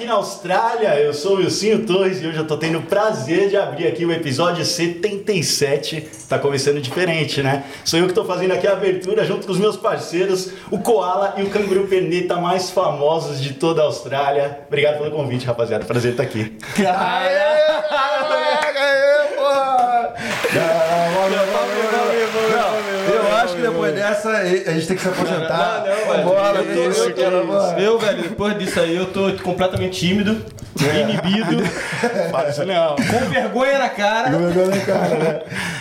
aqui na Austrália. Eu sou o Wilsinho Torres e hoje eu tô tendo o prazer de abrir aqui o episódio 77. Tá começando diferente, né? Sou eu que tô fazendo aqui a abertura junto com os meus parceiros, o Koala e o Canguru Perneta mais famosos de toda a Austrália. Obrigado pelo convite, rapaziada. Prazer estar aqui. Eu acho que depois dessa a gente tem que se aposentar. Não, não, velho. Bora, Eu tô- isso, eu tô- cara, bora. Eu, velho, depois disso aí eu tô completamente tímido, inibido, Fala isso não. com vergonha na cara.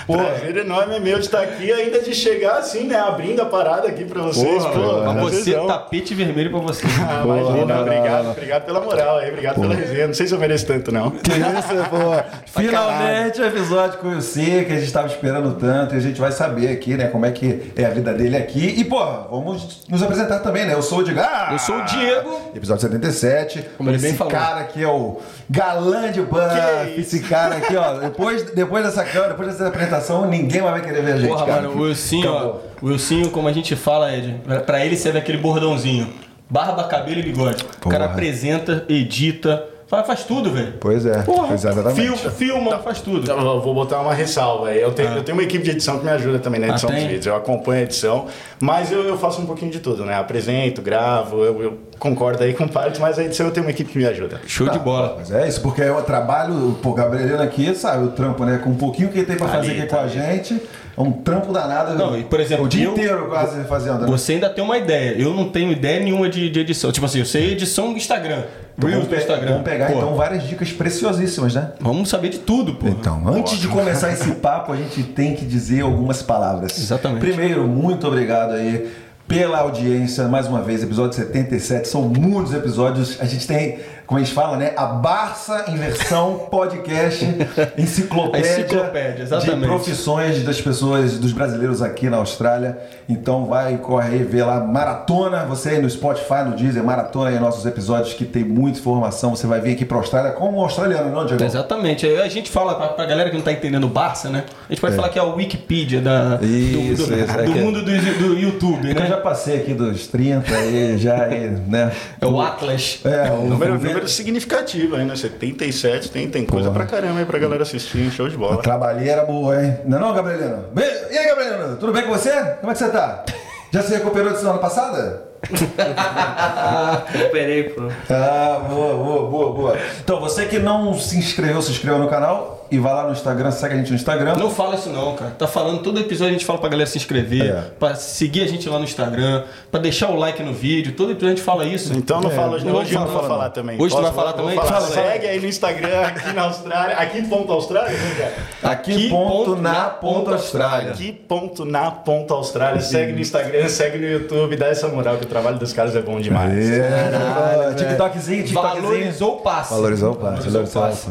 Prazer enorme é meu de estar aqui ainda de chegar assim, né? Abrindo a parada aqui pra vocês. Porra, pô, pra você, prazerzão. tapete vermelho pra você. Ah, imagina, não, obrigado, não. obrigado pela moral aí, obrigado pela resenha. Não sei se eu mereço tanto, não. Que isso, pô. Finalmente o episódio com o C, que a gente tava esperando tanto, e a gente vai saber aqui, né, como é que é a vida dele aqui. E, pô, vamos nos apresentar também, né? Eu sou o Edgar. Eu sou o Diego. Episódio 77. Como ele esse bem falou. cara aqui é o galã de. Que Esse cara aqui, ó. Depois, depois dessa câmera, depois dessa apresentação, ninguém mais vai querer ver a gente, Porra, cara. mano, o Wilsinho, ó, o Wilsinho, como a gente fala, Ed, pra- ele serve aquele bordãozinho. Barba, cabelo e bigode. O cara Porra. apresenta, edita, faz, faz tudo, velho. Pois é, Porra, pois é, exatamente. Fil- filma, faz tudo. Então, eu vou botar uma ressalva aí. Eu tenho, eu tenho uma equipe de edição que me ajuda também na Ah, edição dos tem? vídeos. Eu acompanho a edição, mas eu, eu faço um pouquinho de tudo, né? Apresento, gravo, eu, eu concordo aí com partes, mas a edição eu tenho uma equipe que me ajuda. Show de bola. Mas é isso, porque eu trabalho, pô, Gabrielino aqui, sabe, o trampo, né? Com um pouquinho que ele tem pra fazer Ali, aqui tá com a gente. É um trampo danado. Não, e, por exemplo, o dia eu- inteiro quase fazendo. né? Você ainda tem uma ideia. Eu não tenho ideia nenhuma de, de edição. Tipo assim, eu sei edição do Instagram. Então, Reels vamos, do Instagram. vamos pegar então várias dicas preciosíssimas, né? Vamos saber de tudo, pô. Então, antes de começar esse papo, a gente tem que dizer algumas palavras. Exatamente. Primeiro, muito obrigado aí pela audiência, mais uma vez, episódio 77, são muitos episódios. A gente tem, como a gente fala, né, a Barça em versão podcast, enciclopédia, A enciclopédia, exatamente. de profissões das pessoas, dos brasileiros aqui na Austrália. Então vai, corre aí, vê lá, maratona, você aí no Spotify, no Deezer, maratona aí nossos episódios que tem muita informação. Você vai vir aqui pra Austrália como australiano, não, Diego? Exatamente. Aí A gente fala pra, pra galera que não tá entendendo Barça, né? A gente pode falar que é a Wikipedia da, do- Isso, do, isso, é do que- mundo do, do YouTube, Eu né? já passei aqui dos 30 e já, aí, né? É o Atlas. É, o Número, número significativo aí, né? 77, tem, tem coisa pra caramba aí pra galera assistir, show de A bola. trabalheira boa, hein? Não é não, Gabrielino? Bem- E aí, Gabrielino? Tudo bem com você? Como é que você tá? Já se recuperou de semana passada? Recuperei, pô. Ah, boa, boa, boa, boa. Então, você que não se inscreveu, se inscreva no canal e vai lá no Instagram, segue a gente no Instagram. Não fala isso não, cara. Tá falando todo episódio a gente fala pra galera se inscrever, É. pra seguir a gente lá no Instagram, pra deixar o like no vídeo. Todo episódio a gente fala isso. Então não É, fala hoje, não. Hoje eu não vou falar, falar não. também. Hoje tu vai falar também? falar. Fala. Segue aí no Instagram, aqui na Austrália. Aqui ponto Austrália, né, cara? Aqui, ponto na ponto Austrália. Aqui ponto na ponto Austrália. Segue no Instagram, segue no YouTube, dá essa moral trabalho dos caras é bom demais. É, TikTokzinho, TikTokzinho. Valorizou o passe. Valorizou o passe, valorizou o passe.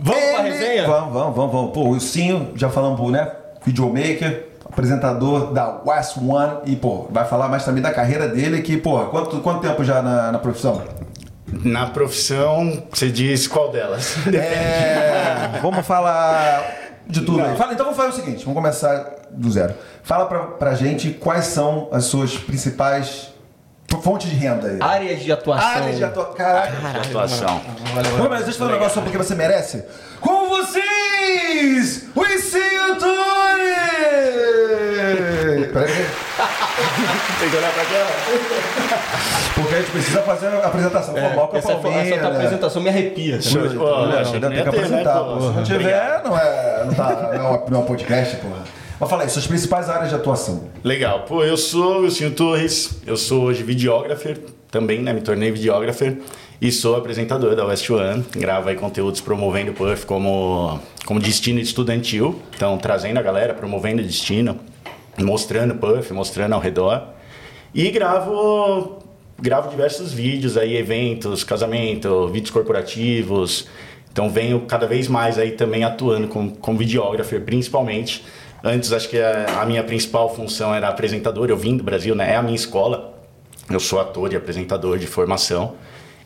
Vamos pra resenha? Vamos, vamos, vamos, vamos. Pô, o Wilsinho, já falamos, né? Videomaker, apresentador da West One e, pô, vai falar mais também da carreira dele, que, pô, quanto, quanto tempo já na, na profissão? Na profissão, você diz qual delas? É, vamos falar de tudo aí. Fala, então vamos fazer o seguinte, vamos começar do zero. Fala pra, pra gente quais são as suas principais fontes de renda aí. Áreas de atuação. Áreas de atuação. Caraca. Atuação. Ô, mas deixa eu falar um negócio só porque você merece. Com vocês, o Icinho Tony! Peraí. Tem que olhar pra cá. Porque a gente precisa fazer a apresentação formal com a essa, essa Palmeira. tua apresentação me arrepia. cara. Show de bola. Não, achei que tem que né, apresentar, pô? pô. Se não tiver, não é, não, tá, não, é um, não é um podcast, porra. Mas fala aí, suas principais áreas de atuação. Legal. Pô, eu sou o Wilson Torres, eu sou hoje videógrafer, também, né? Me tornei videógrafer e sou apresentador da West One. Gravo aí conteúdos promovendo o Puff como, como destino estudantil. Então, trazendo a galera, promovendo o destino, mostrando o Puff, mostrando ao redor. E gravo, gravo diversos vídeos aí, eventos, casamento, vídeos corporativos. Então venho cada vez mais aí também atuando como, como videógrafo, principalmente. Antes acho que a, a minha principal função era apresentador, eu vim do Brasil, né? É a minha escola. Eu sou ator e apresentador de formação.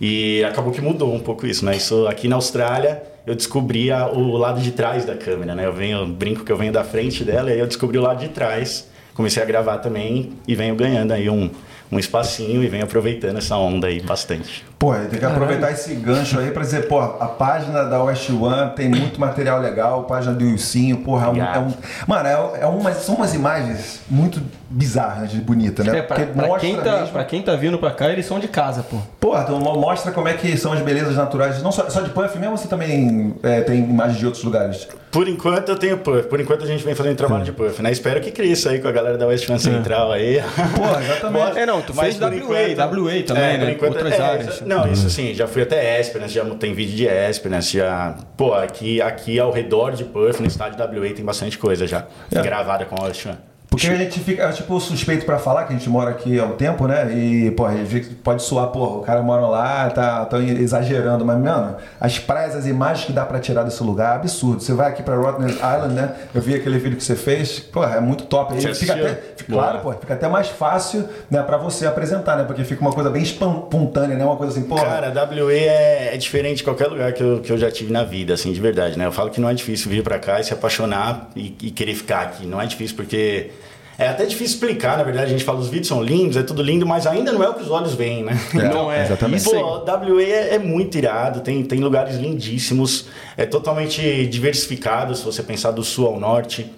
E acabou que mudou um pouco isso, né? Isso aqui na Austrália eu descobri a- o lado de trás da câmera, né? Eu venho, brinco que eu venho da frente dela e aí eu descobri o lado de trás. Comecei a gravar também e venho ganhando aí um, um espacinho e venho aproveitando essa onda aí bastante. Pô, tem que aproveitar esse gancho aí pra dizer, pô, a página da West One tem muito material legal, a página do Ilcinho, porra, é um, é um- mano, é, é umas, são umas imagens muito bizarras, né, de bonita, né? É, pra, pra quem tá, pra quem tá vindo pra cá, eles são de casa, pô. Porra, então mo- mostra como é que são as belezas naturais, não só, só de Puff mesmo, você também é, tem imagens de outros lugares? Por enquanto eu tenho Puff, por enquanto a gente vem fazendo trabalho de Puff, né? Espero que cresça aí com a galera da West Fan Central aí. Porra, exatamente. É, não, tu Mas fez WA, enquanto- WA também, é, por né? enquanto- Outras é, áreas. isso- Não, isso sim, já fui até Esperance, já tem vídeo de Esperance, já. Pô, aqui, aqui ao redor de Puff, no estádio WA, tem bastante coisa já. É. Gravada com a West Fan. Porque a gente fica, tipo, suspeito pra falar, que a gente mora aqui há um tempo, né? E, gente pode soar, porra, o cara mora lá, tá tão exagerando, mas, mano, as praias, as imagens que dá pra tirar desse lugar, é absurdo. Você vai aqui pra Rottnest Island, né? Eu vi aquele vídeo que você fez, porra, é muito top. Aí fica até, fica- claro, pô, fica até mais fácil, né, pra você apresentar, né? Porque fica uma coisa bem espontânea, né? Uma coisa assim, porra. Cara, WA é, é diferente de qualquer lugar que eu, que eu já tive na vida, assim, de verdade, né? Eu falo que não é difícil vir pra cá e se apaixonar e, e querer ficar aqui. Não é difícil porque. É até difícil explicar, na verdade. A gente fala, os vídeos são lindos, é tudo lindo, mas ainda não é o que os olhos veem, né? Não é. exatamente. Isso aí. Pô, WA é, é muito irado, tem, tem lugares lindíssimos, é totalmente diversificado se você pensar do sul ao norte.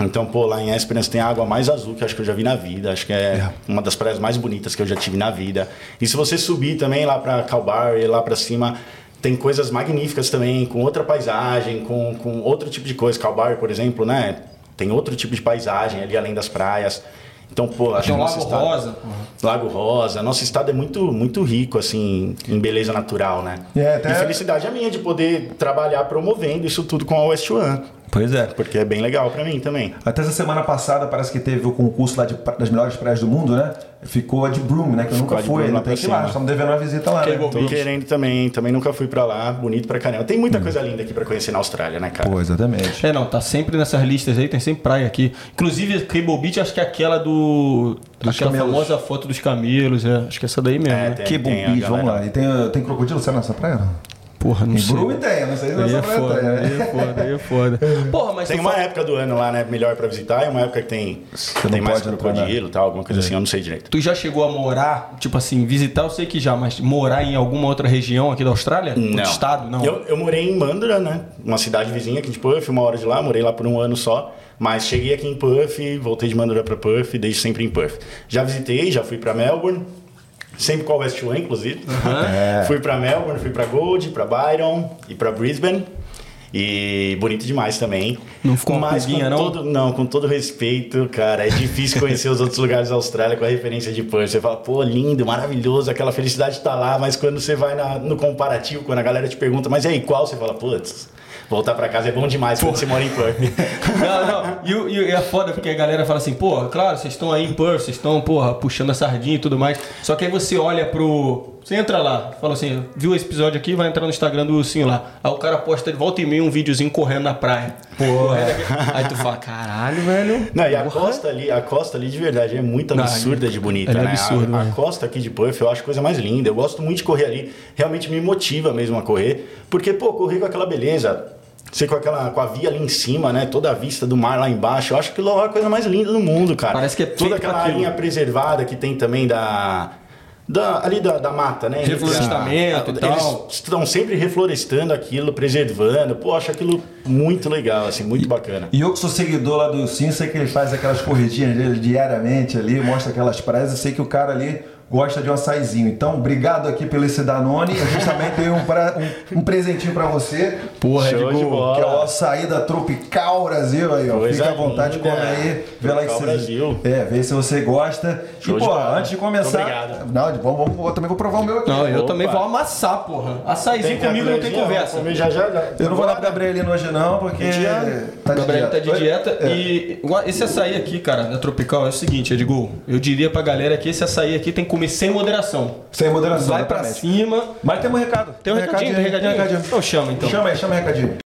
Então, pô, lá em Esperance tem a água mais azul que eu acho que eu já vi na vida. Acho que é, uma das praias mais bonitas que eu já tive na vida. E se você subir também lá pra Calbar, lá pra cima, tem coisas magníficas também, com outra paisagem, com, com outro tipo de coisa. Calbar, por exemplo, né? Tem outro tipo de paisagem ali além das praias. Então, pô, acho que Lago estado- Rosa, porra. Lago Rosa. Nosso estado é muito, muito rico, assim, em beleza natural, né? É, até- E felicidade é minha de poder trabalhar promovendo isso tudo com a West One. Pois é. Porque é bem legal pra mim também. Até essa semana passada parece que teve o concurso lá de das melhores praias do mundo, né? Ficou a de Broome, né? Que eu Ficou nunca fui, lá tem que ir lá. Estamos devendo uma visita lá, né? Cable Tô Beach. querendo também, também nunca fui pra lá, bonito pra caramba. Tem muita coisa linda aqui pra conhecer na Austrália, né, cara? Pô, exatamente. É, não, tá sempre nessas listas aí, tem sempre praia aqui. Inclusive, Cable Beach, acho que é aquela do. Dos aquela camelos. famosa foto dos camelos, é. Acho que é essa daí mesmo, É, né? tem- a bicho, galera. vamos lá. E tem, tem crocodilo, será nessa praia? Porra, não Em sei. Broome tem, não sei se Aí nessa é praia foda, tem. aí né? é foda, aí é foda. Porra, mas Tem uma fala- época do ano lá, né, melhor pra visitar, e uma época que tem, Você tem mais entrar, né? crocodilo e tal, alguma coisa assim, eu não sei direito. Tu já chegou a morar, tipo assim, visitar, eu sei que já, mas morar em alguma outra região aqui da Austrália? Não. Outro estado? Não. Eu, eu morei em Mandurah, né? Uma cidade vizinha aqui de Puff, uma hora de lá, morei lá por um ano só. Mas cheguei aqui em Puff, voltei de Mandurah pra Puff, desde sempre em Puff. Já visitei, já fui pra Melbourne, sempre com a West One, inclusive. Fui pra Melbourne, fui pra Gold, pra Byron e pra Brisbane. E bonito demais também. Não ficou uma Mas com pulguinha, não? todo, não, com todo respeito, cara, é difícil conhecer os outros lugares da Austrália com a referência de Perth. Você fala, pô, lindo, maravilhoso, aquela felicidade tá lá, mas quando você vai na- no comparativo, quando a galera te pergunta, mas e aí, qual? Você fala, putz, voltar pra casa é bom demais quando você mora em Perth. Não, não. E, e é foda porque a galera fala assim, pô, claro, vocês estão aí em Perth, vocês estão, porra, puxando a sardinha e tudo mais. Só que aí você olha pro. Você entra lá, fala assim, viu esse episódio aqui, vai entrar no Instagram do Ursinho lá. Aí o cara posta de volta e meia um videozinho correndo na praia. Porra. Aí tu fala, caralho, velho. Não, e a porra. costa ali, a costa ali de verdade é muito Não, absurda ali- de bonita, ali é né? absurdo, a, a né? costa aqui de Perth eu acho coisa mais linda. Eu gosto muito de correr ali. Realmente me motiva mesmo a correr. Porque, pô, correr com aquela beleza. Você com aquela com a via ali em cima, né? Toda a vista do mar lá embaixo. Eu acho que lá é a coisa mais linda do mundo, cara. Parece que é toda aquela linha preservada que tem também da da, ali da, da mata, né? Reflorestamento Eles e tal. estão sempre reflorestando aquilo, preservando. Pô, acho aquilo muito legal, assim, muito bacana. E eu que sou seguidor lá do Sim, sei que ele faz aquelas corridinhas dele diariamente ali, mostra aquelas praias, eu sei que o cara ali gosta de um açaizinho. Então, obrigado aqui pelo esse Danone. Eu justamente tenho um, pra- um- um presentinho pra você. Porra, Show Red de Bull. bola. Que é o açaí da Tropical Brasil aí, ó. Coisa Fica à vontade, linda. come aí, vê lá que você. Brasil. É, vê se você gosta. Show e, pô, antes de começar. Obrigado. Não, vamos, vamos, eu também vou provar o meu aqui. Não, eu Opa. também vou amassar, porra. Açaizinho comigo não tem conversa. Já, já, já. Eu não vou dar pro Gabrielino hoje, não, porque. Dia. Tá O Gabriel tá de dieta. É. E esse açaí aqui, cara, da Tropical, é o seguinte, Edgol. Eu diria pra galera que esse açaí aqui tem que comer sem moderação. Sem moderação. Vai pra exatamente. cima. Mas tem um recado. Tem um recadinho, tem um recadinho. Então chama, então. Chama aí, chama aí, recadinho.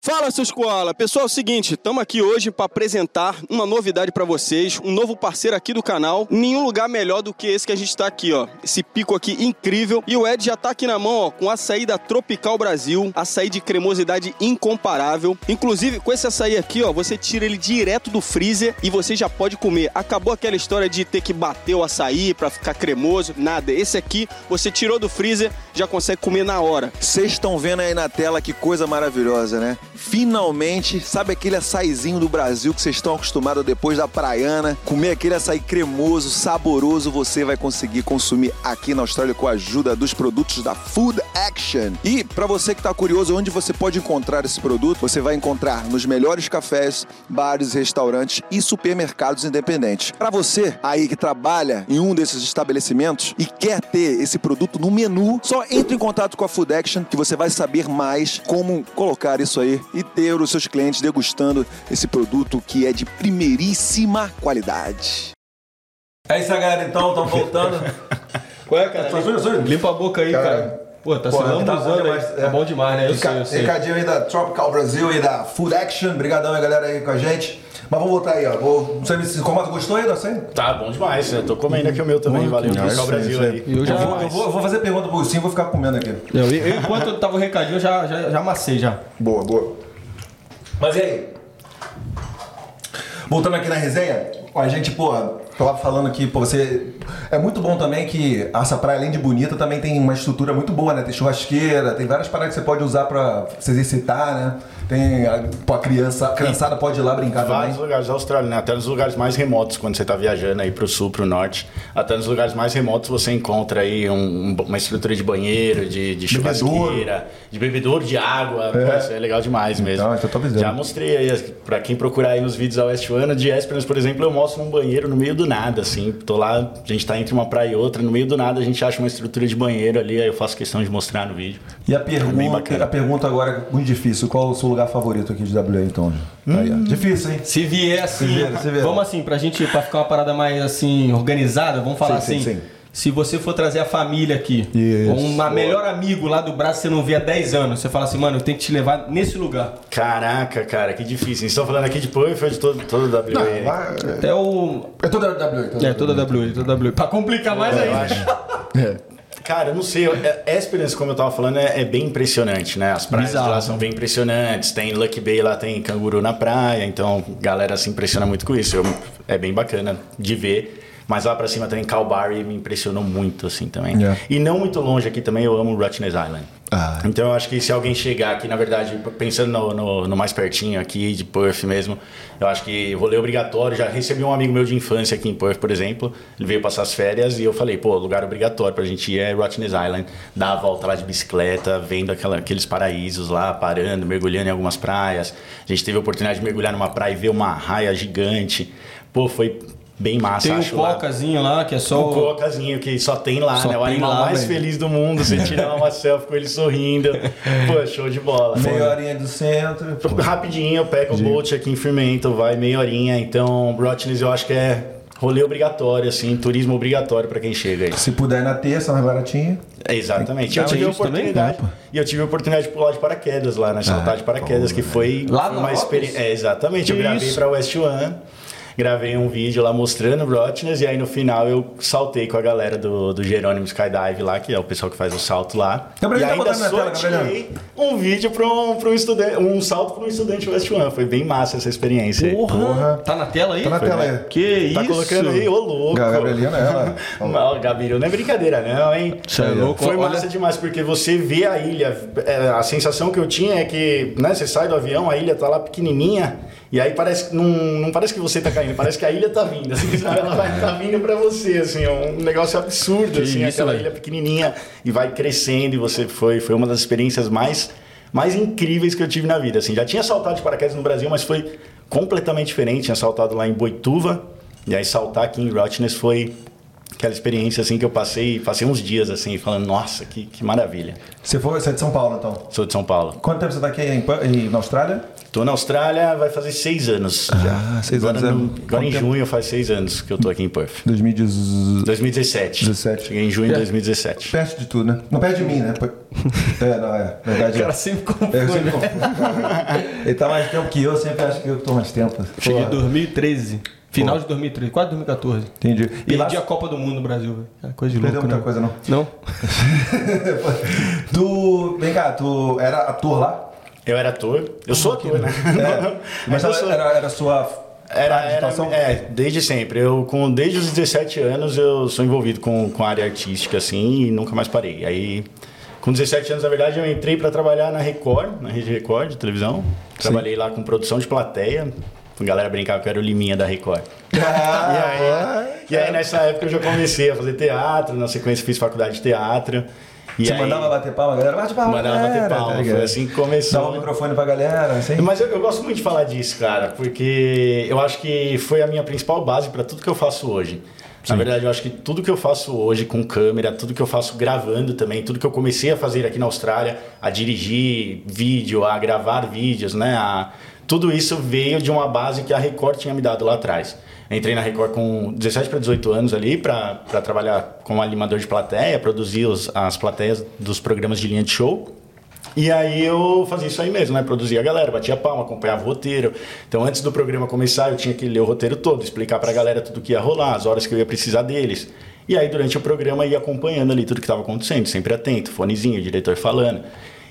Fala, seus koala! Pessoal, é o seguinte, estamos aqui hoje para apresentar uma novidade para vocês, um novo parceiro aqui do canal. Nenhum lugar melhor do que esse que a gente está aqui, ó. Esse pico aqui incrível. E o Ed já tá aqui na mão, ó, com açaí da Tropical Brasil, açaí de cremosidade incomparável. Inclusive, com esse açaí aqui, ó, você tira ele direto do freezer e você já pode comer. Acabou aquela história de ter que bater o açaí para ficar cremoso, nada. Esse aqui, você tirou do freezer, já consegue comer na hora. Vocês estão vendo aí na tela que coisa maravilhosa, né? Finalmente, sabe aquele açaizinho do Brasil que vocês estão acostumados depois da praiana? Comer aquele açaí cremoso, saboroso, você vai conseguir consumir aqui na Austrália com a ajuda dos produtos da Food Action. E para você que está curioso onde você pode encontrar esse produto, você vai encontrar nos melhores cafés, bares, restaurantes e supermercados independentes. Para você aí que trabalha em um desses estabelecimentos e quer ter esse produto no menu, só entre em contato com a Food Action que você vai saber mais como colocar isso aí e ter os seus clientes degustando esse produto que é de primeiríssima qualidade. É isso aí, galera. Então, estamos voltando. Qual é, cara? Limpa a boca aí, cara. cara. Pô, tá se lambuzando tá bom demais, é. tá bom demais, né? Eu Reca sei, eu sei. Recadinho aí da Tropical Brasil e da Food Action. Obrigadão aí, galera, aí com a gente. Mas vamos voltar aí, ó. Vou, não sei se incomoda, gostou aí, não sei? Tá bom demais. Eu tô comendo aqui o meu também. Valeu, Tropical Brasil aí. Eu, já vou, eu, vou, eu vou fazer pergunta pro Sim, vou ficar comendo aqui. Eu, eu, enquanto eu tava o recadinho, eu já, já, já amassei já. Boa, boa. Mas e aí? Voltando aqui na resenha, a gente, pô, tava falando que, pô, você. É muito bom também que essa praia, além de bonita, também tem uma estrutura muito boa, né? Tem churrasqueira, tem várias paradas que você pode usar pra se exercitar, né? Tem. Pô, a criança, a criançada pode ir lá brincar Vários também. Vários lugares da Austrália, né? Até nos lugares mais remotos, quando você tá viajando aí pro sul, pro norte. Até nos lugares mais remotos você encontra aí um, uma estrutura de banheiro, de, de churrasqueira, de bebedouro de água. É. Pô, isso é legal demais mesmo. Então, então tô Já mostrei aí, pra quem procurar aí nos vídeos da West One, de Esperance, por exemplo, eu mostro um banheiro no meio do nada, assim. Tô lá, a gente tá entre uma praia e outra, no meio do nada a gente acha uma estrutura de banheiro ali, aí eu faço questão de mostrar no vídeo. E a pergunta, é a pergunta agora é muito difícil, qual é o seu lugar favorito aqui de WA então? Hum. Aí, difícil, hein? Se vier assim, se vier, se vier. vamos assim, pra gente, pra ficar uma parada mais assim, organizada, vamos falar sim, assim. Sim, sim. Se você for trazer a família aqui, Isso. um melhor amigo lá do braço você não vê há 10 anos, você fala assim, mano, eu tenho que te levar nesse lugar. Caraca, cara, que difícil. Vocês estão falando aqui de Puff ou de todo, todo WA? Não, Até o. É toda WA. Toda é, toda WA, toda WA. Pra complicar mais ainda. Acho. é. Cara, eu não sei. É, Esperance, como eu tava falando, é, é bem impressionante, né? As praias Bizarro. lá são bem impressionantes. Tem Lucky Bay lá, tem canguru na praia. Então, galera se impressiona muito com isso. Eu, é bem bacana de ver. Mas lá pra cima também Calbari me impressionou muito, assim, também. Yeah. E não muito longe aqui também, eu amo Rottnest Island. Ah. Então eu acho que se alguém chegar aqui, na verdade, pensando no, no, no, mais pertinho aqui, de Perth mesmo, eu acho que rolê obrigatório. Já recebi um amigo meu de infância aqui em Perth, por exemplo. Ele veio passar as férias e eu falei, pô, lugar obrigatório pra gente ir é Rottnest Island. Dar a volta lá de bicicleta, vendo aquela, aqueles paraísos lá, parando, mergulhando em algumas praias. A gente teve a oportunidade de mergulhar numa praia e ver uma raia gigante. Pô, foi bem massa, tem acho. Um cocazinho lá. lá, que é só. O cocazinho que só tem lá, só né? O animal lá, mais feliz do mundo. Você tirar uma selfie com ele sorrindo. Pô, show de bola. Meia horinha do centro. Pô. Rapidinho, eu pego o boat aqui em Firmento, vai meia horinha. Então, Brotness eu acho que é rolê obrigatório, assim, turismo obrigatório para quem chega aí. Se puder na terça, mais baratinho. É, exatamente. Eu tive a oportunidade. Também, e eu tive a oportunidade de pular de paraquedas lá, né? Saltar ah, de paraquedas, pô, que foi lá uma experiência. É, exatamente. Que eu gravei para West One gravei um vídeo lá mostrando o Rotness e aí no final eu saltei com a galera do, do Jerônimo Skydive lá, que é o pessoal que faz o salto lá. Gabriel, e tá ainda sorteei um vídeo para um, pra um estudante, um salto para um estudante West One. Foi bem massa essa experiência Porra. Porra. Tá na tela aí? Tá na Foi, tela aí. Que tá isso? Tá colocando aí, ô louco. Gabrielina é ela. não, Gabriel, não é brincadeira não, hein? é louco. Foi massa Olha... demais, porque você vê a ilha, é, a sensação que eu tinha é que, né, você sai do avião, a ilha tá lá pequenininha, e aí parece não, não parece que você tá caindo, parece que a ilha tá vindo, assim, sabe? Ela vai tá vindo para você, assim, é um negócio absurdo, que assim, aquela véio. ilha pequenininha e vai crescendo e você foi foi uma das experiências mais mais incríveis que eu tive na vida, assim. Já tinha saltado de paraquedas no Brasil, mas foi completamente diferente, tinha saltado lá em Boituva, e aí saltar aqui em Rottnest foi aquela experiência assim que eu passei, passei uns dias assim, falando, nossa, que, que maravilha. Você foi, você é de São Paulo então? Sou de São Paulo. Quanto tempo você está aqui em, em, na Austrália? Tô na Austrália, vai fazer seis anos já. Ah, seis agora, anos é no- agora em junho faz seis anos que eu tô aqui em Perth. 2017. 2017. 17. Cheguei em junho de 2017. Perto de tudo, né? Não perto de mim, né? É, não, é. Na Verdade, O cara é. sempre É, eu confunde. sempre confundo. Ele tá mais tempo que eu, sempre acho que eu tô mais tempo. Cheguei em Porra. 2013. Final de 2013, quase 2014. Entendi. E lá a Copa do Mundo no Brasil, velho. É coisa de Perdeu louco, muita né? coisa, não. Não? tu, vem cá, tu era ator lá? Eu era ator. Eu sou ator, né? É. Mas era, sou. era, era sua Era, era, é, desde sempre. Eu, com, desde os 17 anos, eu sou envolvido com, com a área artística, assim, e nunca mais parei. Aí, com 17 anos, na verdade, eu entrei para trabalhar na Record, na Rede Record de televisão. Trabalhei lá com produção de plateia. A galera brincava que eu era o Liminha da Record. Ah, e, aí, e aí, nessa época, eu já comecei a fazer teatro. Na sequência, fiz faculdade de teatro. E Você aí, mandava bater palma, galera? Bate palma, Mandava galera, bater palma, tá foi assim que começou. Dava o microfone pra galera, assim. Mas eu, eu gosto muito de falar disso, cara, porque eu acho que foi a minha principal base para tudo que eu faço hoje. Na verdade, eu acho que tudo que eu faço hoje com câmera, tudo que eu faço gravando também, tudo que eu comecei a fazer aqui na Austrália, a dirigir vídeo, a gravar vídeos, né? a- tudo isso veio de uma base que a Record tinha me dado lá atrás. Entrei na Record com 17 para 18 anos ali para trabalhar como animador de plateia, produzir os- as plateias dos programas de linha de show. E aí eu fazia isso aí mesmo, né? Produzia a galera, batia palma, acompanhava o roteiro. Então antes do programa começar, eu tinha que ler o roteiro todo, explicar pra galera tudo que ia rolar, as horas que eu ia precisar deles. E aí durante o programa ia acompanhando ali tudo que estava acontecendo, sempre atento, fonezinho, diretor falando.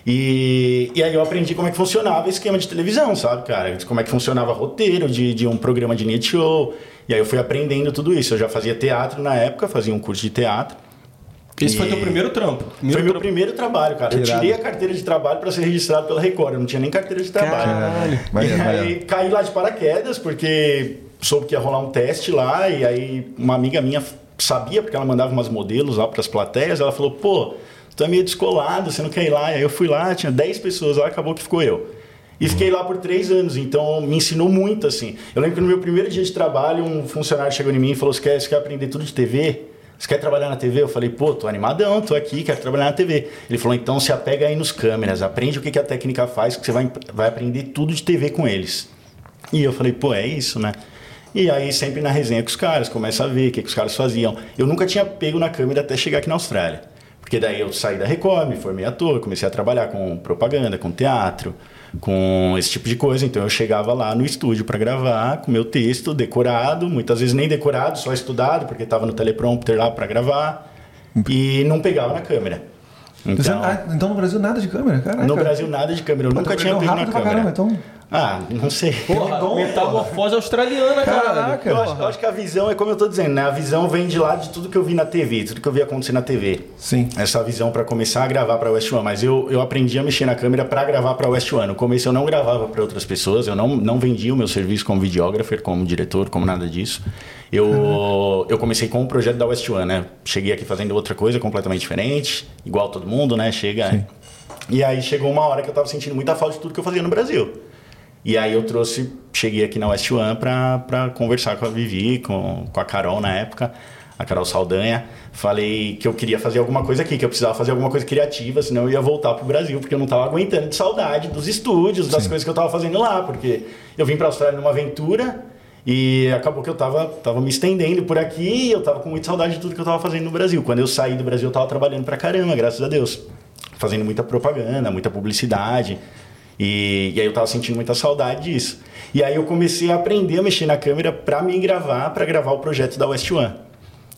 E, e aí eu aprendi como é que funcionava esquema de televisão, sabe, cara? Como é que funcionava roteiro de, de um programa de net show. E aí eu fui aprendendo tudo isso. Eu já fazia teatro na época, fazia um curso de teatro. Esse foi E- teu primeiro trampo. Foi Primeiro meu trampo. primeiro trabalho, cara. Eu Tirado. tirei a carteira de trabalho para ser registrado pela Record. Eu não tinha nem carteira de trabalho. Caralho. E aí caí lá de paraquedas, porque soube que ia rolar um teste lá. E aí uma amiga minha sabia, porque ela mandava umas modelos lá para as plateias. Ela falou: pô, tu é meio descolado, você não quer ir lá? Aí eu fui lá, tinha 10 pessoas lá, acabou que ficou eu. E fiquei lá por três anos, então me ensinou muito assim. Eu lembro que no meu primeiro dia de trabalho, um funcionário chegou em mim e falou: Você quer, você quer aprender tudo de TV? Você quer trabalhar na TV? Eu falei, pô, tô animadão, tô aqui, quero trabalhar na TV. Ele falou, então se apega aí nos câmeras, aprende o que, que a técnica faz, que você vai, vai aprender tudo de TV com eles. E eu falei, pô, é isso, né? E aí sempre na resenha com os caras, começa a ver o que, que os caras faziam. Eu nunca tinha pego na câmera até chegar aqui na Austrália. Porque daí eu saí da Record, me formei ator, comecei a trabalhar com propaganda, com teatro, com esse tipo de coisa. Então eu chegava lá no estúdio para gravar com meu texto decorado, muitas vezes nem decorado, só estudado, porque estava no teleprompter lá para gravar. E não pegava na câmera. Você- Então, ah, então no Brasil nada de câmera, caraca. no Brasil nada de câmera, eu nunca tinha pego na câmera. caramba, então. Ah, não sei. Porra, dom, metamorfose australiana, cara. Caraca. Eu acho, eu acho que a visão é como eu tô dizendo, né? A visão vem de lá de tudo que eu vi na TV, tudo que eu vi acontecer na TV. Sim. Essa visão para começar a gravar para West One, mas eu, eu aprendi a mexer na câmera para gravar para West One. No começo eu não gravava para outras pessoas, eu não, não vendia o meu serviço como videógrafo, como diretor, como nada disso. Eu, eu comecei com o projeto da West One, né? Cheguei aqui fazendo outra coisa completamente diferente, igual todo mundo, né? Chega. E aí chegou uma hora que eu tava sentindo muita falta de tudo que eu fazia no Brasil. E aí eu trouxe, cheguei aqui na West One pra, pra conversar com a Vivi, com, com a Carol na época, a Carol Saldanha. Falei que eu queria fazer alguma coisa aqui, que eu precisava fazer alguma coisa criativa, senão eu ia voltar pro Brasil, porque eu não tava aguentando de saudade dos estúdios, das coisas que eu tava fazendo lá, porque eu vim pra Austrália numa aventura e acabou que eu tava, tava me estendendo por aqui e eu tava com muita saudade de tudo que eu tava fazendo no Brasil. Quando eu saí do Brasil, eu tava trabalhando pra caramba, graças a Deus. Fazendo muita propaganda, muita publicidade. E, e aí eu tava sentindo muita saudade disso. E aí eu comecei a aprender a mexer na câmera pra me gravar, pra gravar o projeto da West One.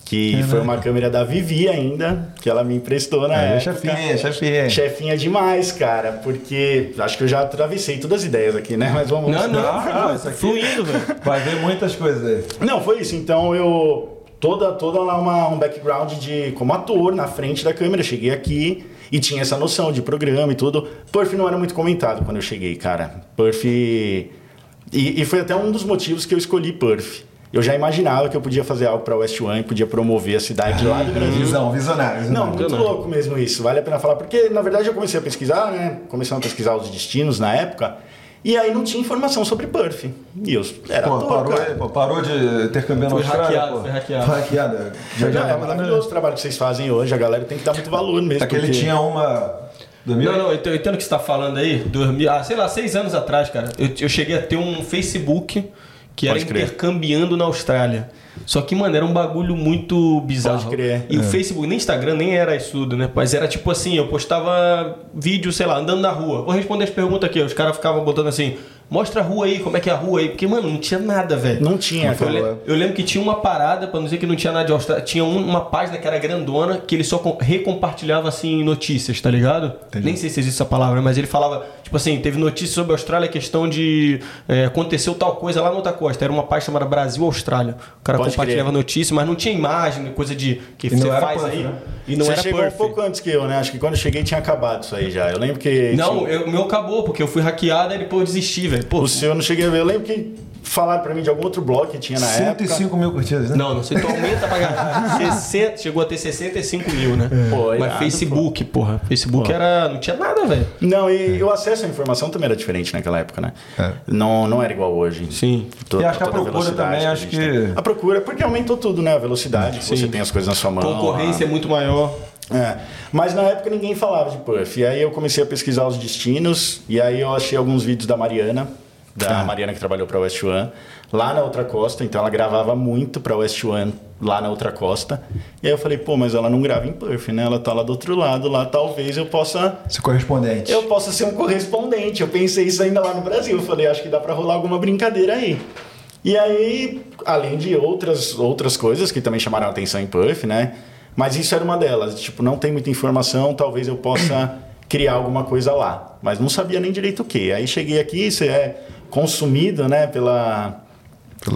Que foi uma câmera da Vivi ainda, que ela me emprestou na É, época. chefinha, chefinha. Chefinha demais, cara, porque acho que eu já atravessei todas as ideias aqui, né? Mas vamos Não, não, Não, não, isso aqui- fluindo, velho. Vai ver muitas coisas aí. Não, foi isso. Então eu toda toda lá uma, um background de como ator na frente da câmera. Cheguei aqui e tinha essa noção de programa e tudo. Perf não era muito comentado quando eu cheguei, cara. Perf e, e foi até um dos motivos que eu escolhi Perf. Eu já imaginava que eu podia fazer algo para West One, podia promover a cidade lá do Brasil. Visão, visionário. Não, visionário. muito Visionário. louco mesmo isso. Vale a pena falar, porque na verdade eu comecei a pesquisar, né? Começando a pesquisar os destinos na época. E aí não tinha informação sobre Perth. E eu era Pô, ator, parou, pô, parou de ter câmbio na Foi Austrália, hackeado, pô. foi hackeado. Foi hackeado. Já, já Já é dando... maravilhoso o trabalho que vocês fazem hoje. A galera tem que dar muito valor mesmo. Aquele porque- tinha uma Não, não, eu entendo o que você tá falando aí. 2000, ah, sei lá, seis anos atrás, cara. Eu, eu cheguei a ter um Facebook que era Pode crer. intercambiando na Austrália. Só que, mano, era um bagulho muito bizarro. Pode crer. E o Facebook, nem Instagram, nem era isso tudo, né? Mas era tipo assim, eu postava vídeo, sei lá, andando na rua. Vou responder as perguntas aqui. Os caras ficavam botando assim, mostra a rua aí, como é que é a rua aí. Porque, mano, não tinha nada, velho. Não tinha, Eu, le- eu lembro que tinha uma parada, pra não dizer que não tinha nada de Austrália, tinha um- uma página que era grandona, que ele só com- recompartilhava, assim, notícias, tá ligado? Nem sei se existe essa palavra, mas ele falava, tipo assim, teve notícias sobre a Austrália, questão de é, aconteceu tal coisa lá na outra costa. Era uma página chamada Brasil-Austrália. O cara Pode compartilhava crer. notícias, mas não tinha imagem, coisa de que E não você era faz Perth, aí. né? E não Você era chegou Perth. um pouco antes que eu, né? Acho que quando eu cheguei tinha acabado isso aí já. Eu lembro que. Não, tinha- eu- o meu acabou, porque eu fui hackeado e depois eu desisti, velho. Pô, O seu eu não cheguei a ver. Eu lembro que falaram pra mim de algum outro blog que tinha na época. 105 mil curtidas, né? Não, não sei, tu aumenta pra ganhar. 60, chegou a ter 65 mil, né? Pô, Mas irado, Facebook, porra. Facebook era. Não tinha nada, velho. Não, e o acesso à informação também era diferente naquela época, né? É. Não, não era igual hoje. Sim. To- E acho que a procura velocidade também, a acho que- tem. A procura, porque aumentou tudo, né? A velocidade, Sim. você tem as coisas na sua mão. Concorrência é a- muito maior. É, mas na época ninguém falava de Puff. E aí eu comecei a pesquisar os destinos, e aí eu achei alguns vídeos da Mariana, da Ah. Mariana que trabalhou para West One, lá na outra costa. Então ela gravava muito para West One lá na outra costa. E aí eu falei, pô, mas ela não grava em Puff, né? Ela tá lá do outro lado, lá talvez eu possa Esse correspondente. eu posso ser um correspondente. Eu pensei isso ainda lá no Brasil. Eu falei, acho que dá pra rolar alguma brincadeira aí. E aí, além de outras, outras coisas que também chamaram a atenção em Puff, né? Mas isso era uma delas. Tipo, não tem muita informação, talvez eu possa criar alguma coisa lá. Mas não sabia nem direito o que. Aí cheguei aqui, você é consumido, né? Pela...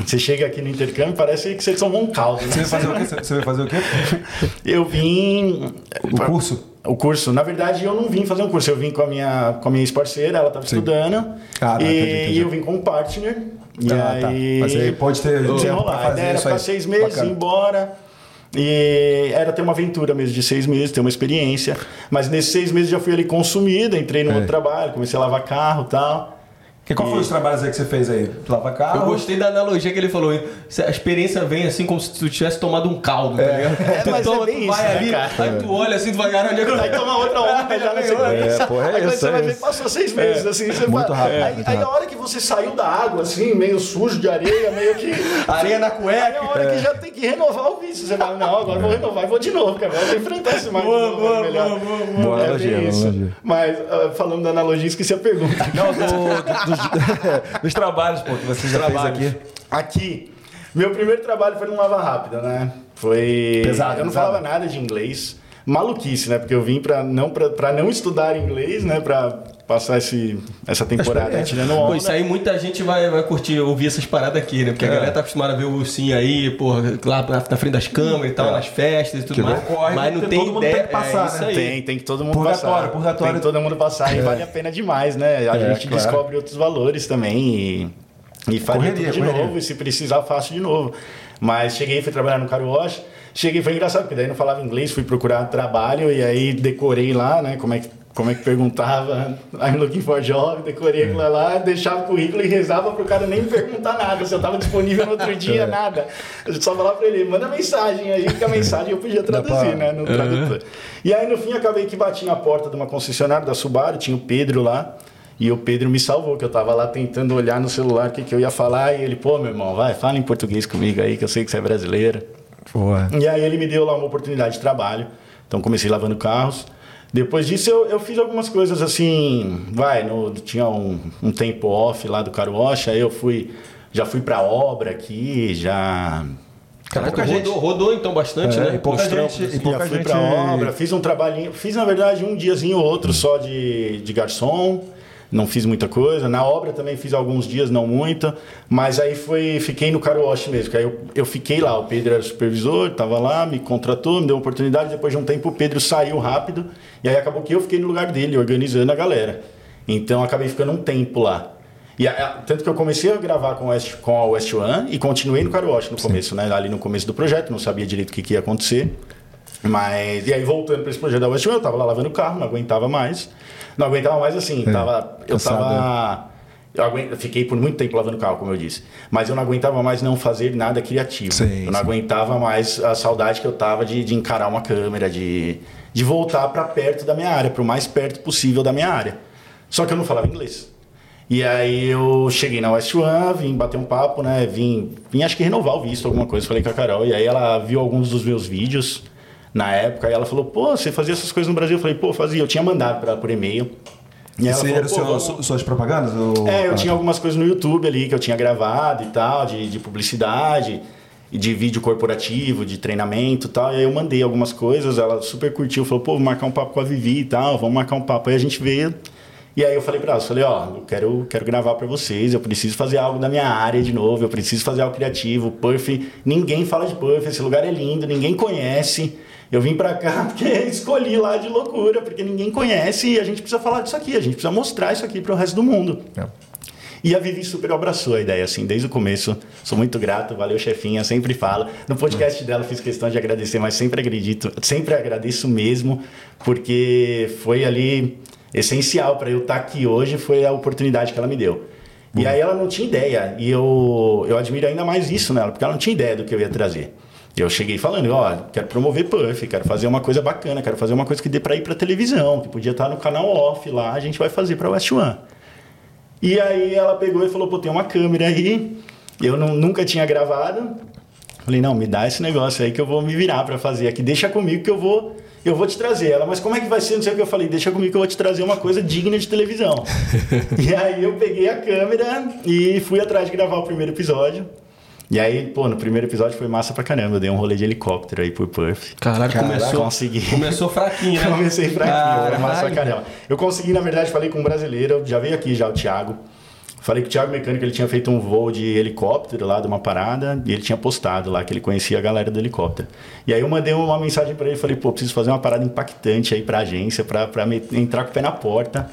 Você chega aqui no intercâmbio, parece que você tomou um caldo. Você Né? vai fazer o quê? Você vai fazer o quê? Eu vim... O curso? O curso, na verdade, eu não vim fazer um curso, eu vim com a minha, com a minha ex-parceira, ela estava estudando. Ah, tá, e, entendi, entendi. eu vim com um partner. E Ah, tá. aí, Mas aí pode ter desenrolar. A fazer ideia era ficar seis meses, ir Bacana. embora. E era ter uma aventura mesmo de seis meses, ter uma experiência. Mas nesses seis meses já fui ali consumido, entrei no É. outro trabalho, comecei a lavar carro e tal. Que- Qual foram os trabalhos aí que você fez aí? Lava carro? Eu gostei da analogia que ele falou. hein? A experiência vem assim como se tu tivesse tomado um caldo, tá ligado? É, tu mas é toma, bem tu isso, vai né, ali, cara? aí tu olha assim, tu vai ganhar onde é que Aí toma outra onda já na segunda. É, porra, é aí isso, você é vai ver, isso. passou seis meses, assim. Você Muito vai- rápido, Aí, muito aí a rápido. hora que você saiu da água, assim, meio sujo de areia, meio que... Areia na Aí é cueca. a hora que já tem que renovar o vício. Você fala, não, agora eu vou renovar e vou de novo, porque agora eu vou enfrentar esse mais Boa, boa, é melhor. boa, boa, boa. Boa É analogia. Mas, ah, falando da analogia, esqueci a pergunta. Não, do- dos, dos trabalhos, pô, que você já Trabalhos. fez aqui. Aqui, meu primeiro trabalho foi no Lava Rápida, né? Foi. Pesado, Eu não pesado. falava nada de inglês. Maluquice, né? Porque eu vim pra não, pra não estudar inglês, né? Pra passar esse, essa temporada Experiência. tirando Pô, onda. isso aí muita gente vai, vai curtir ouvir essas paradas aqui, né? Porque a É. galera tá acostumada a ver o ursinho aí, porra, lá na, frente das câmeras e tal, nas festas e tudo Que mais. mas não todo tem mundo ideia. tem que passar, é isso né? aí. Tem, tem que todo mundo Purgatório, passar. purgatório. Tem que todo mundo passar e vale a pena demais, né? A É, gente claro. descobre outros valores também e, e faria Correria, tudo de correria. novo. E se precisar, faço de novo. Mas cheguei, fui trabalhar no Car Wash. Cheguei, foi engraçado, porque daí não falava inglês, fui procurar trabalho e aí decorei lá, né? Como é que, como é que perguntava, I'm looking for job, decorei aquilo lá, deixava o currículo e rezava pro cara nem perguntar nada, se eu tava disponível no outro É. dia, nada. Eu só falava pra ele, manda mensagem, aí que a mensagem eu podia traduzir, né? No tradutor. E aí no fim acabei que bati na porta de uma concessionária da Subaru, tinha o Pedro lá. E o Pedro me salvou, que eu tava lá tentando olhar no celular o que, que eu ia falar. E ele, pô, meu irmão, vai, fala em português comigo aí, que eu sei que você é brasileiro. Porra. E aí ele me deu lá uma oportunidade de trabalho. Então comecei lavando carros. Depois disso eu, eu fiz algumas coisas assim, vai, no, tinha um, um tempo off lá do Car Wash, aí eu fui, já fui pra obra aqui, já... Caraca, pouca rodou, rodou então bastante, É, né? e pouca trampos, gente- assim. e pouca já fui gente- pra obra, fiz um trabalhinho, fiz na verdade um diazinho ou outro só de, de garçom, não fiz muita coisa. Na obra também fiz alguns dias, não muita, mas aí foi, fiquei no car wash mesmo, que aí eu, eu fiquei lá, o Pedro era supervisor, tava lá, me contratou, me deu oportunidade, depois de um tempo o Pedro saiu rápido, e aí acabou que eu fiquei no lugar dele, organizando a galera. Então acabei ficando um tempo lá. E a- tanto que eu comecei a gravar com, o West, com a West One e continuei no Car Wash no começo, né? Ali no começo do projeto, não sabia direito o que, que ia acontecer. Mas, e aí voltando para esse projeto da West One, eu tava lá lavando o carro, não aguentava mais. Não aguentava mais assim, tava, eu cansado, tava Eu aguento, fiquei por muito tempo lavando carro, como eu disse. Mas eu não aguentava mais não fazer nada criativo. Sim, eu não sim. aguentava mais a saudade que eu tava de, de encarar uma câmera, de, de voltar para perto da minha área, para o mais perto possível da minha área. Só que eu não falava inglês. E aí eu cheguei na West One, vim bater um papo, né? Vim, vim acho que renovar o visto, alguma coisa, falei com a Carol. E aí ela viu alguns dos meus vídeos na época, e ela falou, pô, você fazia essas coisas no Brasil? Eu falei, pô, fazia. Eu tinha mandado pra ela por e-mail. E falou, era o "Pô, seu- vamos- su- suas propagandas? ou- é, eu Ah, tinha tá. algumas coisas no YouTube ali que eu tinha gravado e tal, de, de publicidade, e de vídeo corporativo, de treinamento e tal. E aí eu mandei algumas coisas, ela super curtiu, falou, pô, vou marcar um papo com a Vivi e tal, vamos marcar um papo. Aí a gente veio. E aí eu falei pra ela, eu falei, ó, eu quero, quero gravar pra vocês, eu preciso fazer algo da minha área de novo, eu preciso fazer algo criativo. Puff, ninguém fala de Puff, esse lugar é lindo, ninguém conhece. Eu vim pra cá porque escolhi lá de loucura, porque ninguém conhece e a gente precisa falar disso aqui, a gente precisa mostrar isso aqui pro resto do mundo. É. E a Vivi super abraçou a ideia, assim, desde o começo. Sou muito grato, valeu, chefinha, sempre falo. No podcast dela fiz questão de agradecer, mas sempre acredito, sempre agradeço mesmo, porque foi ali essencial para eu estar aqui hoje, foi a oportunidade que ela me deu. E aí ela não tinha ideia, e eu, eu admiro ainda mais isso nela, porque ela não tinha ideia do que eu ia trazer. Eu cheguei falando, ó, quero promover Puff, quero fazer uma coisa bacana, quero fazer uma coisa que dê para ir para televisão, que podia estar no canal off lá, a gente vai fazer para West One. E aí ela pegou e falou, pô, tem uma câmera aí. Eu não- nunca tinha gravado. Falei, não, me dá esse negócio aí que eu vou me virar pra fazer aqui. Deixa comigo que eu vou, eu vou te trazer. Ela, mas como é que vai ser? Não sei o que eu falei. Deixa comigo que eu vou te trazer uma coisa digna de televisão. e aí eu peguei a câmera e fui atrás de gravar o primeiro episódio. E aí, pô, no primeiro episódio foi massa pra caramba. Eu dei um rolê de helicóptero aí por Perth. Caralho, Caraca, começou. consegui. Começou fraquinho, né? Comecei fraquinho, foi massa pra caramba. Eu consegui, na verdade, falei com um brasileiro, já veio aqui já o Thiago. Falei que o Thiago Mecânico ele tinha feito um voo de helicóptero lá de uma parada e ele tinha postado lá que ele conhecia a galera do helicóptero. E aí eu mandei uma mensagem pra ele, falei, pô, preciso fazer uma parada impactante aí pra agência, pra, pra me- entrar com o pé na porta.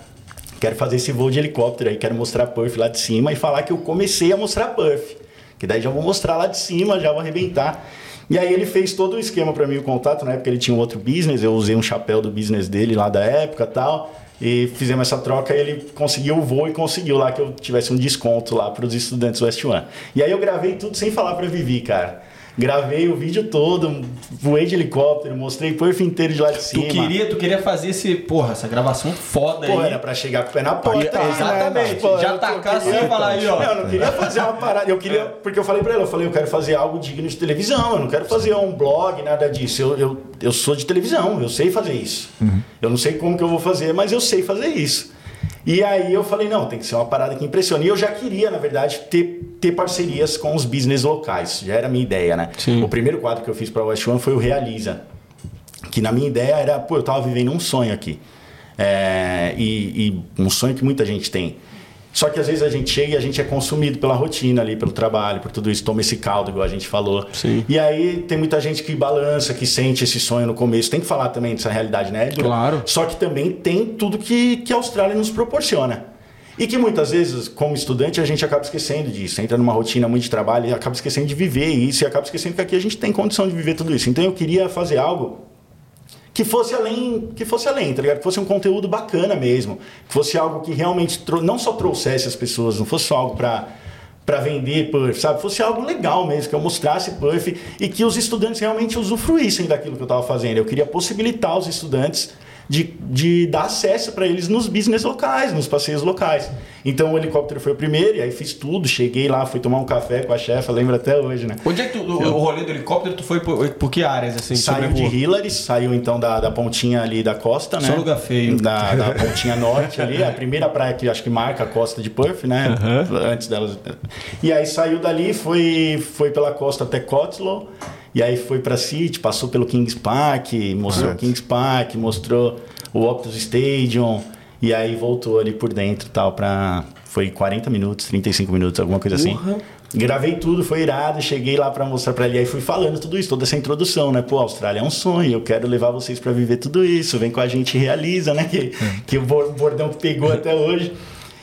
Quero fazer esse voo de helicóptero aí, quero mostrar Puff lá de cima e falar que eu comecei a mostrar Puff. Que daí já vou mostrar lá de cima, já vou arrebentar. E aí ele fez todo o esquema para mim, o contato. Na época ele tinha um outro business, eu usei um chapéu do business dele lá da época tal. E fizemos essa troca ele conseguiu o voo e conseguiu lá que eu tivesse um desconto lá para os estudantes West One. E aí eu gravei tudo sem falar para Vivi, cara. Gravei o vídeo todo, voei de helicóptero, mostrei o Puff inteiro de lá de Tu cima. queria, tu queria fazer esse, porra, essa gravação foda Pô, aí. era pra chegar com o pé na porta. É, exatamente. Pô, Já tacar assim e falar aí, ó. Não, eu não queria fazer uma parada. Eu queria. Porque eu falei pra ele, eu falei, eu quero fazer algo digno de televisão. Eu não quero fazer um blog, nada disso. Eu, eu, eu sou de televisão, eu sei fazer isso. Eu não sei como que eu vou fazer, mas eu sei fazer isso. E aí eu falei, não, tem que ser uma parada que impressione. E eu já queria, na verdade, ter, ter parcerias com os business locais. Já era a minha ideia, né? Sim. O primeiro quadro que eu fiz pra West One foi o Realiza que na minha ideia era, pô, eu tava vivendo um sonho aqui. É, e, e um sonho que muita gente tem. Só que às vezes a gente chega e a gente é consumido pela rotina ali, pelo trabalho, por tudo isso, toma esse caldo, igual a gente falou. Sim. E aí tem muita gente que balança, que sente esse sonho no começo. Tem que falar também dessa realidade, né? Edgar? Claro. Só que também tem tudo que, que a Austrália nos proporciona. E que muitas vezes, como estudante, a gente acaba esquecendo disso. Entra numa rotina muito de trabalho e acaba esquecendo de viver isso e acaba esquecendo que aqui a gente tem condição de viver tudo isso. Então eu queria fazer algo que fosse além, que fosse além, tá ligado? Que fosse um conteúdo bacana mesmo, que fosse algo que realmente não só trouxesse as pessoas, não fosse só algo para para vender Puff, sabe? Fosse algo legal mesmo, que eu mostrasse Puff e que os estudantes realmente usufruíssem daquilo que eu estava fazendo. Eu queria possibilitar os estudantes de, de dar acesso para eles nos business locais, nos passeios locais. Então o helicóptero foi o primeiro, e aí fiz tudo, cheguei lá, fui tomar um café com a chefa, lembro até hoje, né? Onde é que tu, o, o rolê do helicóptero, tu foi por, por que áreas, assim? Saiu de? Hillary, saiu então da, da pontinha ali da costa, né? Só lugar feio. Da, da pontinha norte ali, a primeira praia que acho que marca a costa de Perth, né? Antes delas. E aí saiu dali, foi, foi pela costa até Cotslow, e aí foi pra City, passou pelo Kings Park, mostrou o Correto. Kings Park, mostrou o Optus Stadium, e aí voltou ali por dentro e tal pra... Foi 40 minutos, 35 minutos, alguma coisa assim. Porra. Gravei tudo, foi irado, cheguei lá pra mostrar pra ele, aí fui falando tudo isso, toda essa introdução, né? Pô, a Austrália é um sonho, eu quero levar vocês pra viver tudo isso, vem com a gente e realiza, né? Que, que o bor- bordão que pegou até hoje.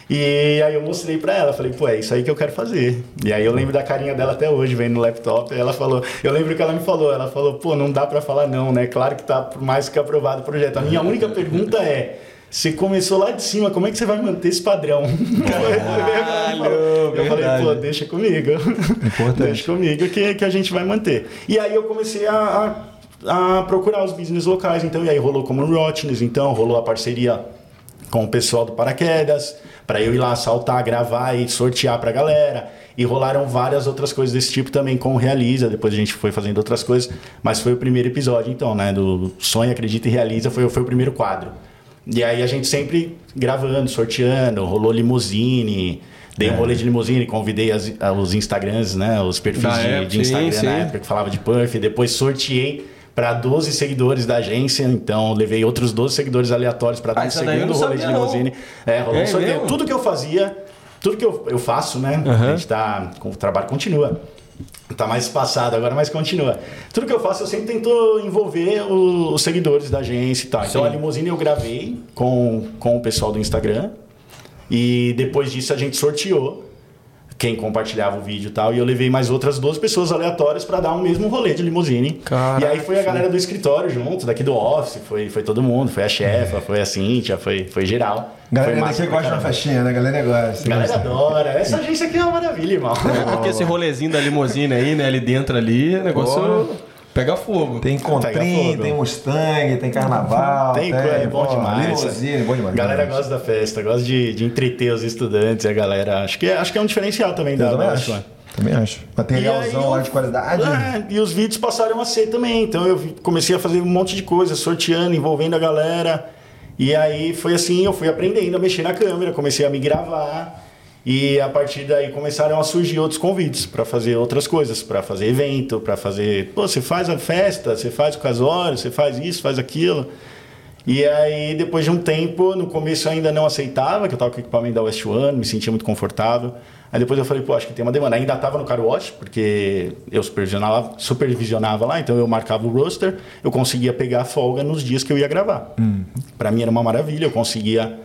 E aí eu mostrei pra ela, falei, pô, é isso aí que eu quero fazer. E aí eu lembro da carinha dela até hoje, vendo no laptop, ela falou, eu lembro que ela me falou, ela falou, pô, não dá pra falar não, né? Claro que tá mais que aprovado o projeto. A minha única pergunta é, você começou lá de cima, como é que você vai manter esse padrão? Caralho, eu falei, verdade. pô, deixa comigo. Deixa comigo que, que a gente vai manter. E aí eu comecei a, a, a procurar os business locais, então, e aí rolou como Rotness, então, rolou a parceria com o pessoal do Paraquedas, para eu ir lá saltar, gravar e sortear pra galera. E rolaram várias outras coisas desse tipo também com o Realiza. Depois a gente foi fazendo outras coisas. Mas foi o primeiro episódio, então, né? Do Sonha, Acredita e Realiza foi, foi o primeiro quadro. E aí a gente sempre gravando, sorteando, rolou limusine. Dei um rolê de limusine, convidei as- os Instagrams, né? Os perfis Da de, época, de Instagram sim, na sim. época que falava de Puff. Depois sorteei para 12 seguidores da agência. Então levei outros 12 seguidores aleatórios para dar um segundo rolê de limusine. É, rolou É um sorteio. Tudo que eu fazia, tudo que eu, eu faço, né? Aham. A gente tá. O trabalho continua. Tá mais espaçado agora, mas continua. Tudo que eu faço, eu sempre tento envolver o- os seguidores da agência e tal. Então a limusine eu gravei com, com o pessoal do Instagram. E depois disso a gente sorteou quem compartilhava o vídeo e tal. E eu levei mais outras duas pessoas aleatórias para dar um mesmo rolê de limusine. Caraca. E aí foi a galera do escritório junto, daqui do office, foi, foi todo mundo, foi a chefa, foi a Cíntia, foi, foi geral. Galera daqui gosta de uma festinha, né? Galera gosta. A galera adora. Essa agência aqui é uma maravilha, irmão. É porque esse rolezinho da limusine aí, né, ali dentro ali, o negócio Porra. Pega fogo. Tem Pega Contrim, fogo. tem Mustang, tem Carnaval. Tem coisa, é bom demais. Limusine, bom demais. A galera gosta da festa, gosta de, de entreter os estudantes, a galera. Acho que, é- acho que é um diferencial também Eu da também acho. Também acho. Materialzão lá de qualidade. É, e os vídeos passaram a ser também. Então eu comecei a fazer um monte de coisa, sorteando, envolvendo a galera. E aí foi assim, eu fui aprendendo a mexer na câmera, comecei a me gravar. E a partir daí começaram a surgir outros convites para fazer outras coisas, para fazer evento, para fazer. Pô, você faz a festa, você faz o casório, você faz isso, faz aquilo. E aí, depois de um tempo, no começo eu ainda não aceitava, que eu tava com o equipamento da West One, me sentia muito confortável. Aí depois eu falei, pô, acho que tem uma demanda. Ainda tava no Car Wash, porque eu supervisionava, supervisionava lá, então eu marcava o roster, eu conseguia pegar folga nos dias que eu ia gravar. Pra mim era uma maravilha, eu conseguia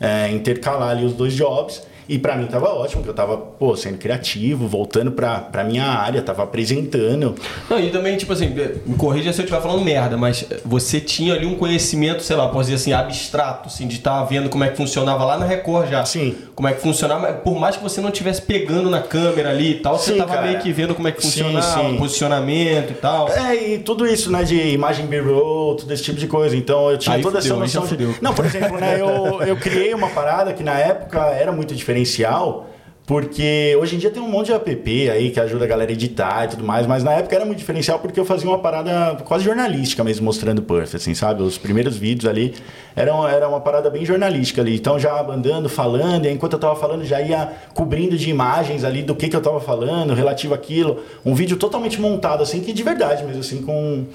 é, intercalar ali os dois jobs. E pra mim tava ótimo, porque eu tava, pô, sendo criativo, voltando pra, pra minha área, tava apresentando. Não, e também, tipo assim, me corrija se eu estiver falando merda, mas você tinha ali um conhecimento, sei lá, posso dizer assim, abstrato, assim, de estar vendo como é que funcionava lá na Record já. Sim. Como é que funcionava, por mais que você não estivesse pegando na câmera ali e tal, você Sim, tava cara. meio que vendo como é que Sim, funcionava, sim. posicionamento e tal. É, e tudo isso, né, de imagem B-roll, todo esse tipo de coisa. Então eu tinha Aí toda fudeu, essa noção. de- fudeu. Não, por exemplo, né, eu, eu criei uma parada que na época era muito diferencial. Porque hoje em dia tem um monte de app aí que ajuda a galera a editar e tudo mais, mas na época era muito diferencial porque eu fazia uma parada quase jornalística mesmo, mostrando Perth, assim, sabe? Os primeiros vídeos ali eram era uma parada bem jornalística ali. Então já andando, falando, e aí, enquanto eu tava falando já ia cobrindo de imagens ali do que, que eu tava falando, relativo àquilo. Um vídeo totalmente montado, assim, que de verdade mesmo, assim, com.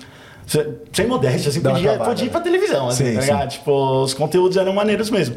Sem- modéstia, assim, podia, acabada, podia ir né? pra televisão, assim, Sim, tá sim. Tipo, os conteúdos eram maneiros mesmo.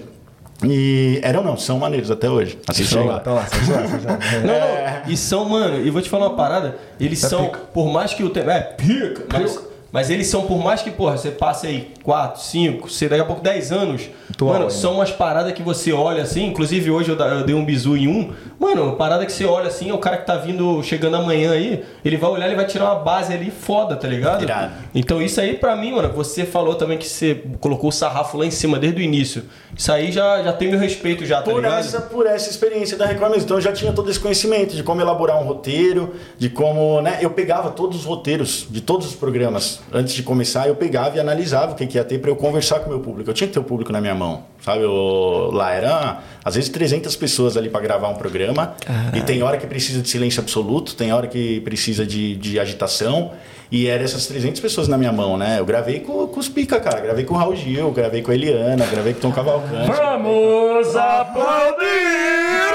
E eram não, são maneiros até hoje. Assiste aí. lá, então lá, lá, lá. Não, É. não. E são, mano, e vou te falar uma parada, eles É são, pica. por mais que o tempo. É, pica, mas, mas eles são, por mais que, porra, você passe aí 4, 5, sei, daqui a pouco 10 anos. Atual mano, são umas paradas que você olha assim, inclusive hoje eu, eu dei um bizu em um. Mano, parada que você olha assim, é o cara que tá vindo, chegando amanhã aí, ele vai olhar, ele vai tirar uma base ali foda, tá ligado? Irado. Então isso aí pra mim, mano, você falou também que você colocou o sarrafo lá em cima desde o início. Isso aí já, já tem meu respeito já, tá por ligado? essa, por essa experiência da Record. Então eu já tinha todo esse conhecimento de como elaborar um roteiro, de como, né? Eu pegava todos os roteiros de todos os programas antes de começar, eu pegava e analisava o que, que ia ter para eu conversar com o meu público. Eu tinha que ter o público na minha mão, sabe? Eu, lá era às vezes 300 pessoas ali para gravar um programa e tem hora que precisa de silêncio absoluto, tem hora que precisa de, de agitação. E eram essas 300 pessoas na minha mão, né? Eu gravei com, com os pica, cara. Gravei com o Raul Gil, gravei com a Eliana, gravei com o Tom Cavalcante. Vamos aplaudir!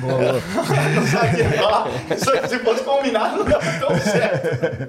Não sabia falar. Se fosse combinado, não dar tão certo.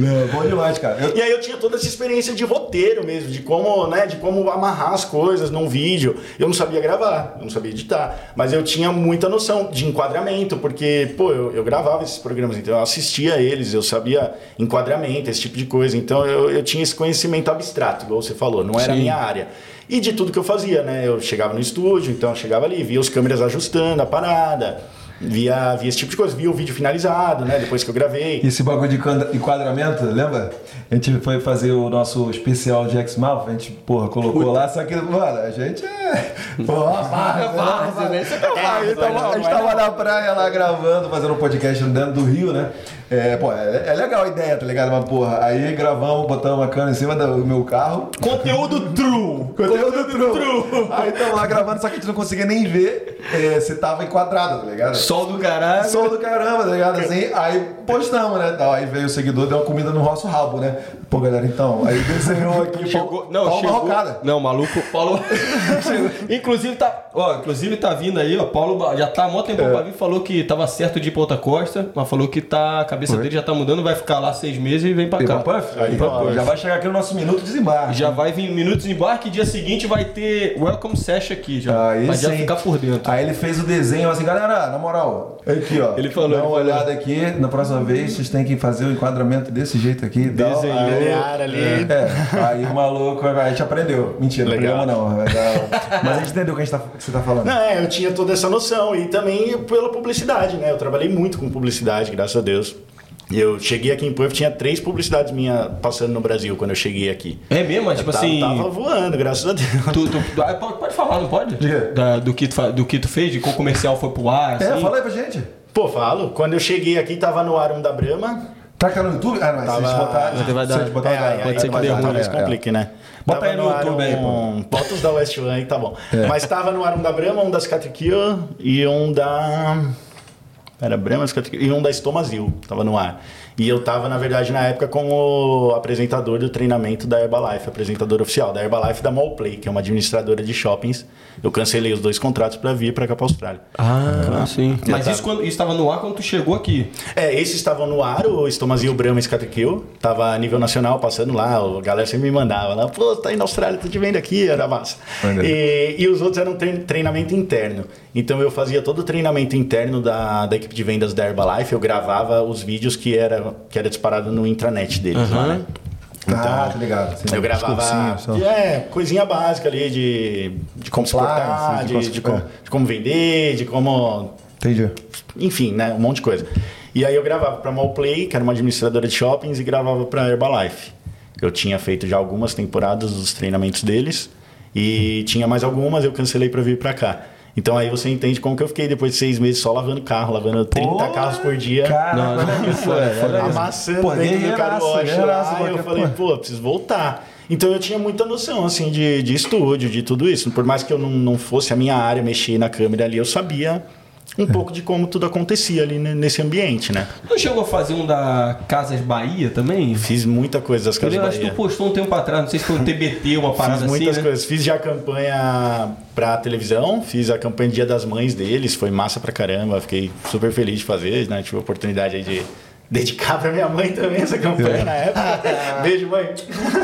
Não, bom demais, cara. Eu- E aí eu tinha toda essa experiência de roteiro mesmo, de como, né, de como amarrar as coisas num vídeo. Eu não sabia gravar, eu não sabia editar, mas eu tinha muita noção de enquadramento, porque, pô, eu, eu gravava esses programas, então eu assistia a eles, eu sabia enquadramento, esse tipo de coisa. Então eu, eu tinha esse conhecimento abstrato, igual você falou, não era a minha área. E de tudo que eu fazia, né? Eu chegava no estúdio, então eu chegava ali, via os câmeras ajustando a parada. Via, via esse tipo de coisa, via o vídeo finalizado, né? Depois que eu gravei. E esse bagulho de enquadramento, lembra? A gente foi fazer o nosso especial de X-Mouth, a gente, porra, colocou lá, só que, mano, a gente é. Porra, várzea, várzea, né? É gente tava- a gente tava na praia lá gravando, fazendo um podcast dentro do Rio, né? É, pô, é, é legal a ideia, tá ligado? Mas, porra, aí gravamos, botamos uma câmera em cima do meu carro. Conteúdo true. Conteúdo true. Aí estamos lá gravando, só que a gente não conseguia nem ver é, se tava enquadrado, tá ligado? Sol do caralho. Som do caramba, tá ligado? Assim, aí postamos, né? Aí veio o seguidor, deu uma comida no nosso rabo, né? Pô, galera, então, aí desenhou aqui. Chegou, Paulo- não, Paulo chegou. Barrocada. Não, maluco, Paulo. Inclusive tá, ó, inclusive tá vindo aí, ó, Paulo já tá há mó tempo pra vir, falou que tava certo de ir pra outra costa, mas falou que tá, a cabeça dele já tá mudando, vai ficar lá seis meses e vem pra E cá. pra Puff? Aí, E pra ó, Puff. Já vai chegar aqui no nosso minuto de desembarque. Já vai vir minutos de embarque, dia seguinte vai ter welcome session aqui já. Aí pra já sim. ficar por dentro. Aí ele fez o desenho assim, galera, na moral, aqui ó. Ele falou, Dá uma falou. olhada aqui, na próxima vez vocês têm que fazer o enquadramento desse jeito aqui. Linear ali. É, aí o maluco, a gente aprendeu. Mentira, não Legal. aprendemos não. Legal. Mas a gente entendeu o que, a gente tá, que você tá falando. Não, é, eu tinha toda essa noção e também pela publicidade, né? Eu trabalhei muito com publicidade, graças a Deus. Eu cheguei aqui em Puff, tinha três publicidades minhas passando no Brasil quando eu cheguei aqui. É mesmo, mas, tipo Eu assim. Tava voando, graças a Deus. Tu, tu- ah, pode, falar, não pode? Da- do, que tu, do que tu fez, de qual comercial foi pro ar, É, assim. fala aí pra gente. Pô, falo, quando eu cheguei aqui tava no ar um da Brahma. Tá aqui no YouTube? Ah, não, Tava- se a gente botar. Vai- vai se a gente dar- botar É, aí- pode aí ser que dê ruim, talvez é, complique, né? Bota Tava aí no YouTube aí, um... Bota os da West One aí, tá bom. Mas tava no ar um da Brahma, um das Catriquio e um da... Era Brahma, e um da Estomazil, tava no ar. E eu tava, na verdade, na época como apresentador do treinamento da Herbalife, apresentador oficial da Herbalife da Mallplay, que é uma administradora de shoppings. Eu cancelei os dois contratos pra vir pra cá pra Austrália. Ah, sim. Já Mas tava. isso, quando, isso tava no ar quando tu chegou aqui. É, esses estavam no ar, o Estomazil, Brahma e Scatequil. Tava a nível nacional, passando lá, a galera sempre me mandava lá, pô, tá aí na Austrália, tô te vendo aqui, era massa. E, e os outros eram trein- treinamento interno. Então eu fazia todo o treinamento interno da, da equipe de vendas da Herbalife, eu gravava os vídeos que era, que era disparado no intranet deles lá, né? Ah, tá ligado. Sim, Eu gravava é, coisinha básica ali de, de como se Compliance, portar, de de, de, como- de como vender, de como Entendi. enfim, né? Um monte de coisa. E aí eu gravava para Mallplay, que era uma administradora de shoppings, e gravava para Herbalife. Eu tinha feito já algumas temporadas dos treinamentos deles e tinha mais algumas, eu cancelei para vir para cá. Então aí você entende como que eu fiquei depois de seis meses só lavando carro, lavando 30 Pô, carros por dia. Cara, Não, olha não, isso, foi- velho. foi olha isso. Amassando Pô, dentro do guerreiraço, lá, e eu qualquer- falei, pô. pô, preciso voltar. Então eu tinha muita noção, assim, de, de estúdio, de tudo isso. Por mais que eu não, não fosse a minha área, mexer na câmera ali, eu sabia um pouco de como tudo acontecia ali ne- nesse ambiente, né? Tu chegou a fazer um da Casas Bahia também? Fiz muita coisa das Eu Casas acho que Bahia. tu postou um tempo atrás, não sei se foi um TBT, uma parada Fiz assim, muitas né? coisas. Fiz já a campanha pra televisão, fiz a campanha Dia das Mães deles, foi massa pra caramba, fiquei super feliz de fazer, né? Tive a oportunidade aí de dedicar pra minha mãe também essa campanha na época. Beijo, mãe.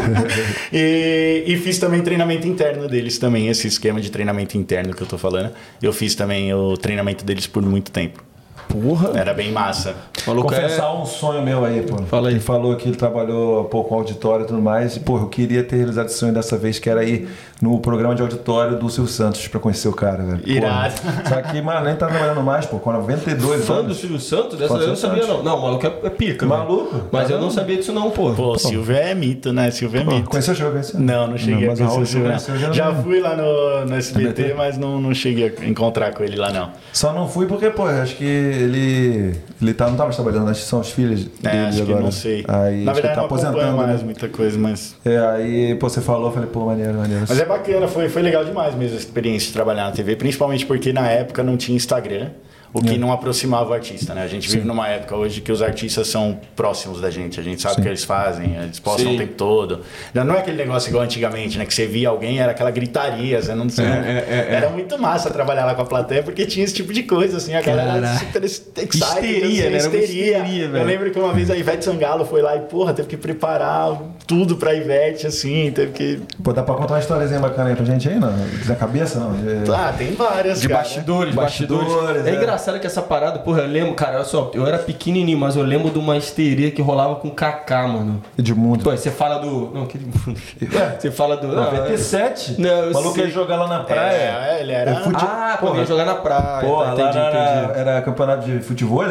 e, e fiz também treinamento interno deles também, esse esquema de treinamento interno que eu tô falando. Eu fiz também o treinamento deles por muito tempo. Porra. Era bem massa. É... Confessar um sonho meu aí, pô. Fala aí. Ele falou que ele trabalhou um pouco com auditório e tudo mais. E, pô, eu queria ter realizado esse sonho dessa vez, que era ir no programa de auditório do Silvio Santos pra conhecer o cara, velho. Pô, Irado. Só que, mano, nem tá trabalhando mais, pô, com 92 Fã do anos. Silvio Santos? Dessa Fã do eu não sabia, não. Não, o maluco é, é pica. Maluco? Mas eu não sabia disso, não, pô. Pô, Silvio é mito, né? Silvio é Pô, mito. conheceu o show? Conheceu? Não, não cheguei mas a o conhecer o Silvio. conheceu, não. já Já não- fui lá no, no SBT, SBT? mas não, não cheguei a encontrar com ele lá, não. Só não fui porque, pô, acho que ele. Ele tá, não tava trabalhando, acho que são os filhos dele É, acho que agora. não sei. Aí, Na acho que verdade, ele tá não aposentando, mais né? muita coisa, mas... É, aí, pô, você falou, eu falei, pô, maneiro, maneiro. Mas é bacana, foi, foi legal demais mesmo a experiência de trabalhar na TV, principalmente porque na época não tinha Instagram, o que não aproximava o artista, né? A gente vive numa época hoje que os artistas são próximos da gente, a gente sabe o que eles fazem, eles postam Sim. o tempo todo. Já não é aquele negócio igual antigamente, né? Que você via alguém, era aquela gritaria, você não sei. É, é, é, Era muito massa trabalhar lá com a plateia porque tinha esse tipo de coisa, assim, a galera Caraca. super excited, Histeria, assim, né? Era uma histeria, Eu lembro que uma vez a Ivete Sangalo foi lá e, porra, teve que preparar tudo pra Ivete, assim, teve que Pô, dá pra contar uma historiazinha bacana aí pra gente aí, não? Da cabeça, não? De- Ah, tem várias, De cara. bastidores, bastidores. Bastidores, É é. engraçado que essa parada, porra, eu lembro, cara, olha só, eu era pequenininho, mas eu lembro de uma histeria que rolava com o Kaká, mano. Edmundo. Pô, você fala do. Não, que Você fala do. Não, 97? Não, eu o maluco sei. ia jogar lá na praia. É, ele era. É fute- Ah, pô, Porra. ia jogar na praia. Porra, tá, lá entendi, era, entendi. era campeonato de futebol,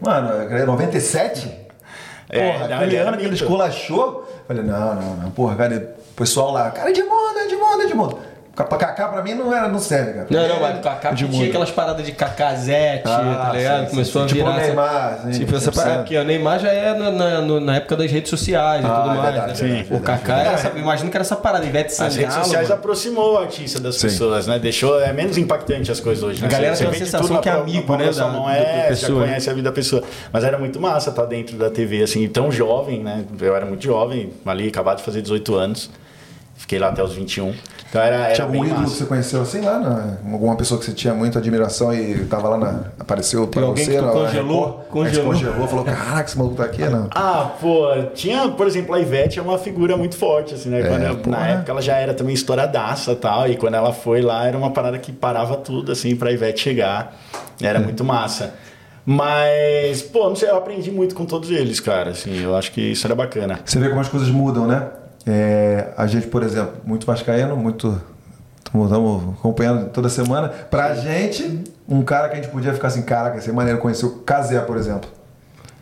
Mano, era 97? É, Porra, não, aquele ano que ele esculachou. Falei, não, não, não. Porra, cara, o pessoal lá, cara, Edmundo, Edmundo, Edmundo. Pra Kaká pra mim não, era, não serve, cara. Não, não, mas o Kaká Edmundo. tinha aquelas paradas de Cacazete, Ah, tá ligado? sim, sim, Começou sim. a Tipo virar. o Neymar, sim, tipo essa 100%. parada. Porque o Neymar já é na, na, na época das redes sociais e Ah, tudo é mais. verdade, né? verdade, o Kaká verdade. era essa, imagino que era essa parada, Ivete As Sangalo. redes sociais mano. aproximou o artista das Sim. pessoas, né? Deixou é menos impactante as coisas hoje. Né? A galera Você tem a sensação que é amigo, né, da mão. É, já né? conhece a vida da pessoa. Mas era muito massa estar dentro da TV, assim, tão jovem, né? Eu era muito jovem, ali, acabado de fazer 18 anos. Fiquei lá até os 21. Então era, era Tinha algum bem ídolo que massa. você conheceu assim lá? né? Alguma pessoa que você tinha muita admiração e tava lá na. apareceu pra alguém você? que tu na- congelou? Congelou. Congelou, falou: caraca, esse maluco tá aqui, não. Ah, pô, tinha, por exemplo, a Ivete é uma figura muito forte, assim, né? Quando eu- pô, na né? época ela já era também estouradaça e tal, e quando ela foi lá era uma parada que parava tudo, assim, pra Ivete chegar. Era muito massa. Mas, pô, não sei, eu aprendi muito com todos eles, cara, assim, eu acho que isso era bacana. Você vê como as coisas mudam, né? É, a gente, por exemplo, muito vascaíno, muito. Estamos acompanhando toda semana. Pra gente, um cara que a gente podia ficar assim, caraca, ia ser maneiro conhecer o Casé, por exemplo.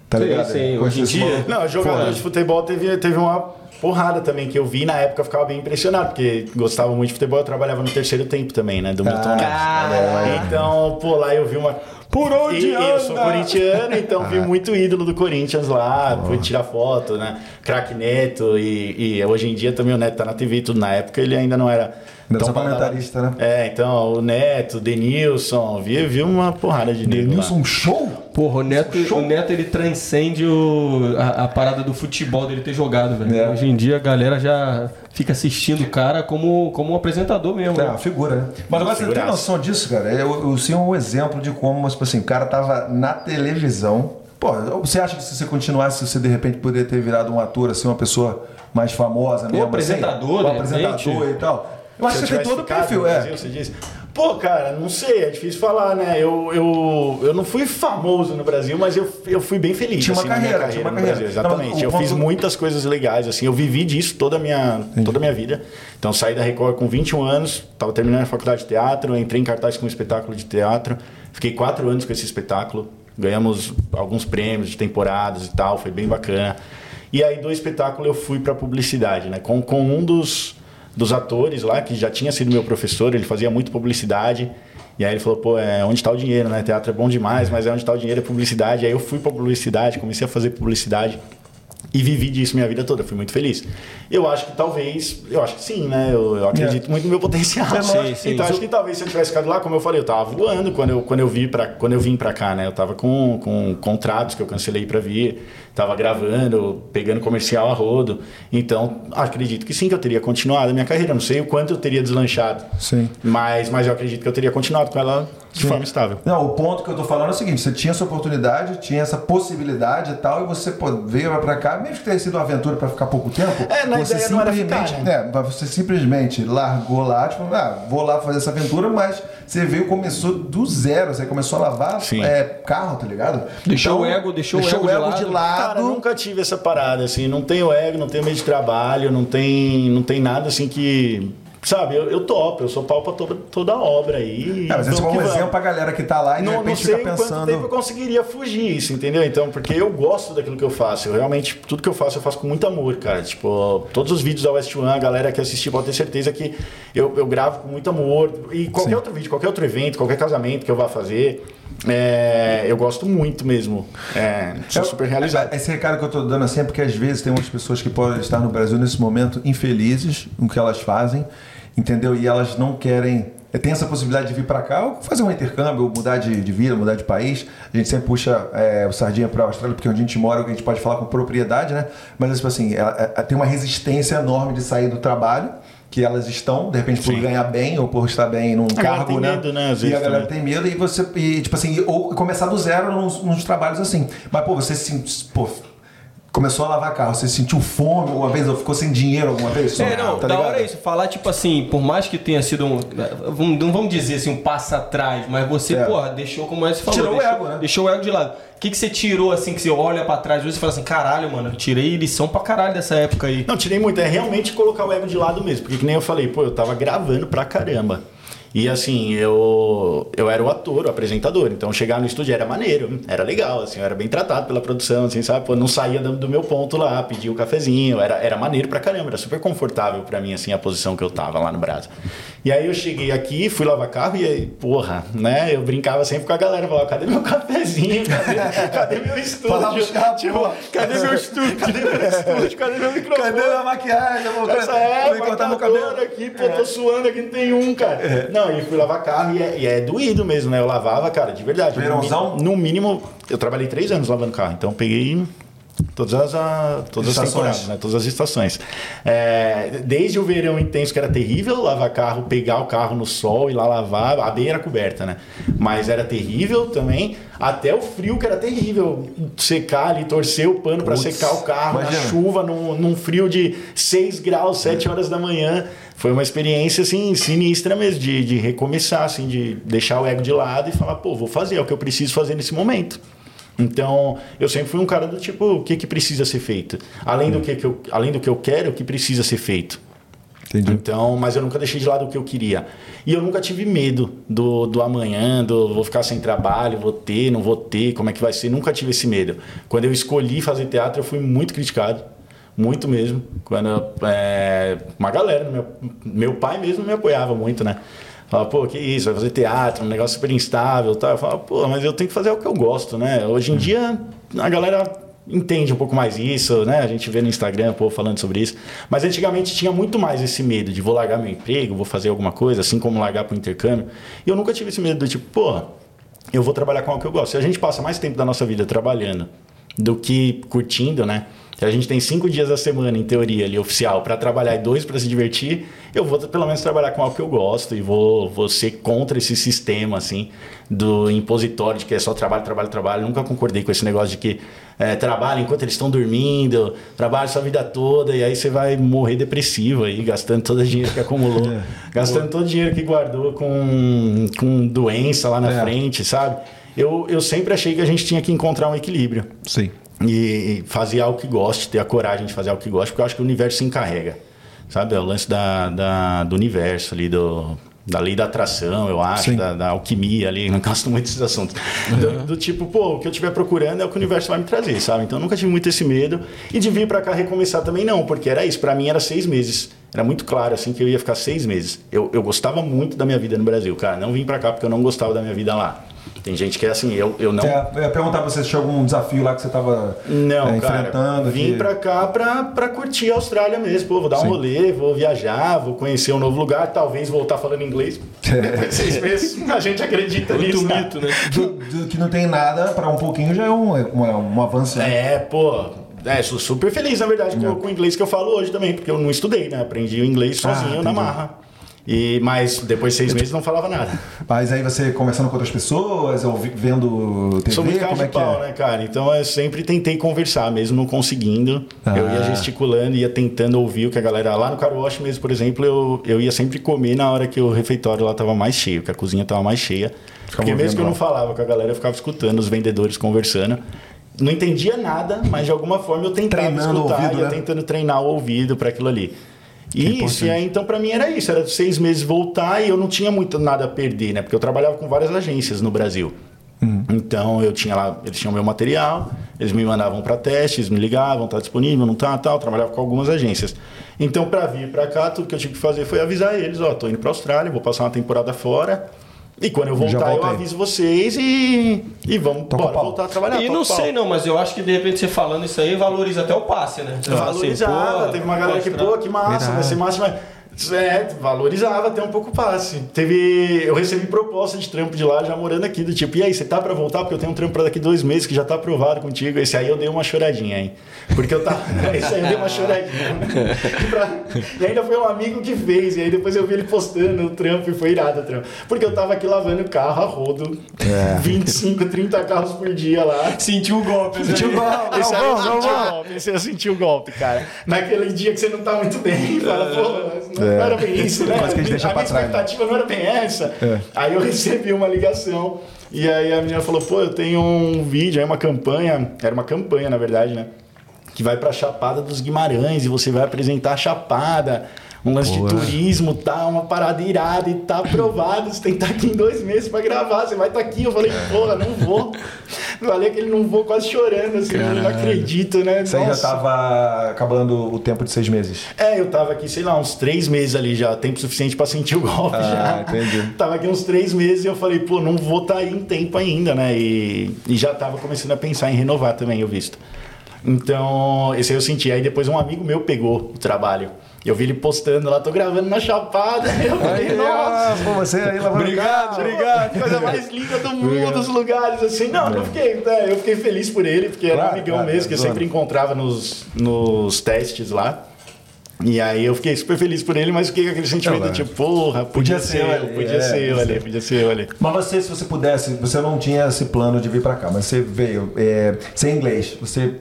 Tá Sim, ligado? sim, hoje em dia-. Não, jogador Foda. de futebol teve, teve uma porrada também que eu vi na época eu ficava bem impressionado, porque gostava muito de futebol, eu trabalhava no terceiro tempo também, né? Do Milton Neves. Caralho. Então, pô, lá eu vi uma. Por onde E Eu sou anda? corintiano, então vi muito ídolo do Corinthians lá, fui tirar foto, né? Craque Neto, e, e hoje em dia também o Neto tá na TV e tudo. Na época ele ainda não era. Ainda só badalado. comentarista, né? É, então o Neto, Denilson, vi, vi uma porrada de lá. Denilson, um show? Porra, o Neto, Show. o Neto ele transcende o- a, a parada do futebol dele ter jogado, velho. É. Hoje em dia a galera já fica assistindo o cara como, como um apresentador mesmo. É, né? uma figura, né? Mas agora você tem noção disso, cara? Eu, eu sei um exemplo de como, tipo assim, o cara tava na televisão. Pô, você acha que se você continuasse, você de repente poderia ter virado um ator, assim, uma pessoa mais famosa mesmo? apresentador, assim? de Um apresentador repente. e tal. Eu acho que você tem todo o perfil, é. Brasil, você diz. Pô, cara, não sei, é difícil falar, né? Eu, eu, eu não fui famoso no Brasil, mas eu, eu fui bem feliz. Tinha uma assim, minha carreira, tinha uma carreira. Brasil, exatamente. o eu ponto- fiz muitas coisas legais, assim, eu vivi disso toda a minha, toda a minha vida. Então saí da Record com 21 anos, estava terminando a faculdade de teatro, entrei em cartaz com um espetáculo de teatro, fiquei quatro anos com esse espetáculo, ganhamos alguns prêmios de temporadas e tal, foi bem bacana. E aí do espetáculo eu fui para publicidade, né? Com, com um dos dos atores lá, que já tinha sido meu professor, ele fazia muito publicidade. E aí ele falou, pô, é onde está o dinheiro, né? Teatro é bom demais, mas é onde está o dinheiro é publicidade. Aí eu fui para publicidade, comecei a fazer publicidade e vivi disso minha vida toda, fui muito feliz. Eu acho que talvez, eu acho que sim, né? Eu, eu acredito muito no meu potencial. É lógico, sim. Então acho que talvez se eu tivesse ficado lá, como eu falei, eu tava voando quando eu, quando eu, vi pra, quando eu vim pra cá, né? Eu tava com, com contratos que eu cancelei pra vir, tava gravando, pegando comercial a rodo. Então acredito que sim, que eu teria continuado a minha carreira. Não sei o quanto eu teria deslanchado. Sim. Mas, mas eu acredito que eu teria continuado com ela de forma estável. Não, o ponto que eu tô falando é o seguinte: você tinha essa oportunidade, tinha essa possibilidade e tal, e você veio pra cá, mesmo que tenha sido uma aventura pra ficar pouco tempo. É, na você ideia não era simplesmente, ficar, né? mas você simplesmente largou lá, tipo, ah, vou lá fazer essa aventura, mas você veio começou do zero, você começou a lavar é, carro, tá ligado? Deixou o ego- deixou o ego de lado. de lado. Cara, nunca tive essa parada, assim, não tenho ego, não tenho medo de trabalho, não tem, não tem nada assim que. Sabe, eu, eu topo, eu sou pau pra toda, toda a obra aí. É, mas esse é um exemplo pra galera que tá lá e de Não, não repente sei fica em quanto pensando. tempo eu conseguiria fugir isso, entendeu? Então, porque eu gosto daquilo que eu faço. Eu realmente, tudo que eu faço, eu faço com muito amor, cara. Tipo, todos os vídeos da West One, a galera que assistir pode ter certeza que eu, eu gravo com muito amor. E qualquer Sim. outro vídeo, qualquer outro evento, qualquer casamento que eu vá fazer, é, eu gosto muito mesmo. É, sou super realizado. Esse recado que eu tô dando assim é porque às vezes tem umas pessoas que podem estar no Brasil nesse momento infelizes no que elas fazem, entendeu? E elas não querem. Tem essa possibilidade de vir para cá, ou fazer um intercâmbio, ou mudar de, de vida, mudar de país. A gente sempre puxa é, o sardinha para a Austrália, porque onde a gente mora, a gente pode falar com propriedade, né? Mas, tipo assim, ela- ela tem uma resistência enorme de sair do trabalho, que elas estão, de repente, por Sim. ganhar bem, ou por estar bem num galera cargo, tem né? medo, né, às e a vezes, galera também. tem medo, e você, e, tipo assim, ou começar do zero nos, nos trabalhos assim. Mas, pô, você se, pô, começou a lavar carro, você sentiu fome alguma vez ou ficou sem dinheiro alguma vez? Só? É, não, tá da ligado? hora é isso. Falar, tipo assim, por mais que tenha sido um. Não vamos dizer assim, um passo atrás, mas você, É. porra, deixou, como é que você falou, Tirou o deixou, ego, né? deixou o ego de lado. O que, que você tirou, assim, que você olha pra trás hoje e fala assim, caralho, mano, eu tirei lição pra caralho dessa época aí. Não, tirei muito. É realmente colocar o ego de lado mesmo. Porque que nem eu falei, pô, eu tava gravando pra caramba. E assim, eu, eu era o ator, o apresentador. Então chegar no estúdio era maneiro, era legal, assim, eu era bem tratado pela produção, assim, sabe? Pô, não saía do, do meu ponto lá, pedia o cafezinho, era, era maneiro pra caramba, era super confortável pra mim, assim, a posição que eu tava lá no Brasa. E aí eu cheguei aqui, fui lavar carro e aí, porra, né? Eu brincava sempre com a galera, falava, cadê meu cafezinho? Cadê, cadê meu estúdio? Tipo, cadê meu estúdio? Cadê meu estúdio? Cadê meu microfone? Cadê a maquiagem? Eu vou, Essa é, cortar meu cabelo. marcador aqui, pô, tô suando aqui, não tem um, cara. Não, e fui lavar carro e é, e é doído mesmo, né? Eu lavava, cara, de verdade. Verãozão? No, no mínimo, eu trabalhei três anos lavando carro, então eu peguei todas as, a- todas as Estações. temporadas, né? Todas as estações. É, desde o verão intenso, que era terrível, lavar carro, pegar o carro no sol e lá lavar, a beira era coberta, né? Mas era terrível também, até o frio que era terrível. Secar ali, torcer o pano para secar o carro imagina. na chuva, num, num frio de 6 graus, 7 horas da manhã. Foi uma experiência, assim, sinistra mesmo, de, de recomeçar, assim, de deixar o ego de lado e falar, pô, vou fazer, é o que eu preciso fazer nesse momento. Então, eu sempre fui um cara do tipo, o que, que precisa ser feito? Além do que, que eu, além do que eu quero, o que precisa ser feito? Entendi. Então, mas eu nunca deixei de lado o que eu queria. E eu nunca tive medo do, do amanhã, do vou ficar sem trabalho, vou ter, não vou ter, como é que vai ser. Nunca tive esse medo. Quando eu escolhi fazer teatro, eu fui muito criticado. Muito mesmo. Quando é, uma galera, meu, meu pai mesmo me apoiava muito, né? Falava, pô, que isso, vai fazer teatro, um negócio super instável, tá? Eu falava, pô, mas eu tenho que fazer o que eu gosto, né? Hoje em dia, a galera entende um pouco mais isso, né? A gente vê no Instagram, pô, falando sobre isso. Mas antigamente tinha muito mais esse medo de vou largar meu emprego, vou fazer alguma coisa, assim como largar pro intercâmbio. E eu nunca tive esse medo do tipo, pô, eu vou trabalhar com o que eu gosto. Se a gente passa mais tempo da nossa vida trabalhando do que curtindo, né? A gente tem cinco dias da semana, em teoria, ali, oficial, para trabalhar e dois para se divertir, eu vou pelo menos trabalhar com algo que eu gosto e vou, vou ser contra esse sistema, assim, do impositório de que é só trabalho, trabalho, trabalho. Nunca concordei com esse negócio de que é, trabalha enquanto eles estão dormindo, trabalha sua vida toda e aí você vai morrer depressivo aí, gastando todo o dinheiro que acumulou, gastando todo o dinheiro que guardou com, com doença lá na É. frente, sabe? Eu, eu sempre achei que a gente tinha que encontrar um equilíbrio Sim. E fazer algo que goste, ter a coragem de fazer algo que goste, porque eu acho que o universo se encarrega, sabe? É o lance da, da- do universo ali, do, da lei da atração, eu acho, da, da alquimia ali, não gosto muito desses assuntos. Do, do tipo, pô, o que eu estiver procurando é o que o universo vai me trazer, sabe? Então eu nunca tive muito esse medo. E de vir pra cá recomeçar também não, porque era isso, pra mim era seis meses. Era muito claro, assim, que eu ia ficar seis meses. Eu, eu gostava muito da minha vida no Brasil, cara. Não vim pra cá porque eu não gostava da minha vida lá. Tem gente que é assim, eu, eu não... É, Eu ia perguntar pra você se tinha algum desafio lá que você tava Não, é, cara. enfrentando. Vim que- pra cá pra, pra curtir a Austrália mesmo. Pô, vou dar Sim. um rolê, vou viajar, vou conhecer um novo lugar, talvez voltar falando inglês. De seis meses, a gente acredita Muito nisso. mito, né? do- do que não tem nada, pra um pouquinho já é um, é um, um avanço. né? É, pô. É, sou super feliz, na verdade, com, com o inglês que eu falo hoje também, porque eu não estudei, né? Aprendi o inglês Ah, sozinho na entendi. marra. E, mas depois de seis meses não falava nada. Mas aí você conversando com outras pessoas, ouvi- vendo TV, Sou muito como é que pau, é? né, cara? Então eu sempre tentei conversar, mesmo não conseguindo. Eu ia Ah. gesticulando, ia tentando ouvir o que a galera. Lá no Carwash mesmo, por exemplo, eu, eu ia sempre comer na hora que o refeitório lá tava mais cheio, que a cozinha tava mais cheia. Porque mesmo que eu não falava com a galera, eu ficava escutando os vendedores conversando. Não entendia nada, mas de alguma forma eu tentava Treinando escutar, ouvido, ia né? tentando treinar o ouvido para aquilo ali. Que é isso, e aí, então para mim era isso, era seis meses voltar e eu não tinha muito nada a perder, né? Porque eu trabalhava com várias agências no Brasil. Uhum. Então eu tinha lá, eles tinham meu material, eles me mandavam para testes, me ligavam, tá disponível, não tá, tal, trabalhava com algumas agências. Então para vir para cá, tudo que eu tive que fazer foi avisar eles, ó, tô indo para Austrália, vou passar uma temporada fora. E quando eu voltar, eu aviso vocês e, e vamos bora voltar a trabalhar. E não pau. sei não, mas eu acho que de repente você falando isso aí valoriza até o passe, né? Você fala assim, teve uma galera que, pô, que massa, vai ser massa, mas É, valorizava até um pouco o passe. Teve. Eu recebi proposta de trampo de lá, já morando aqui, do tipo, e aí, você tá pra voltar? Porque eu tenho um trampo pra daqui dois meses que já tá aprovado contigo. Esse aí eu dei uma choradinha, hein? Porque eu tava. Esse aí eu dei uma choradinha. Pra- E ainda foi um amigo que fez, e aí depois eu vi ele postando o trampo e foi irado o trampo. Porque eu tava aqui lavando o carro a rodo, 25, 30 carros por dia lá. Sentiu o golpe. Sentiu o golpe. Esse aí eu senti o golpe, esse aí eu senti o golpe, cara. Naquele dia que você não tá muito bem, fala, pô, não É. era bem isso, né? Coisa que a gente deixa a minha né? expectativa não era bem essa. É. Aí eu recebi uma ligação e aí a menina falou, pô, eu tenho um vídeo, aí uma campanha, era uma campanha, na verdade, né? Que vai pra Chapada dos Guimarães e você vai apresentar a Chapada. Um lance de turismo, tá? Uma parada irada e tá aprovado. Você tem que estar aqui em dois meses pra gravar. Você vai estar aqui. Eu falei, porra, não vou. Falei que ele não vou quase chorando, assim, eu não acredito, né? Você já Nossa. tava acabando o tempo de seis meses. É, eu tava aqui, sei lá, uns três meses ali já, tempo suficiente pra sentir o golpe Ah, já. entendi. Tava aqui uns três meses e eu falei, pô, não vou estar aí em tempo ainda, né? E, e já tava começando a pensar em renovar também o visto. Então, esse aí eu senti. Aí depois um amigo meu pegou o trabalho. Eu vi ele postando lá, tô gravando na Chapada. Eu falei, nossa. pô, você aí lavando Obrigado, carro. Obrigado, coisa mais linda do mundo, os lugares, assim. Não, eu fiquei, né, eu fiquei feliz por ele, porque era um Claro, amigão claro, mesmo, que eu sempre encontrava nos, nos testes lá. E aí eu fiquei super feliz por ele, mas fiquei com aquele sentimento Não, de tipo, porra, podia, Podia ser eu podia é, ser eu ali, podia ser eu ali. Mas você, se você pudesse, você não tinha esse plano de vir pra cá, mas você veio é, sem inglês. Você,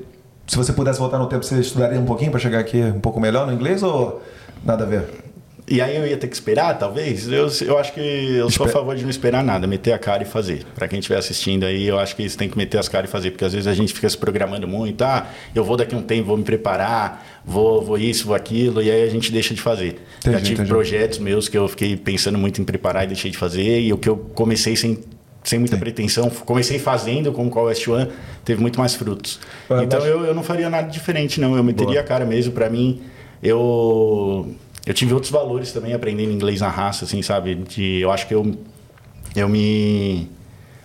se você pudesse voltar no tempo, você estudaria um pouquinho pra chegar aqui um pouco melhor no inglês ou nada a ver? E aí eu ia ter que esperar, talvez? Eu, eu acho que eu sou a favor de não esperar nada, meter a cara e fazer. Pra quem estiver assistindo aí, eu acho que você tem que meter as caras e fazer, porque às vezes a gente fica se programando muito, ah, eu vou daqui a um tempo, vou me preparar, vou, vou isso, vou aquilo, e aí a gente deixa de fazer. Já Entendi, tive entendi. projetos meus que eu fiquei pensando muito em preparar e deixei de fazer, e o que eu comecei sem sem muita pretensão, comecei fazendo com a West One, teve muito mais frutos. Ah, então mas- eu, eu não faria nada diferente, não. Eu meteria Boa. a cara mesmo. Pra mim, eu eu tive outros valores também aprendendo inglês na raça, assim, sabe? De, eu acho que eu eu me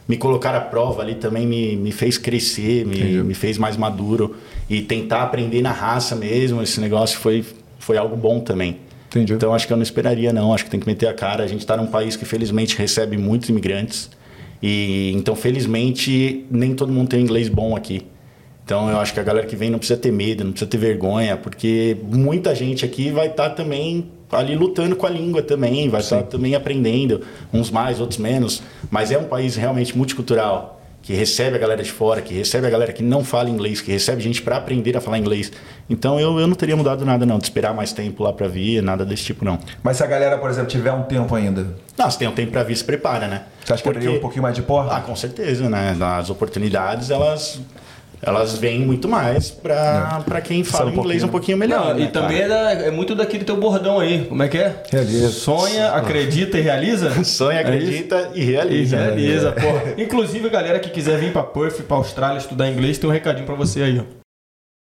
me colocar à prova ali também me, me fez crescer, me, me fez mais maduro e tentar aprender na raça mesmo. Esse negócio foi foi algo bom também. Entendi. Então acho que eu não esperaria não, acho que tem que meter a cara. A gente está num país que felizmente recebe muitos imigrantes e então felizmente nem todo mundo tem inglês bom aqui. Então eu acho que a galera que vem não precisa ter medo, não precisa ter vergonha, porque muita gente aqui vai estar também ali lutando com a língua também, vai estar também aprendendo, uns mais, outros menos, mas é um país realmente multicultural que recebe a galera de fora, que recebe a galera que não fala inglês, que recebe gente para aprender a falar inglês. Então eu, eu não teria mudado nada não, de esperar mais tempo lá para vir, nada desse tipo não. Mas se a galera, por exemplo, tiver um tempo ainda, Não, se tem um tempo para vir, se prepara, né? você acha que abriria um pouquinho mais de Ah, porta? com certeza, né? As oportunidades, elas, elas vêm muito mais para para quem fala um inglês um pouquinho melhor. Não, né, e também é, da- é muito daquele teu bordão aí. Como é que é? Realiza. Sonha, acredita e realiza? Sonha, É acredita e E realiza. né? realiza, pô. Inclusive, a galera que quiser vir pra Perth, pra Austrália estudar inglês, tem um recadinho pra você aí, ó.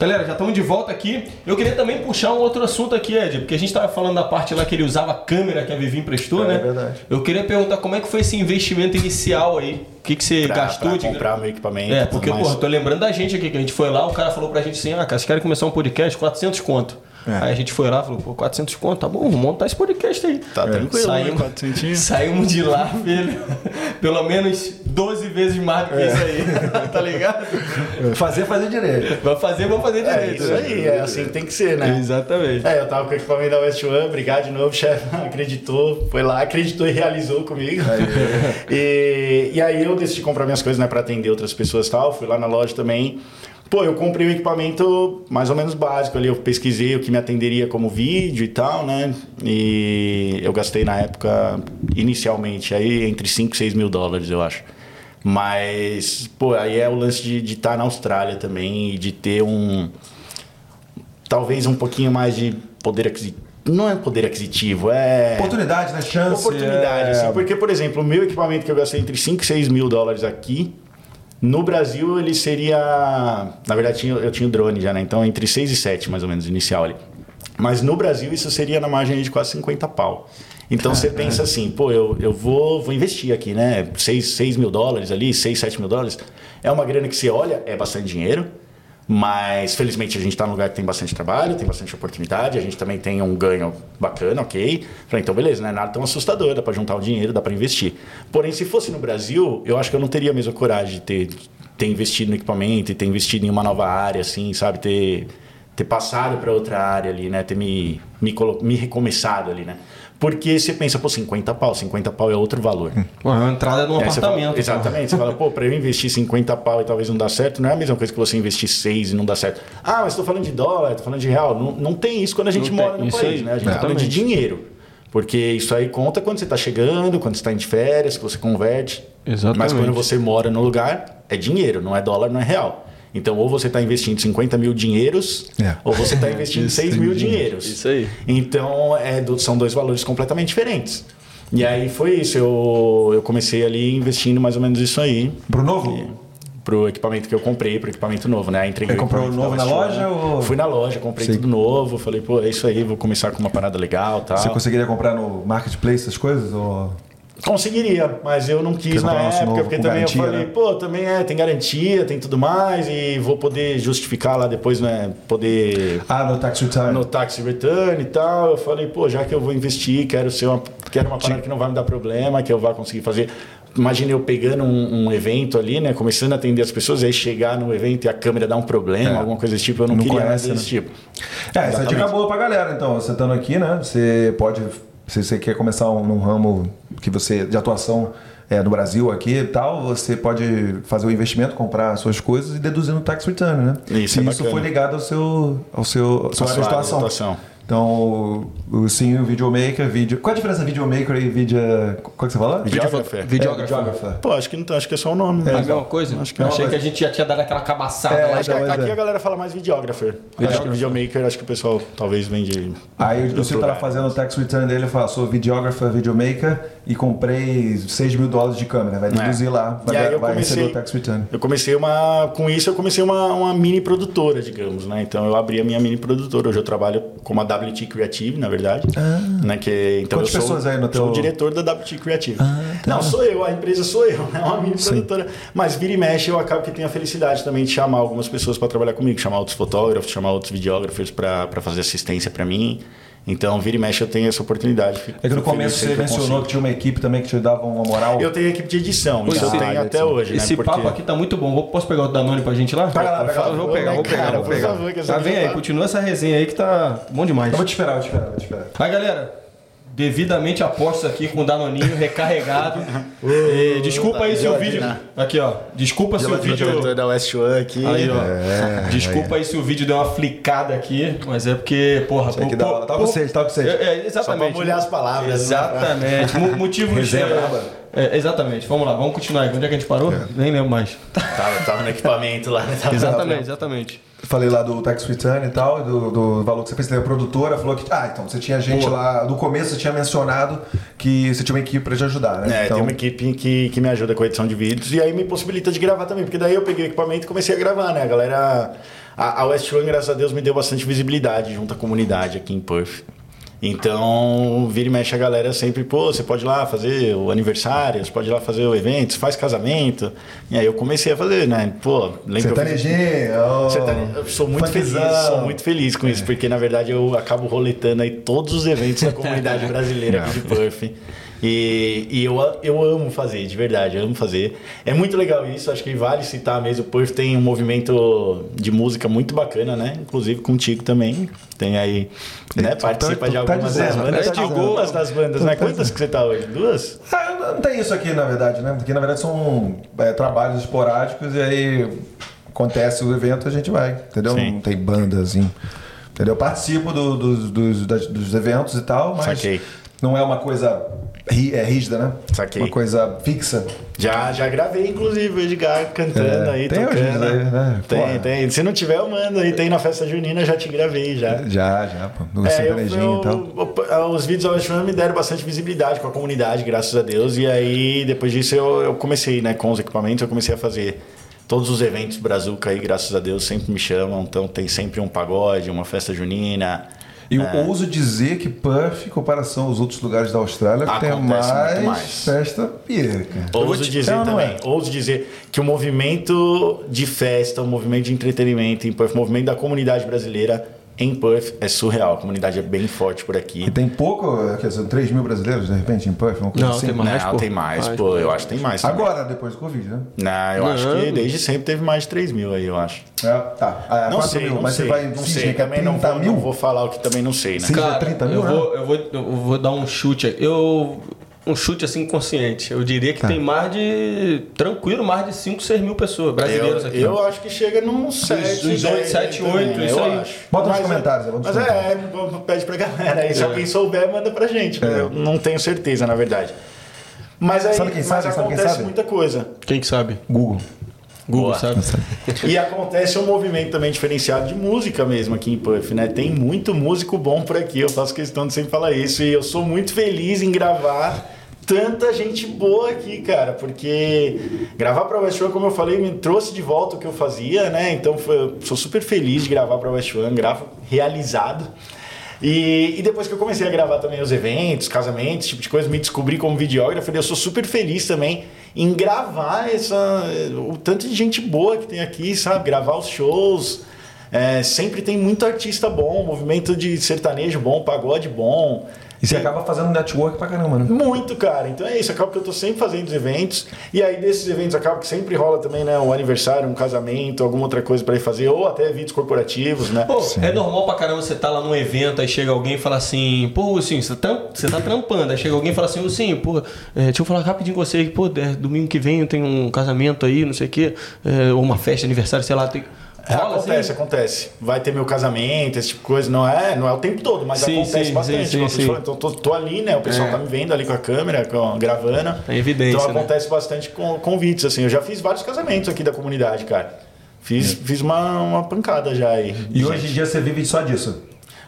Galera, já estamos de volta aqui. Eu queria também puxar um outro assunto aqui, Ed, porque a gente estava falando da parte lá que ele usava a câmera que a Vivi emprestou, É né? verdade. Eu queria perguntar como é que foi esse investimento inicial aí? O que, que você Pra, gastou pra de comprar meu equipamento. É, porque, porra, tô lembrando da gente aqui, que a gente foi lá, o cara falou pra gente assim, ah, cara, vocês querem começar um podcast, 400 conto. É. Aí a gente foi lá, falou, pô, 400 conto, tá bom, vamos montar esse podcast aí. Tá tranquilo, né? Saímos, 400. saímos de lá, filho, pelo menos 12 vezes mais do que isso aí, tá ligado? Fazer, fazer direito. Vai fazer, vamos fazer É direito. isso né? aí, é assim que tem que ser, né? Exatamente. É, eu tava com o equipamento da West One, obrigado de novo, chefe. Acreditou, foi lá, acreditou e realizou comigo. e, e aí eu decidi comprar minhas coisas, né, pra atender outras pessoas e tal. Fui lá na loja também. Pô, eu comprei um equipamento mais ou menos básico ali. Eu pesquisei o que me atenderia como vídeo e tal, né? E eu gastei na época, inicialmente, aí entre 5 e 6 mil dólares, eu acho. Mas, pô, aí é o lance de estar na Austrália também e de ter um. Talvez um pouquinho mais de poder aquisitivo. Não é poder aquisitivo, é. Oportunidade, né? Chance. Oportunidade, é... assim, porque, por exemplo, o meu equipamento que eu gastei entre 5 e 6 mil dólares aqui, no Brasil ele seria. Na verdade, eu tinha o drone já, né? Então entre 6 e 7, mais ou menos, inicial ali. Mas no Brasil isso seria na margem de quase 50 pau. Então você pensa assim, pô, eu, eu vou, vou investir aqui, né? 6, 6 mil dólares ali, 6, 7 mil dólares. É uma grana que você olha, é bastante dinheiro. Mas felizmente a gente está num lugar que tem bastante trabalho, tem bastante oportunidade, a gente também tem um ganho bacana, ok? Falei, então beleza, não é nada tão assustador, dá para juntar o dinheiro, dá para investir. Porém, se fosse no Brasil, eu acho que eu não teria a mesma coragem de ter, ter investido no equipamento e ter investido em uma nova área, assim, sabe? Ter, ter passado para outra área ali, né? Ter me, me, me recomeçado ali, né? Porque você pensa, pô, 50 pau, 50 pau é outro valor. Pô, é uma entrada num É, apartamento. fala- exatamente. Você fala, pô, pra eu investir 50 pau e talvez não dar certo, não é a mesma coisa que você investir 6 e não dar certo. Ah, mas estou falando de dólar, estou falando de real. Não, não tem isso quando a gente Não mora tem, no país, aí, né? A gente está falando de dinheiro. Porque isso aí conta quando você está chegando, quando você está indo de férias, que você converte. Exatamente. Mas quando você mora no lugar, é dinheiro, não é dólar, não é real. Então, ou você está investindo 50 mil dinheiros, É. ou você está investindo Isso, 6 mil dinheiros. Isso aí. Então, é, são dois valores completamente diferentes. E aí foi isso, eu, eu comecei ali investindo mais ou menos isso aí. Pro novo? Pro equipamento que eu comprei, pro equipamento novo, né? Entreguei Você comprou equipamento novo na loja One. ou- Fui na loja, comprei Sim. tudo novo. Falei, pô, é isso aí, vou começar com uma parada legal e tal. Você conseguiria comprar no marketplace essas coisas? Ou... Conseguiria, mas eu não quis na época, novo porque também garantia, eu falei, né? pô, também é, tem garantia, tem tudo mais, e vou poder justificar lá depois, né? Poder Ah, no tax return. no tax return e tal. Eu falei, pô, já que eu vou investir, quero ser uma, quero uma parada que não vai me dar problema, que eu vá conseguir fazer. Imagina eu pegando um, um evento ali, né? Começando a atender as pessoas, aí chegar no evento e a câmera dar um problema, É. alguma coisa desse tipo. Eu não, Não queria conhece, desse né? tipo. É, essa é a dica Exatamente. boa pra galera, então. Você estando aqui, né? Você pode. Se você quer começar um, num ramo que você de atuação é, no Brasil aqui e tal, você pode fazer o investimento, comprar suas coisas e deduzir no tax return, né? Isso Se é isso bacana. for ligado ao seu, ao seu à sua atuação. Então, o, o sim, o videomaker, vídeo. Qual a diferença videomaker e vídeo. Qual que você fala? Videographer. Videógrafo. É, videographer. Pô, acho que, não, acho que é só o nome. É a né? mesma coisa? Acho que eu é. achei que a gente já tinha dado aquela cabaçada É, lá. Acho que Mas aqui é. a galera fala mais videographer. Acho que videomaker, acho que o pessoal talvez vem de. Aí outro tá lugar. fazendo o tax return dele e fala, sou videographer, videomaker e comprei 6 mil dólares de câmera. Vai deduzir lá, vai, É. E aí eu vai receber comecei- o tax return. Eu comecei uma. Com isso, eu comecei uma, uma mini produtora, digamos, né? Então eu abri a minha mini produtora. Hoje eu trabalho como a WT Creative, na verdade. Né? Que, então Quantas eu sou, pessoas aí no sou teu- o diretor da WT Creative. Ah, tá. Não sou eu, a empresa sou eu, é uma mini produtora. Mas vira e mexe, eu acabo que tenho a felicidade também de chamar algumas pessoas para trabalhar comigo, chamar outros fotógrafos, chamar outros videógrafos para fazer assistência para mim. Então, vira e mexe, eu tenho essa oportunidade. Fico- É que no começo você que mencionou que tinha uma equipe também que te dava uma moral. Eu tenho equipe de edição, isso eu Esse- tenho até edição. hoje, Esse né? papo aqui tá muito bom. Posso pegar o Danone pra gente lá? Pega lá, pega lá. Eu vou pegar, vou pegar, Cara, vou pegar. favor, Tá, vem aí, continua essa resenha aí que tá bom demais. Eu vou te esperar, vou te esperar, vou te esperar. Vai, galera. Devidamente apostos aqui com o Danoninho recarregado. E desculpa aí se o vídeo. Aqui, ó. Desculpa se o vídeo. da West One aqui. Aí, ó. É, Desculpa aí se o vídeo deu uma flicada aqui, mas é porque, porra, Isso aqui dá- tá com sede, tá com sede. É, é, Só exatamente. pra molhar as palavras. né? Exatamente. Mo- Motivos. Resenha é, é, exatamente. Vamos lá, vamos continuar aí. Onde é que a gente parou? Nem lembro mais. Tava, tava no equipamento lá, né? Tava- Exatamente, exatamente. Falei lá do tax return e tal, do, do valor que você fez. Teve a produtora, falou que. Ah, então você tinha gente lá. No começo você tinha mencionado que você tinha uma equipe pra te ajudar, né? É, então, tem uma equipe que, que me ajuda com a edição de vídeos e aí me possibilita de gravar também, porque daí eu peguei o equipamento e comecei a gravar, né? A galera. A, a West One, graças a Deus, me deu bastante visibilidade junto à comunidade aqui em Perth. Então, vira e mexe a galera sempre, pô, você pode ir lá fazer o aniversário, você pode ir lá fazer o evento, faz casamento. E aí eu comecei a fazer, né? Pô, lembra eu Sertanejinho, oh, Sertane- Eu sou muito feliz, sou muito feliz com isso, porque na verdade eu acabo roletando aí todos os eventos da comunidade brasileira de Puff. E, e eu, eu amo fazer, de verdade, amo fazer. É muito legal isso, acho que vale citar mesmo. O Puff tem um movimento de música muito bacana, né? Inclusive contigo também. Tem aí, né? tu tá- Participa tu de tá algumas das dizendo, bandas. tá dizendo. Algumas das bandas, né? tá Quantas que você tá hoje? Duas? Ah, não tem isso aqui, na verdade, né? Porque na verdade são é, trabalhos esporádicos e aí acontece o evento, a gente vai, entendeu? Sim. Não tem banda assim. Entendeu? Eu participo do- dos- dos, das- dos eventos e tal, mas Saquei. não é uma coisa é, rígida, né? Saquei. Uma coisa fixa. Já, já gravei, inclusive, o Edgar cantando É, aí, tem tocando. hoje né? Tem, Porra. tem. Se não tiver, eu mando aí. Tem na festa junina, já te gravei já. Já, já, pô. Do É, sertanejinho eu- e tal. eu- os vídeos ao Run me deram bastante visibilidade com a comunidade, graças a Deus. E aí, depois disso, eu, eu comecei, né, com os equipamentos, eu comecei a fazer todos os eventos Brazuca aí, graças a Deus, sempre me chamam. Então, tem sempre um pagode, uma festa junina. E eu É. ouso dizer que Perth, em comparação aos outros lugares da Austrália, tem Acontece mais, muito mais. festa pica. Ouso te- dizer É ou não também, é? ouso dizer que o movimento de festa, o movimento de entretenimento em Perth, o movimento da comunidade brasileira em Perth é surreal. A comunidade é bem forte por aqui. E tem pouco, quer dizer, 3 mil brasileiros, de repente, em Perth, uma coisa Não, assim? tem mais. Não, pô. tem mais, Mais, pô. Eu acho que tem mais. também. Agora, depois do Covid, né? Não, eu acho Não. que desde sempre teve mais de 3 mil aí, eu acho. É, tá. Ah, não 4 sei, mil, não mas sei, você vai não sei. que é Também não 30 vou, mil? não vou falar o que também não sei, né? Sim. Cara, 30 mil, eu, né? vou, eu, vou, eu vou dar um chute. aqui. Eu. Um chute assim consciente. Eu diria que Tá. tem mais de. Tranquilo, mais de 5, 6 mil pessoas brasileiros eu, aqui. eu acho que chega num 7, uns oito, sete, oito, isso aí. Bota nos Mas, comentários, é, nos Mas é, pede pra galera aí. Se É. alguém souber, manda pra gente. É. Eu não tenho certeza, na verdade. Mas aí Sabe quem sabe? mas Sabe quem acontece sabe? muita coisa. Quem que sabe? Google. Google, Boa. sabe? E acontece um movimento também diferenciado de música mesmo aqui em Puff, né? Tem muito músico bom por aqui, eu faço questão de sempre falar isso. E eu sou muito feliz em gravar tanta gente boa aqui, cara, porque gravar pra West One, como eu falei, me trouxe de volta o que eu fazia, né? Então foi, sou super feliz de gravar pra West One, gravo realizado. E, e depois que eu comecei a gravar também os eventos, casamentos, esse tipo de coisa, me descobri como videógrafo, eu sou super feliz também em gravar essa, o tanto de gente boa que tem aqui, sabe? Gravar os shows. É, sempre tem muito artista bom, movimento de sertanejo bom, pagode bom. E você acaba fazendo network pra caramba, né? muito, cara. Então é isso, acaba que eu tô sempre fazendo os eventos. E aí desses eventos acaba que sempre rola também, né? Um aniversário, um casamento, alguma outra coisa pra ir fazer, ou até eventos corporativos, né? Pô, é normal pra caramba você tá lá num evento, aí chega alguém e fala assim, pô, assim, você tá, você tá trampando, aí chega alguém e fala assim, sim, pô, é, deixa eu falar rapidinho com você, pô, é, domingo que vem eu tenho um casamento aí, não sei o quê, é, ou uma festa, aniversário, sei lá, tem... É, acontece, assim? acontece. Vai ter meu casamento, esse tipo de coisa. Não é, não é o tempo todo, mas Sim, acontece sim, bastante. sim, sim. Então tô, tô ali, né? O pessoal É. tá me vendo ali com a câmera, com, gravando. Tá em evidência, Então né? acontece bastante com convites, assim. Eu já fiz vários casamentos aqui da comunidade, cara. Fiz, fiz uma, uma pancada já aí. E hoje em dia você vive só disso.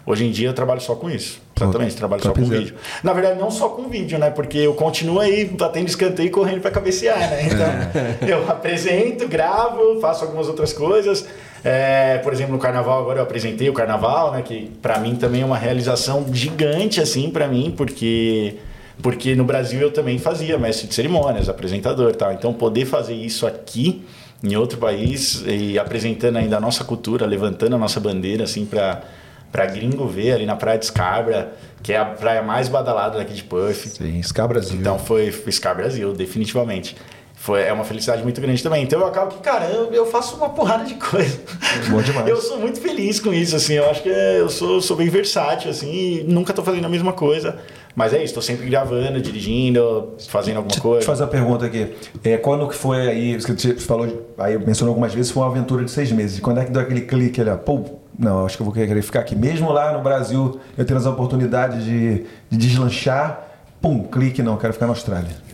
Hoje em dia eu trabalho só com isso. Exatamente, trabalho só com vídeo. Na verdade, não só com vídeo, né? Porque eu continuo aí batendo escanteio e correndo pra cabecear, né? Então, eu apresento, gravo, faço algumas outras coisas. É, por exemplo, no carnaval agora eu apresentei o carnaval, né? Que pra mim também é uma realização gigante, assim, pra mim, porque. Porque no Brasil eu também fazia mestre de cerimônias, apresentador e tal. Então, poder fazer isso aqui, em outro país, e apresentando ainda a nossa cultura, levantando a nossa bandeira, assim, pra, pra gringo ver ali na Praia de Scarborough, que é a praia mais badalada daqui de Puff. Sim, Scar Brasil. Então foi foi Scar Brasil, definitivamente. Foi, é uma felicidade muito grande também. Então eu acabo que, cara, eu, eu faço uma porrada de coisa. Bom demais. Eu sou muito feliz com isso, assim. Eu acho que eu sou, sou bem versátil, assim, e nunca tô fazendo a mesma coisa. Mas é isso, tô sempre gravando, dirigindo, fazendo alguma Deixa eu coisa. te fazer uma pergunta aqui. É, quando que foi aí, você falou, aí mencionou algumas vezes, foi uma aventura de seis meses. Quando é que deu aquele clique ali, pô, não, acho que eu vou querer ficar aqui. Mesmo lá no Brasil, eu tendo as oportunidades de, de deslanchar, pum, clique, não, quero ficar na Austrália.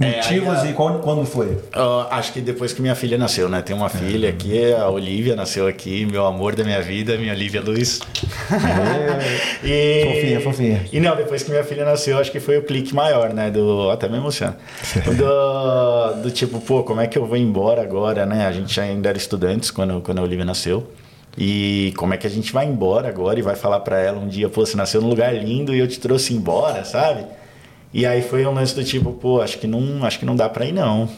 É, Motivos aí a- e quando, quando foi? Ah, acho que depois que minha filha nasceu, né? Tem uma filha aqui, a Olivia nasceu aqui, meu amor da minha vida, minha Olivia Luz. e... Fofinha, fofinha. E não, depois que minha filha nasceu, acho que foi o clique maior, né? Do... Até me emociona. Do... do tipo, pô, como é que eu vou embora agora, né? A gente ainda era estudantes quando, quando a Olivia nasceu. E como é que a gente vai embora agora e vai falar pra ela um dia, pô, você nasceu num lugar lindo e eu te trouxe embora, sabe? E aí foi um lance do tipo, pô, acho que não, acho que não dá pra ir não.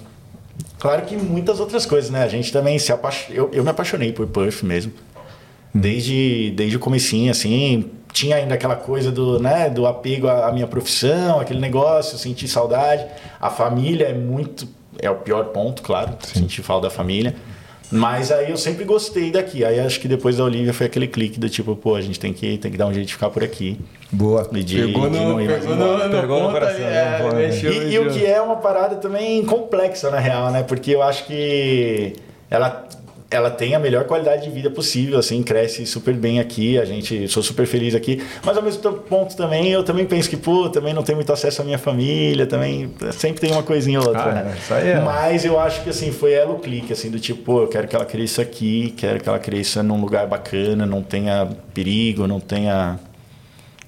Claro que muitas outras coisas, né? A gente também se apaixonou. Eu, eu me apaixonei por Puff mesmo. Desde, desde o comecinho, assim, tinha ainda aquela coisa do, né, do apego à, à minha profissão, aquele negócio, sentir saudade. A família é muito. É o pior ponto, claro, sentir falta da família. Mas aí eu sempre gostei daqui. Aí acho que depois da Olivia foi aquele clique do tipo, pô, a gente tem que, tem que dar um jeito de ficar por aqui. Boa. E de, Pegou de no, não ir mais pegou no, Pegou no coração, né? é, Boa, né? mexeu, E, e o que é uma parada também complexa, na real, né? Porque eu acho que ela ela tem a melhor qualidade de vida possível, assim, cresce super bem aqui, a gente, sou super feliz aqui, mas ao mesmo ponto também, eu também penso que, pô, também não tenho muito acesso à minha família, também, sempre tem uma coisinha ou outra, Ah, né? isso aí é. Mas eu acho que, assim, foi ela o clique, assim, do tipo, pô, eu quero que ela cresça aqui, quero que ela cresça num lugar bacana, não tenha perigo, não tenha...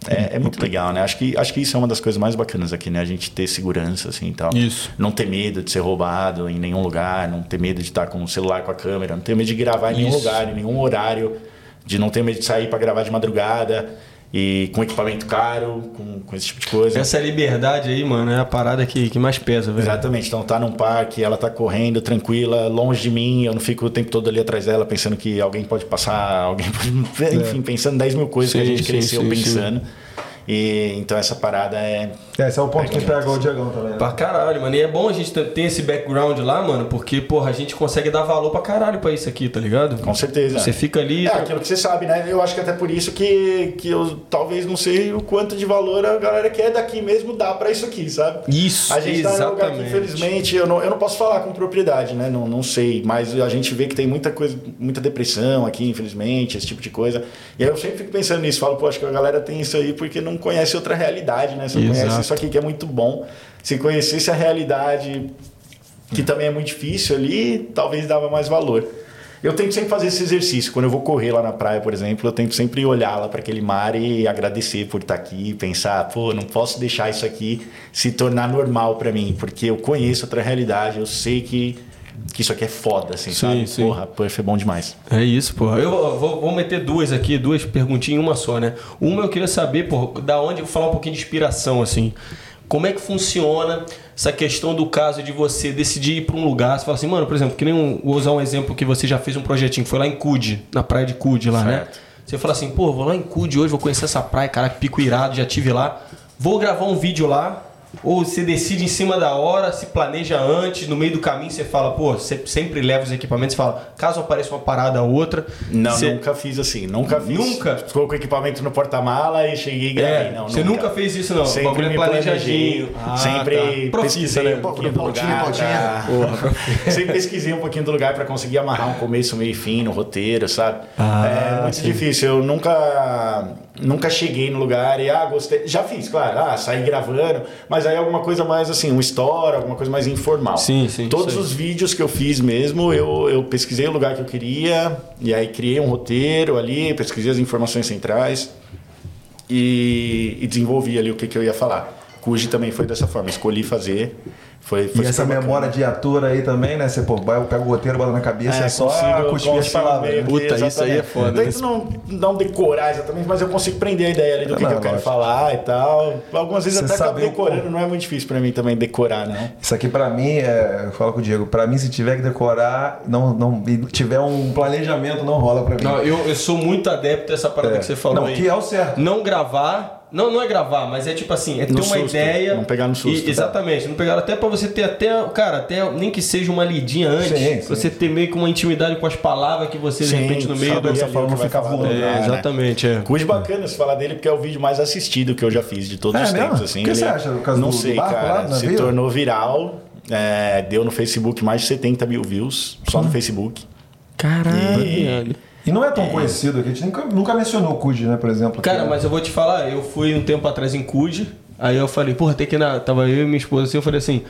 É, é muito legal, né? Acho que, acho que isso é uma das coisas mais bacanas aqui, né? A gente ter segurança, assim, e tal. Isso. Não ter medo de ser roubado em nenhum lugar, não ter medo de estar com o celular com a câmera, não ter medo de gravar em nenhum Isso. lugar, em nenhum horário, de não ter medo de sair para gravar de madrugada e com equipamento caro, com, com esse tipo de coisa. Essa liberdade aí, mano, é a parada que, que mais pesa, velho. Exatamente, então tá num parque, ela tá correndo tranquila, longe de mim, eu não fico o tempo todo ali atrás dela pensando que alguém pode passar, alguém pode. Enfim, pensando 10 mil coisas que a É. Sim, gente sim, cresceu sim, pensando. E, então essa parada é. Esse é o ponto que Pega pega o Diegão também. Né? Pra caralho, mano. E é bom a gente ter esse background lá, mano, porque, porra, a gente consegue dar valor pra caralho pra isso aqui, tá ligado? Com certeza. Você fica ali. É aquilo que você sabe, né? Eu acho que até por isso que, que eu talvez não sei o quanto de valor a galera que é daqui mesmo dá pra isso aqui, sabe? Isso, A gente tá num lugar que, exatamente. infelizmente, eu não, eu não posso falar com propriedade, né? Não, não sei, mas a gente vê que tem muita coisa, muita depressão aqui, infelizmente, esse tipo de coisa. E aí eu sempre fico pensando nisso, falo, pô, acho que a galera tem isso aí porque não conhece outra realidade, né? Conhece Exato. isso aqui que é muito bom. Se conhecesse a realidade que também é muito difícil ali, talvez dava mais valor. Eu tento sempre fazer esse exercício. Quando eu vou correr lá na praia, por exemplo, eu tento sempre olhar lá para aquele mar e agradecer por estar aqui, pensar, pô, não posso deixar isso aqui se tornar normal para mim, porque eu conheço outra realidade, eu sei que, que isso aqui é foda, assim, Sim, sabe? sim. Porra, Puff é bom demais. É isso, porra. Eu vou, vou meter duas aqui, duas perguntinhas em uma só, né? Uma eu queria saber, porra, da onde, vou falar um pouquinho de inspiração, assim. Como é que funciona essa questão do caso de você decidir ir pra um lugar? Você fala assim, mano, por exemplo, que nem um, vou usar um exemplo que você já fez um projetinho, foi lá em Cude, na praia de Cude lá, né? Certo. Você fala assim, pô, vou lá em Cude hoje, vou conhecer essa praia, cara, pico irado, já tive lá. Vou gravar um vídeo lá. Ou você decide em cima da hora, se planeja antes, no meio do caminho você fala, pô, você sempre leva os equipamentos, você fala, caso apareça uma parada ou outra. Não, você... nunca fiz assim, nunca fiz. Nunca? Ficou com o equipamento no porta-mala e cheguei e gravei. É, não, você nunca fez isso, não. O Sempre bagulho é planejadinho. Ah, sempre tá. Pesquisei né? um pouquinho do lugar. pra- sempre pesquisei um pouquinho do lugar para conseguir amarrar um começo, meio e fim no roteiro, sabe? Ah, é muito sim. difícil. Eu nunca, nunca cheguei no lugar e, ah, gostei. Já fiz, claro. Ah, saí gravando, mas aí alguma coisa mais assim, um story, alguma coisa mais informal. Sim, sim, Todos sei. os vídeos que eu fiz mesmo, eu, eu pesquisei o lugar que eu queria, e aí criei um roteiro ali, pesquisei as informações centrais e, e desenvolvi ali o que, que eu ia falar. Cuji também foi dessa forma, escolhi fazer. Foi, foi E essa bacana. memória de ator aí também, né? Você pô, vai, pega o roteiro, bota na cabeça, é, só consigo- cuspir as consigo palavras. né? Puta, isso aí é exatamente. foda, tento não, não decorar exatamente, mas eu consigo prender a ideia ali do que, Não, que eu quero lógico. falar e tal. Algumas vezes Você até acabo decorando, como. não é muito difícil pra mim também decorar, né? Isso aqui pra mim, é, eu falo com o Diego, pra mim se tiver que decorar, não, não e tiver um planejamento, não rola pra mim. Não, eu, eu sou muito adepto dessa parada É. que você falou Não, aí. que é o certo. Não gravar. Não, não é gravar, mas é tipo assim, é ter No uma susto, ideia. não pegar no susto, E- tá? exatamente, não pegar até pra você ter até, cara, até nem que seja uma lidinha antes, Sim, sim. você ter meio que uma intimidade com as palavras que você de Sim, repente no meio do você ali fala, o que não vai fica falar voando. do É, né? exatamente, é. Cuji bacana se falar dele, porque é o vídeo mais assistido que eu já fiz de todos É os tempos. Assim. O que você Ele- acha do caso Não do- do sei, barco cara. do se tornou viral. é, deu no Facebook mais de 70 mil views, só no Facebook. Caralho, E-. E não é tão conhecido aqui, a gente nunca, nunca mencionou o Cude, né, por exemplo. Cara, aqui. mas eu vou te falar, eu fui um tempo atrás em Cude, aí eu falei, porra, tem que ir na. Tava eu e minha esposa assim, eu falei assim,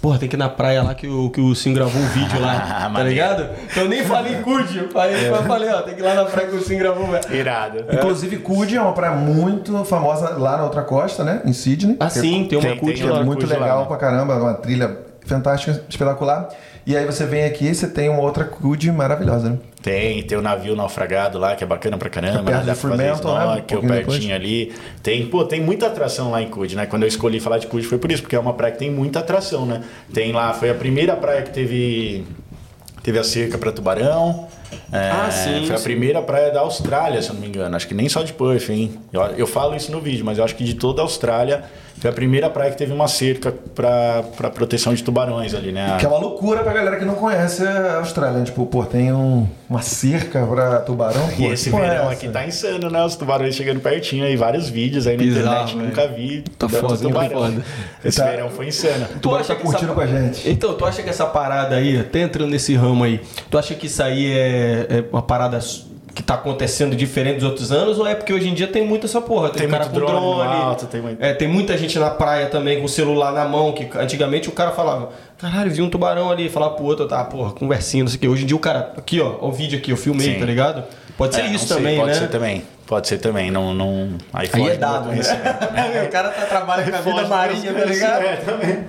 porra, tem que ir na praia lá que o, que o Sim gravou um vídeo lá, tá ligado? Então eu nem falei Cude, eu falei, eu falei, ó, tem que ir lá na praia que o Sim gravou. velho. Irado. Inclusive, Cude é uma praia muito famosa lá na outra costa, né? Em Sydney. Ah, é- sim, tem uma tem que é lá. muito Cude lá, legal né? pra caramba, uma trilha fantástica, espetacular. E aí você vem aqui e você tem uma outra Cude maravilhosa, né? Tem, tem o navio naufragado lá, que é bacana pra caramba. É perto né? de Dá pra fazer Fremantle, né? Um snorkel, pouquinho pertinho depois. ali. Tem, pô, tem muita atração lá em Cude, né? Quando eu escolhi falar de Cude foi por isso, porque é uma praia que tem muita atração, né? Tem lá, foi a primeira praia que teve, teve a cerca pra tubarão. É, Ah, sim, Foi a sim. primeira praia da Austrália, se eu não me engano. Acho que nem só de Perth, hein? Eu, eu falo isso no vídeo, mas eu acho que de toda a Austrália Foi a primeira praia que teve uma cerca para proteção de tubarões ali, né? Que é uma loucura pra galera que não conhece a Austrália. né? Tipo, pô, tem um- uma cerca pra tubarão. E pô, esse que porra é verão essa? aqui tá insano, né? Os tubarões chegando pertinho aí, vários vídeos aí na Bizarro, internet, velho. nunca vi. Tá foda, tubarão. tá foda. Esse Tá. verão foi insano. Tu tá acha que curtindo essa- com a gente. Então, tu acha que essa parada aí, até entrando nesse ramo aí, tu acha que isso aí é, é uma parada que tá acontecendo diferente dos outros anos ou é porque hoje em dia tem muito essa porra? Tem, Tem cara muito com drone drone, alto, tem muito- é, tem muita gente na praia também com o celular na mão, que antigamente o cara falava, caralho, vi um tubarão ali, falava pro outro, tá, porra, conversinha, não sei o que. Hoje em dia o cara, aqui ó, o vídeo aqui, eu filmei, Sim. tá ligado? Pode ser É, isso sei, também, pode né? ser também. Pode ser também. Não, não... Aí, Aí é do dado, né? o cara tá trabalhando com a vida marinha, tá ligado? conhecimento também.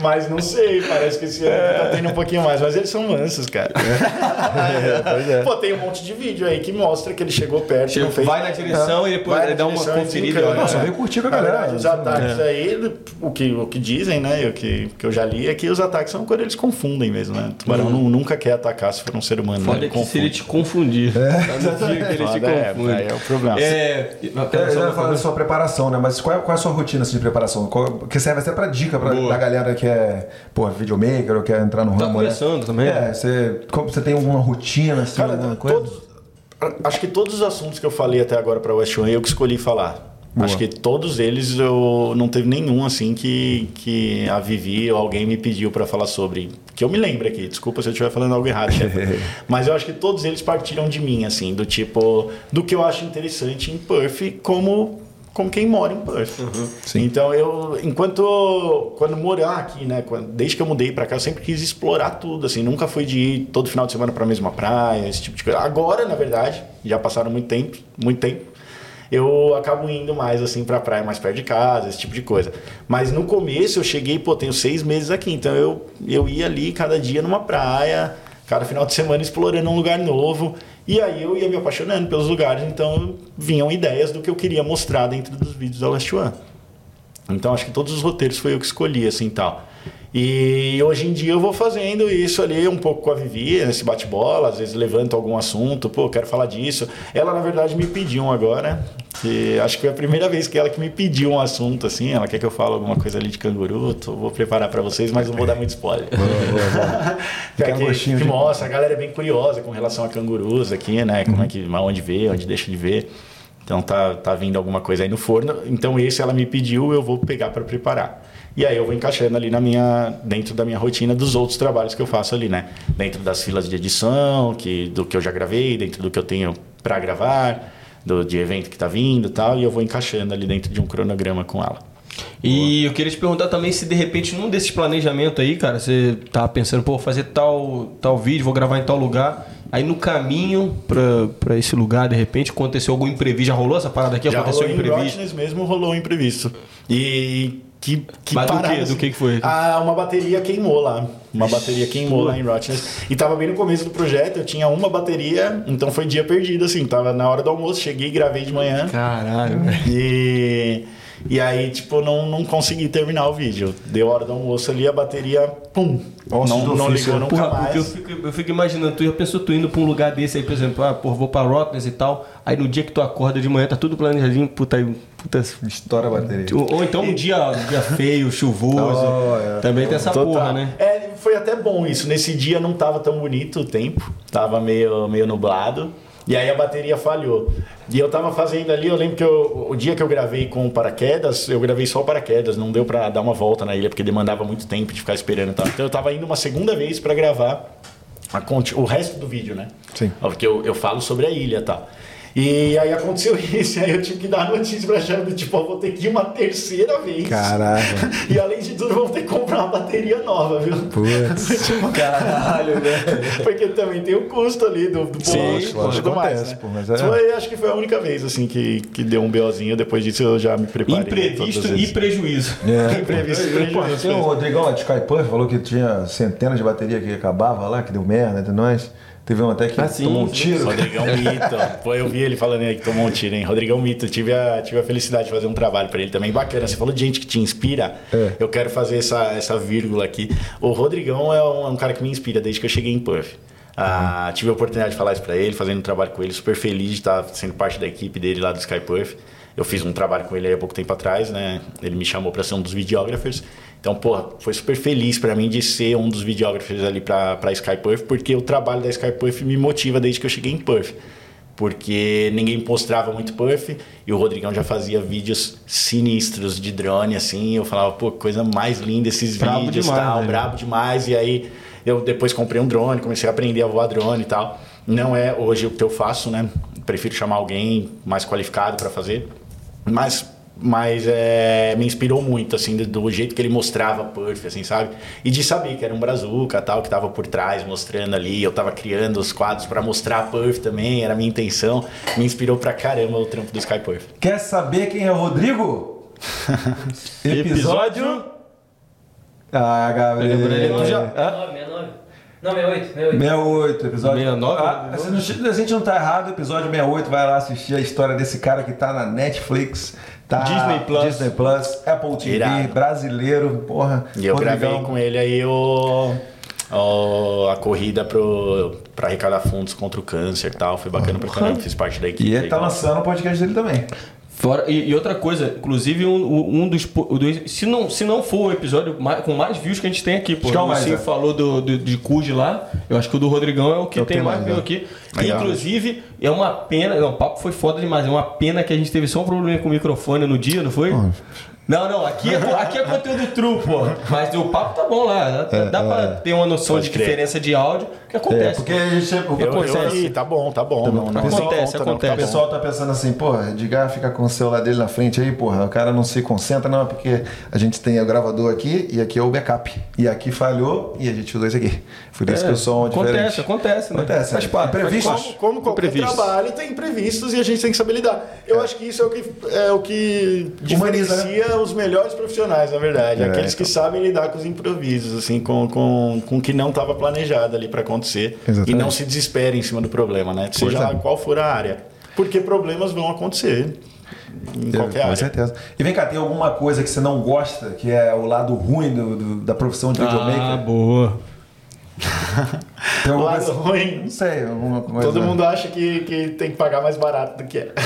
Mas não sei, parece que esse ano tá tendo um pouquinho mais. Mas eles são mansos, cara. pois é. Pô, tem um monte de vídeo aí que mostra que ele chegou perto. Chega, não fez vai na direção e depois na dá uma conferida. olha. Só veio curtir com a galera. verdade, os É. ataques aí, o que, o que dizem, né? O que, que eu já li é que os ataques são quando eles confundem mesmo, né? O tubarão nu- nunca quer atacar se for um ser humano. né? Foda Ele é que se confunde. ele te confundir. É, Foda é, aí é o problema. É, É, eu ia falar da sua preparação, né? Mas qual é, qual é a sua rotina assim, de preparação? Qual, que serve até pra dica pra, da galera que é, pô, videomaker ou quer entrar no Tá ramo, começando né? também. É, você, como- você tem alguma rotina, assim, Cara, alguma coisa? todos, acho que todos os assuntos que eu falei até agora para West One eu que escolhi falar. Boa. Acho que todos eles eu não teve nenhum assim que, que a Vivi ou alguém me pediu para falar sobre. Que eu me lembro aqui, desculpa se eu estiver falando algo errado, chefe. Mas eu acho que todos eles partiram de mim, assim, do tipo, do que eu acho interessante em Perth como como quem mora em Perth. Sim. Então eu, enquanto quando morar aqui, né, quando- desde que eu mudei para cá, eu sempre quis explorar tudo, assim, nunca foi de ir todo final de semana para a mesma praia, esse tipo de coisa. Agora, na verdade, já passaram muito tempo, muito tempo. Eu acabo indo mais assim pra praia mais perto de casa, esse tipo de coisa. Mas no começo eu cheguei, pô, tenho seis meses aqui, então eu, eu ia ali cada dia numa praia, cada final de semana explorando um lugar novo. E aí eu ia me apaixonando pelos lugares, então vinham ideias do que eu queria mostrar dentro dos vídeos da Last One. Então acho que todos os roteiros foi eu que escolhi, assim tal. E hoje em dia eu vou fazendo isso ali um pouco com a Vivi, nesse bate-bola, às vezes levanto algum assunto, pô, quero falar disso. Ela, na verdade, me pediu um agora, que acho que foi a primeira vez que ela que me pediu um assunto, assim, ela quer que eu fale alguma coisa ali de canguru, tô- vou preparar para vocês, mas não vou dar muito spoiler. que, Aquele gostinho que de- mostra, a galera é bem curiosa com relação a cangurus aqui, né? Como é que, onde vê, onde deixa de ver. Então tá, tá vindo alguma coisa aí no forno. Então esse ela me pediu, eu vou pegar para preparar. E aí eu vou encaixando ali na minha, dentro da minha rotina dos outros trabalhos que eu faço ali, né? Dentro das filas de edição, que, do que eu já gravei, dentro do que eu tenho para gravar, do de evento que tá vindo e tal, e eu vou encaixando ali dentro de um cronograma com ela. E eu queria te perguntar também se de repente num desses planejamentos aí, cara, você tá pensando, pô, vou fazer tal, tal vídeo, vou gravar em tal lugar. Aí no caminho pra, pra esse lugar, de repente, aconteceu algum imprevisto. Já rolou essa parada aqui? Já aconteceu rolou em imprevisto? Rottnest mesmo, rolou um imprevisto. E que, que Mas do parada, quê? Do que que foi? Ah, uma bateria queimou lá. Uma bateria queimou lá em Rottnest. E tava bem no começo do projeto, eu tinha uma bateria, então foi dia perdido, assim. Tava na hora do almoço, cheguei, gravei de manhã. Caralho, velho. E, e aí, tipo, não, não consegui terminar o vídeo. Deu hora do almoço ali, a bateria, pum, Ossos não, do não ligou nunca Porra, porque eu mais. fico, eu fico imaginando, tu já pensou tu indo pra um lugar desse aí, por exemplo, ah, pô, vou pra Rottnest e tal, aí no dia que tu acorda de manhã tá tudo planejadinho, puta, aí, puta Estoura a bateria. ou, ou então um dia, um dia feio, chuvoso, Oh, é. também tem essa Total. porra, né? É, foi até bom isso. Nesse dia não tava tão bonito o tempo, tava meio, meio nublado. E aí a bateria falhou. E eu tava fazendo ali, eu lembro que eu- o dia que eu gravei com o paraquedas, eu gravei só o paraquedas, não deu pra dar uma volta na ilha, porque demandava muito tempo de ficar esperando e tal. Então eu tava indo uma segunda vez pra gravar a o resto do vídeo, né? Sim. Porque eu, eu falo sobre a ilha e tal. E aí aconteceu isso, e aí eu tive que dar notícia pra Jana, tipo, eu vou ter que ir uma terceira vez. Caraca. E além de tudo, vamos ter que comprar uma bateria nova, viu? Putz. Tipo, Caralho, velho. porque também tem o custo ali do, do Sim, e lógico, tudo mais, acontece, né? pô, mas é- Foi, acho que foi a única vez, assim, que, que deu um BOzinho. Depois disso eu já me preparei. Imprevisto todas as e prejuízo. É. Imprevisto e prejuízo. tem o Rodrigão lá de Skypuff falou que tinha centenas de bateria que acabava lá, que deu merda entre nós. Teve um até que Ah, sim, tomou um tiro. Rodrigão Mito. Pô, eu vi ele falando aí que tomou um tiro, hein? Rodrigão Mito. Tive a, tive a felicidade de fazer um trabalho pra ele também. Bacana. Você falou de gente que te inspira. É. Eu quero fazer essa, essa vírgula aqui. O Rodrigão é um, é um cara que me inspira desde que eu cheguei em Puff. Ah, tive a oportunidade de falar isso pra ele, fazendo um trabalho com ele. Super feliz de estar sendo parte da equipe dele lá do Sky Puff. Eu fiz um trabalho com ele há pouco tempo atrás, né? Ele me chamou para ser um dos videógrafos. Então, porra, foi super feliz para mim de ser um dos videógrafos ali para a Sky Perth, porque o trabalho da Sky Perth me motiva desde que eu cheguei em Perth. Porque ninguém mostrava muito Perth e o Rodrigão já fazia vídeos sinistros de drone, assim. Eu falava, pô, coisa mais linda esses Brabo vídeos demais, tal, né? brabo demais. E aí eu depois comprei um drone, comecei a aprender a voar drone e tal. Não é hoje o que eu faço, né? Prefiro chamar alguém mais qualificado para fazer. Mas, mas é, me inspirou muito, assim, do, do jeito que ele mostrava Perth, assim, sabe? E de saber que era um brazuca, tal, que tava por trás mostrando ali. Eu tava criando os quadros para mostrar Perth também, era a minha intenção. Me inspirou pra caramba o trampo do Sky Perth. Quer saber quem é o Rodrigo? Episódio. Ah, Gabriel. Gabriel, tu já- 69, 69. Não, 68, 68. 68, episódio 69, Ah, se a gente não tá errado, episódio 68, vai lá assistir a história desse cara que tá na Netflix, tá Disney Plus. Disney Plus, Apple TV, Irado. brasileiro, porra. E eu Rodrigão. gravei com ele aí o, o- a corrida pro, pra arrecadar fundos contra o câncer e tal. Foi bacana pra caramba, fiz parte da equipe. E ele tá lançando o podcast dele também. Fora, e, e outra coisa, inclusive um, um dos, se não se não for o episódio mais- com mais views que a gente tem aqui, pô. Que é o Sim é. falou do, do- de Cuj lá, eu acho que o do Rodrigão é o que É que tem mais mais, views é. aqui. Legal. Inclusive, é uma pena, não, o papo foi foda demais, é uma pena que a gente teve só um problema com o microfone no dia, não foi? Não, não, aqui é, aqui é conteúdo true, pô. Mas o papo tá bom lá. Dá, dá pra ter uma noção Pode de crer. diferença de áudio que É, acontece. porque a gente. Eu, eu Acontece. vi, tá bom, tá bom. Não, não, Acontece, não não, acontece. O tá pessoal tá pensando assim, pô, Edgar fica com o celular dele na frente aí, porra, o cara não se concentra, não, é porque a gente tem o gravador aqui e aqui é o backup. E aqui falhou e a gente usou esse aqui. Por isso É, que o som é acontece, diferente. acontece, né? Acontece, Faz é. parte, Imprevisto. faz parte. Como qualquer Imprevisto. trabalho tem imprevistos e a gente tem que saber lidar. Eu acho que isso é o que, é o que Humaniza, diferencia os melhores profissionais, na verdade. É, Aqueles que sabem lidar com os improvisos, assim, com, com, com o que não estava planejado ali para acontecer. Exatamente. E não se desespere em cima do problema, né? Seja é. lá qual for a área. Porque problemas vão acontecer em qualquer Com área. certeza. E vem cá, tem alguma coisa que você não gosta, que é o lado ruim do- do- da profissão de Ah, videomaker? boa. Tem O alguma lado ruim, Não sei, alguma coisa. todo mundo acha que, que tem que pagar mais barato do que é.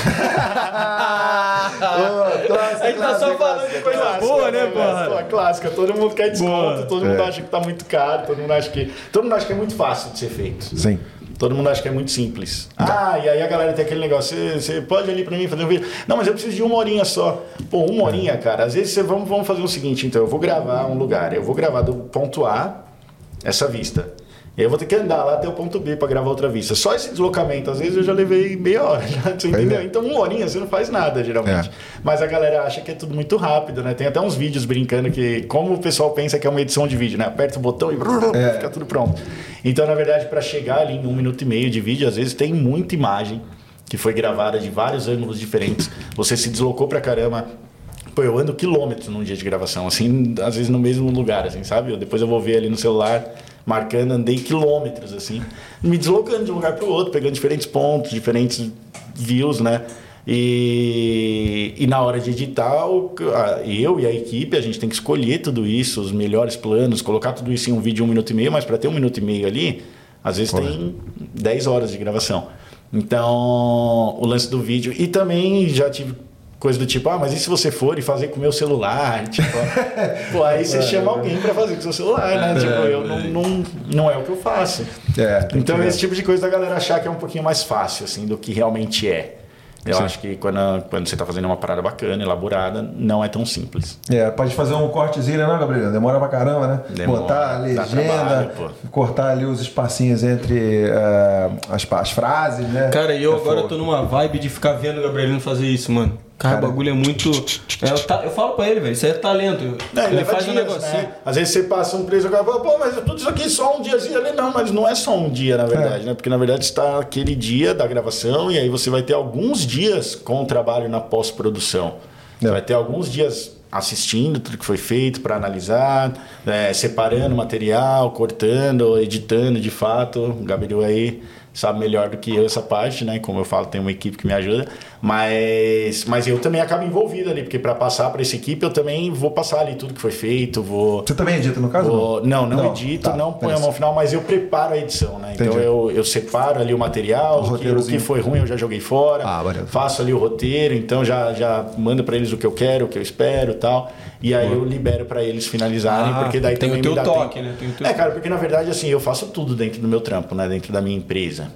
A gente tá só falando de coisa Clássica, boa, né, Pô, porra? clássica. Todo mundo quer desconto, Boa. todo mundo É. acha que tá muito caro, todo mundo acha que. Todo mundo acha que é muito fácil de ser feito. Sim. Todo mundo acha que é muito simples. Ah, e aí a galera tem aquele negócio, você, pode ali pra mim fazer um vídeo. Não, mas eu preciso de uma horinha só. Pô, uma horinha, cara. Às vezes você vamos, vamos fazer o seguinte, então, eu vou gravar um lugar, eu vou gravar do ponto A, essa vista. E eu vou ter que andar lá até o ponto B pra gravar outra vista. Só esse deslocamento, às vezes eu já levei meia hora, já, você entendeu? é. Então uma horinha você não faz nada, geralmente. É. Mas a galera acha que é tudo muito rápido, né? Tem até uns vídeos brincando que, como o pessoal pensa que é uma edição de vídeo, né? Aperta o botão e É. fica tudo pronto. Então, na verdade, para chegar ali em um minuto e meio de vídeo, às vezes tem muita imagem que foi gravada de vários ângulos diferentes. Você se deslocou pra caramba. Pô, eu ando quilômetros num dia de gravação, assim, às vezes no mesmo lugar, assim, sabe? Eu- depois eu vou ver ali no celular, marcando, andei quilômetros, assim, me deslocando de um lugar pro outro, pegando diferentes pontos, diferentes views, né? E, e na hora de editar, o- eu e a equipe, a gente tem que escolher tudo isso, os melhores planos, colocar tudo isso em um vídeo de um minuto e meio, mas para ter um minuto e meio ali, às vezes tem 10 horas de gravação. Então, o lance do vídeo. E também já tive coisa do tipo, ah, mas e se você for e fazer com o meu celular? Tipo, pô, aí você chama alguém para fazer com o seu celular, né? Tipo, eu não, não, não é o que eu faço. É, Então, que ver. esse tipo de coisa da galera achar que é um pouquinho mais fácil, assim, do que realmente é. Eu Sim. acho que quando, quando você está fazendo uma parada bacana, elaborada, não é tão simples. É, pode fazer um cortezinho, né, não, Gabriel? Demora pra caramba, né? Demora, Botar a legenda, trabalho, cortar ali os espacinhos entre eh, as, as frases, né? Cara, e eu É agora fogo. tô numa vibe de ficar vendo o Gabrielino fazer isso, mano. Cara, Cara. o bagulho é muito. É, eu, ta- eu falo pra ele, velho, isso aí é talento. Não, ele faz um dias, negocinho. né? Às vezes você passa um preço e o cara fala, pô, mas tudo isso aqui só um diazinho ali. Não, mas não é só um dia, na verdade, né? Porque na verdade está aquele dia da gravação e aí você vai ter alguns dias com o trabalho na pós-produção. Você É. vai ter alguns dias assistindo tudo que foi feito para analisar, é, separando material, cortando, editando de fato. O Gabriel aí sabe melhor do que eu essa parte, né? Como eu falo, tem uma equipe que me ajuda, mas, mas eu também acabo envolvido ali, porque para passar para essa equipe eu também vou passar ali tudo que foi feito, vou. Você também edita no caso? vou- não, não, Não, edito, tá, não ponho a mão final, mas eu preparo a edição, né? Então eu, eu separo ali o material, O que, o que foi ruim eu já joguei fora, Ah, faço ali o roteiro, então já, já mando para eles o que eu quero, o que eu espero e tal. E aí eu libero para eles finalizarem, Ah, porque daí tem também o teu me dá toque, tempo. né? Tem o teu É, cara, porque na verdade assim, eu faço tudo dentro do meu trampo, né? Dentro da minha empresa.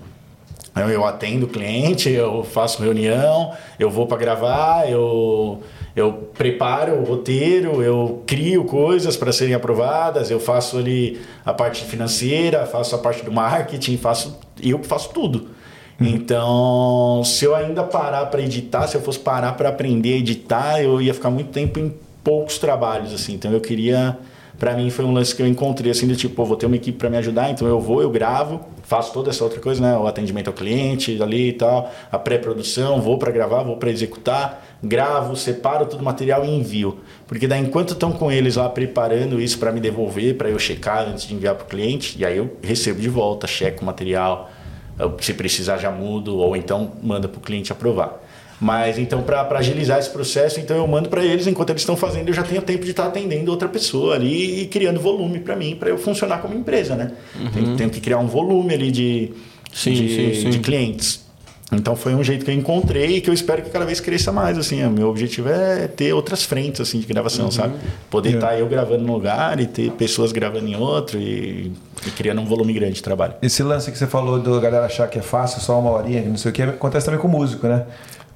Eu, atendo o cliente, eu faço reunião, eu vou para gravar, eu, eu preparo o roteiro, eu crio coisas para serem aprovadas, eu faço ali a parte financeira, faço a parte do marketing, faço eu faço tudo. Então, se eu ainda parar para editar, se eu fosse parar para aprender a editar, eu ia ficar muito tempo em poucos trabalhos assim. Então, eu queria Pra mim foi um lance que eu encontrei assim, do tipo, vou ter uma equipe para me ajudar, então eu vou, eu gravo, faço toda essa outra coisa, né, o atendimento ao cliente ali e tal, a pré-produção, vou para gravar, vou para executar, gravo, separo todo o material e envio. Porque daí enquanto estão com eles lá preparando isso para me devolver, para eu checar antes de enviar pro cliente, e aí eu recebo de volta, checo o material, se precisar já mudo ou então manda pro cliente aprovar. Mas então, para agilizar esse processo, então eu mando para eles, enquanto eles estão fazendo, eu já tenho tempo de estar atendendo outra pessoa ali e criando volume para mim, para eu funcionar como empresa, né? Tenho, tenho que criar um volume ali de, Sim, de, sim, sim. de clientes. Então foi um jeito que eu encontrei e que eu espero que cada vez cresça mais, assim. O meu objetivo é ter outras frentes, assim, de gravação, sabe? Poder estar eu gravando num lugar e ter pessoas gravando em outro e, e criando um volume grande de trabalho. Esse lance que você falou do galera achar que é fácil, só uma horinha, não sei o que, acontece também com músico, né?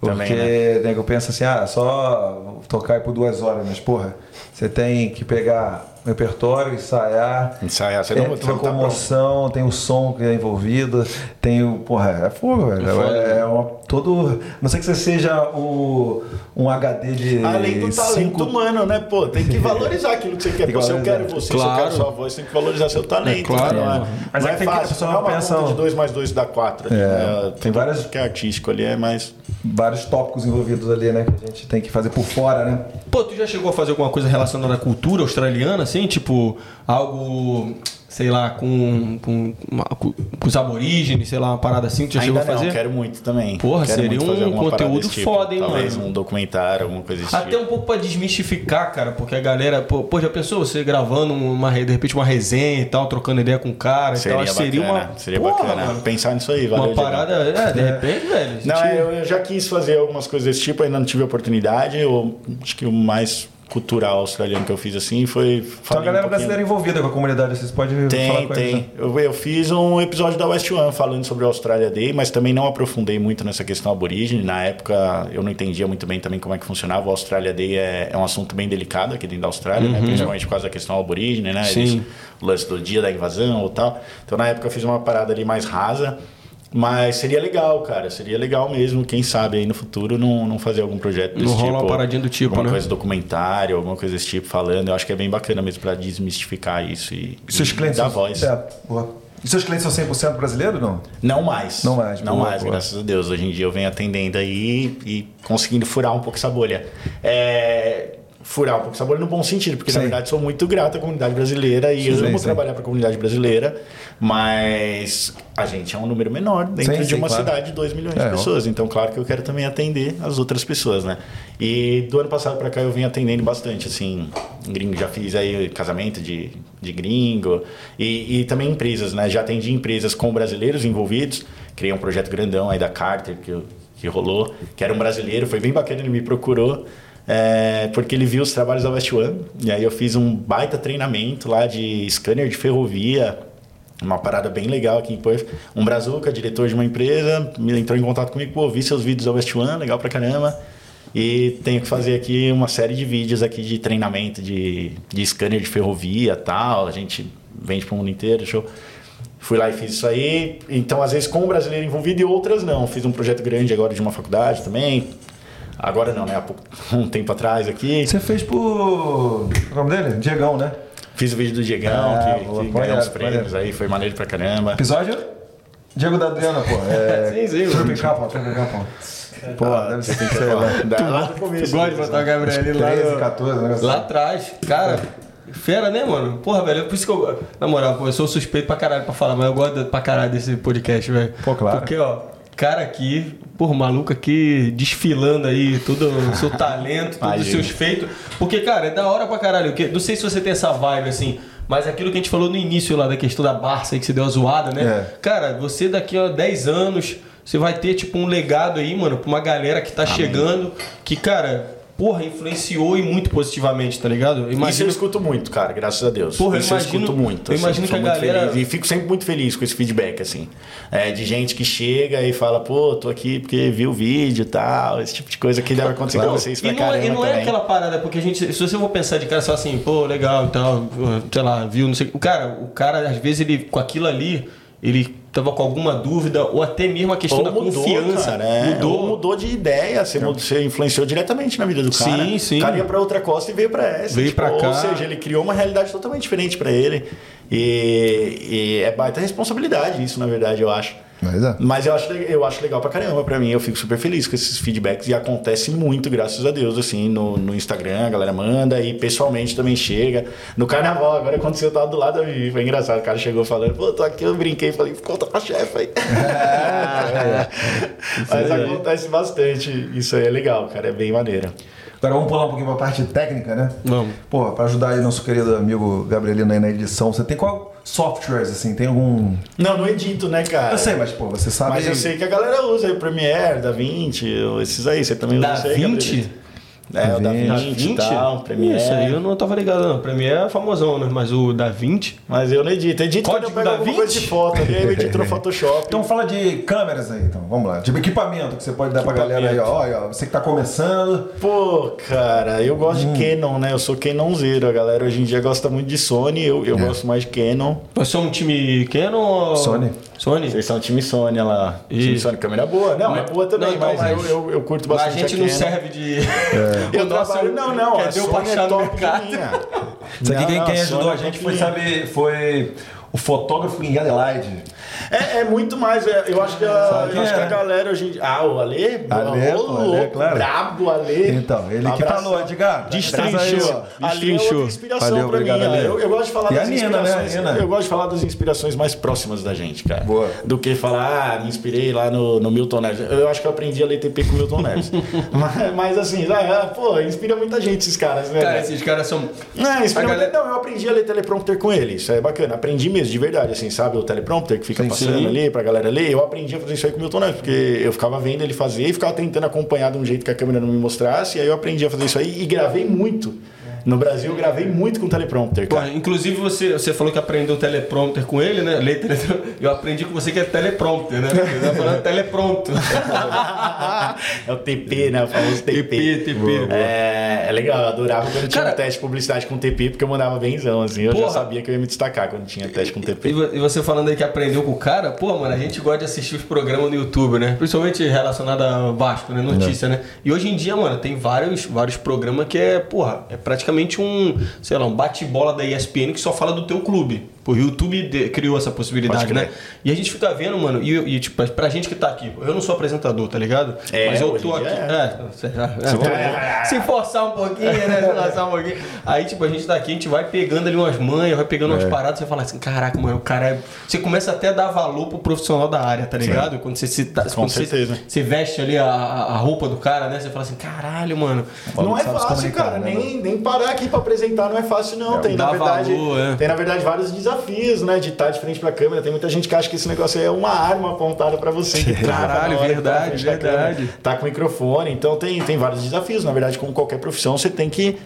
Também, Porque nego pensa assim, ah, só tocar por duas horas, mas porra, você tem que pegar o repertório, ensaiar, Ensaiar, você é, não, você não tá tem o som que é envolvido, tem o. Porra, é fogo, velho. foda, É, é uma, todo. Não sei que você seja o, um HD de. Além do talento cinco- humano, né? Pô, tem que valorizar aquilo que você quer. Tem que se eu quero você, se Claro. eu quero sua voz, tem que valorizar seu talento. É, claro. Não é, Mas não é é que tem que- a fácil, pessoa não é uma pensa- conta de 2 mais 2 dá 4. É, tem várias- que é artístico ali, é mais... Vários tópicos envolvidos ali, né? Que a gente tem que fazer por fora, né? Pô, tu já chegou a fazer alguma coisa relacionada à cultura australiana, assim? Tipo, algo, sei lá, com, com, com, os aborígenes, sei lá, uma parada assim que tu já Ainda chegou a não, fazer? quero muito também. Porra, Quero seria um conteúdo tipo. foda, hein, Talvez mano? um documentário, alguma coisa desse Até tipo. um pouco pra desmistificar, cara, porque a galera, pô, pô, já pensou você gravando uma, de repente uma resenha e tal, trocando ideia com o cara Seria e tal, seria bacana, uma seria porra, bacana. mano, Pensar nisso aí, valeu, uma parada, é, de repente, velho. a Não, eu, já quis fazer algumas coisas desse tipo, ainda não tive a oportunidade. Eu acho que o mais cultural australiano que eu fiz assim foi. Então a um galera pouquinho- brasileira envolvida com a comunidade, vocês podem falar Tem, com eles, né? tem. Eu, eu fiz um episódio da West One falando sobre o Australia Day, mas também não aprofundei muito nessa questão aborígene. Na época eu não entendia muito bem também como é que funcionava. O Australia Day é, é um assunto bem delicado aqui dentro da Austrália, né? principalmente por causa da questão aborígene, né? Uhum. Sim. Eles- o lance do dia da invasão ou tal. Então na época eu fiz uma parada ali mais rasa. Mas seria legal, cara. Seria legal mesmo, quem sabe aí no futuro não, não fazer algum projeto desse Não tipo. rola uma paradinha do tipo, alguma né? coisa documentário, alguma coisa desse tipo falando. Eu acho que é bem bacana mesmo pra desmistificar isso e, E seus e clientes dar são, voz. É, boa. E seus clientes são 100% brasileiros não? Não mais. Não mais, Não boa, mais, boa. graças a Deus. Hoje em dia eu venho atendendo aí e conseguindo furar um pouco essa bolha. É, furar um pouco essa bolha no bom sentido, porque Sim. na verdade sou muito grato à comunidade brasileira e Sim, amo trabalhar para a comunidade brasileira, mas a gente é um número menor dentro Sim, de sim, uma claro. cidade de 2 milhões É, de pessoas. Então, claro que eu quero também atender as outras pessoas, né? E do ano passado para cá eu venho atendendo bastante, assim, gringo, já fiz aí casamento de, de gringo e, e também empresas, né? Já atendi empresas com brasileiros envolvidos, criei um projeto grandão aí da Carter que, eu- que rolou, que era um brasileiro, foi bem bacana, ele me procurou. É, porque ele viu os trabalhos da West One, e aí eu fiz um baita treinamento lá de scanner de ferrovia, uma parada bem legal aqui em Perth. Um brazuca, diretor de uma empresa, entrou em contato comigo, pô, vi seus vídeos da West One, legal pra caramba. E tenho que fazer aqui uma série de vídeos aqui de treinamento de, de scanner de ferrovia tal. A gente vende pro mundo inteiro, show. Fui lá e fiz isso aí. Então, às vezes, com o brasileiro envolvido e outras não. Fiz um projeto grande agora de uma faculdade também. Agora não, né? Há pouco, um tempo atrás aqui. Você fez por. É o nome dele? Diegão, né? Fiz o vídeo do Diegão, Ah, que, boa, que ganhou uns prêmios maneiro. aí. Foi maneiro pra caramba. Episódio? Diego da Adriana, pô. É, Sim, sim, Tropical, pô. Tropical, pô. Pô, Ah, deve ser, sei lá. Da- lá Tu começo. gosta de botar a Gabriela ali lá, 13, no- 14, né? lá atrás. Cara, Fera, né, mano? Porra, velho, por isso que eu. Na moral, pô, eu sou suspeito pra caralho pra falar, mas eu gosto pra caralho desse podcast, velho. Pô, claro. Porque, ó, cara aqui, porra, maluco aqui desfilando aí todo o seu talento, todos os seus feitos. Porque, cara, é da hora pra caralho. que- Não sei se você tem essa vibe assim. Mas aquilo que a gente falou no início lá da questão da Barça aí que você deu a zoada, né? É. Cara, você daqui a 10 anos, você vai ter, tipo, um legado aí, mano, pra uma galera que tá chegando, que, cara, porra, influenciou e muito positivamente, tá ligado? Isso eu escuto muito, cara, graças a Deus. Porra, eu Isso eu imagino- escuto muito. eu assim, imagino que a muito galera- feliz. E fico sempre muito feliz com esse feedback, assim. É, de gente que chega e fala, pô, tô aqui porque viu o vídeo e tal, esse tipo de coisa que deve acontecer com vocês pra e não, é- caramba e não é aquela parada, porque a gente, se você for pensar de cara só assim, pô, legal e tal, sei lá, viu, não sei. O cara, o cara, às vezes, ele, com aquilo ali, ele tava com alguma dúvida, ou até mesmo a questão Ou da mudou, confiança. cara, é. mudou. Ou mudou de ideia, você, mudou- você influenciou diretamente na vida do cara. Sim, sim. O cara ia pra outra costa e veio pra essa. tipo, Veio pra cá. Ou seja, ele criou uma realidade totalmente diferente pra ele. E, e é baita responsabilidade isso, na verdade, eu acho. Mas é. Mas eu acho, eu acho legal pra caramba pra mim. Eu fico super feliz com esses feedbacks e acontece muito, graças a Deus, assim, no, no Instagram, a galera manda e pessoalmente também chega. No carnaval, agora aconteceu, eu tava do lado da Vivi, foi engraçado. O cara chegou falando, pô, tô aqui, eu brinquei, falei, conta pra chefe aí. Mas acontece bastante. Isso aí é legal, cara, é bem maneiro. Então, agora vamos pular um pouquinho para a parte técnica, né? Vamos. Pô, para ajudar aí nosso querido amigo Gabrielino aí na edição, você tem qual softwares, assim, tem algum... Não, não edito, né, cara? Eu sei, mas, pô, você sabe... Mas eu sei que a galera usa aí, Premiere, DaVinci, esses aí, você também usa Da isso aí, 20? é o Da Vinci e tá, tal, Premiere. Isso aí eu não tava ligado, não. Premiere é famosão, né? Mas o Da Vinci... Mas eu não edito. Edito Código quando eu pego coisa de foto. E aí eu edito no Photoshop. Então fala de câmeras aí, então. Vamos lá. De equipamento que você pode dar pra galera aí. Olha, você que tá começando... Pô, cara, eu gosto hum. de Canon, né? Eu sou Canonzeiro. A galera hoje em dia gosta muito de Sony. Eu, eu é. gosto mais de Canon. Você é um time Canon ou... Sony. Sony? Vocês são time Sony lá. Time Isso. Sony, câmera boa. Não, é boa também, Não, então, mas, mas- eu, eu, eu curto Mas a bastante gente não Canon. serve de... Eu O nosso- trabalho... Não, não, Quer a o Sony é top. Isso aqui quem, a ajudou a é gente foi saber, foi o fotógrafo em Adelaide. É, é muito mais. é, eu acho que a, eu acho que é? a galera hoje em dia. Ah, o Ale? Ale, Ô, pô, Ale, louco, claro. Brabo, Ale. Então, ele que falou, Edgar. Destrinchou. Ali é outra inspiração Valeu, pra obrigado, mim. Ale. Eu, eu gosto de falar E a das Nina, né? inspirações. A Nina. Eu gosto de falar das inspirações mais próximas da gente, cara. Boa. Do que falar, ah, me inspirei lá no, no Milton Neves. Eu acho que eu aprendi a ler TP com o Milton Neves. mas, mas assim, ah, pô, inspira muita gente esses caras, né? Cara, esses caras são... Não, inspira A muita- galera- não, eu aprendi a ler teleprompter com ele. Isso é bacana. Aprendi mesmo, de verdade, assim, sabe? O teleprompter que fica Sim, passando sim. ali pra galera ler. Eu aprendi a fazer isso aí com o Milton Neves, porque eu ficava vendo ele fazer e ficava tentando acompanhar de um jeito que a câmera não me mostrasse. E aí eu aprendi a fazer isso aí e gravei muito. No Brasil, eu gravei muito com teleprompter, Pô, cara. inclusive você, você falou que aprendeu teleprompter com ele, né? Tele- Eu aprendi com você que é teleprompter, né? Você tá falando telepronto. é o TP, né? O famoso TP. TP, TP. É, é legal, eu adorava quando tinha Cara- um teste de publicidade com TP, porque eu mandava benzão, assim. Eu já Porra. sabia que eu ia me destacar quando tinha teste com TP. e você falando aí que aprendeu com o cara, pô, mano, a gente gosta de assistir os programas no YouTube, né? Principalmente relacionado a Vasco, né? Notícia, né? E hoje em dia, mano, tem vários, vários programas que é, porra, é praticamente um, sei lá, um bate-bola da ESPN que só fala do teu clube. O YouTube de- criou essa possibilidade, né? E a gente fica vendo, mano, e, e tipo, pra gente que tá aqui, eu não sou apresentador, tá ligado? É, Mas eu tô aqui. É, é, vamos- se forçar um pouquinho, né? Se forçar um pouquinho. Aí, tipo, a gente tá aqui, a gente vai pegando ali umas manhas, vai pegando umas paradas, você fala assim, caraca, mano, o cara é. Você começa até a dar valor pro profissional da área, tá ligado? Quando você se tá- quando você- certeza. Você, veste ali a, a roupa do cara, né? Você fala assim, caralho, mano. Não é fácil, cara. né, Nem, nem parar aqui pra apresentar não é fácil, não. tem, na verdade, valor, é. tem, na verdade, vários desafios, né? De estar de frente pra câmera. Tem muita gente que acha que esse negócio aí é uma arma apontada pra você. que Caralho, tá verdade, câmera. verdade. Tá com microfone. Então tem, tem vários desafios. Na verdade, como qualquer profissão, você tem que.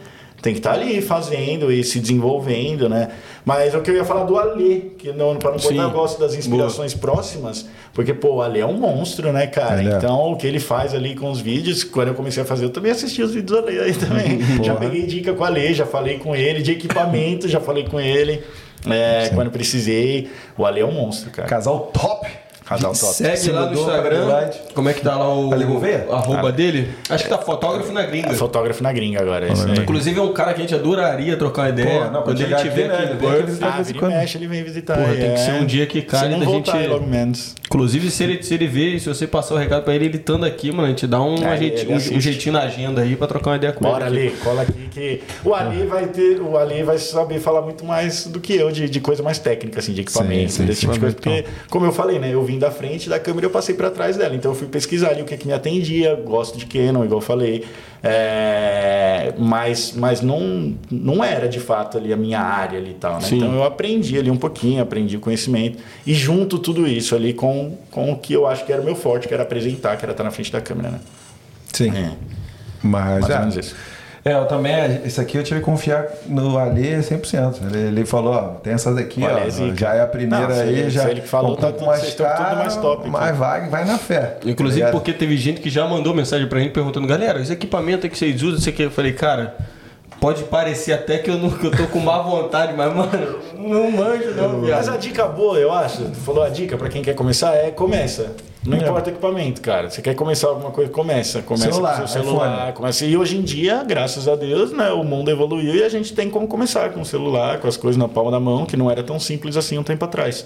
Tem que estar ali fazendo e se desenvolvendo, né? Mas o que eu ia falar do Alê, que não, para não botar, eu gosto das inspirações próximas, porque, pô, o Alê é um monstro, né, cara? É. Então, o que ele faz ali com os vídeos, quando eu comecei a fazer, eu também assisti os vídeos do Ale aí também. já peguei dica com o Ale, já falei com ele, de equipamento, já falei com ele. É, quando precisei. O Ale é um monstro, cara. Casal top. Casal top. Segue Se lá no Instagram. Como é que tá lá o. Ali Gouveia? arroba Ah. dele? Acho que tá fotógrafo na gringa. É fotógrafo na gringa agora. esse aí. Inclusive é um cara que a gente adoraria trocar uma ideia. Pô, não, quando ele tiver aqui, aqui, né, ele aqui visitar. Ah, mexe, ele vem visitar. Porra, aí, tem que é. ser um dia que não da gente- aí, logo menos. Inclusive, se ele, se ele ver, se você passar o recado pra ele, ele estando aqui, mano, a gente dá um, ele um, um jeitinho na agenda aí pra trocar uma ideia com Bora ele. ali, cola aqui. que o Ali vai ter, o Ali vai saber falar muito mais do que eu de, de coisa mais técnica, assim, de equipamento, sim, desse sim, tipo de coisa. Porque, como eu falei, né? Eu vim da frente da câmera eu passei pra trás dela. Então eu fui pesquisar ali o que, que me atendia. Gosto de Canon, igual eu falei. É, mas mas não, não era de fato ali a minha área ali e tal, né? Então eu aprendi ali um pouquinho, aprendi o conhecimento e junto tudo isso ali com, com o que eu acho que era o meu forte, que era apresentar, que era estar na frente da câmera, né? Sim. É, Mas, mais é. ou menos isso. É, eu também, isso aqui eu tive que confiar no Ali 100%. Ele, ele falou, ó, tem essas aqui, O ó, já é a primeira Não, aí, ele- já ele que falou, tá tudo- mais estão tudo caro, mais top aqui. mas vai, vai na fé. Inclusive tá porque teve gente que já mandou mensagem pra gente perguntando, galera, esse equipamento aí que vocês usam, isso aqui. Eu falei, cara, pode parecer até que eu, não, que eu tô com má vontade, mas, mano, não manjo não, Mas a viado. dica boa, eu acho, tu falou a dica pra quem quer começar é começa. Não É. importa o equipamento, cara. Você quer começar alguma coisa, começa. Começa Celular, com seu celular. iPhone. Começa. E hoje em dia, graças a Deus, né, o mundo evoluiu e a gente tem como começar com o celular, com as coisas na palma da mão, que não era tão simples assim um tempo atrás.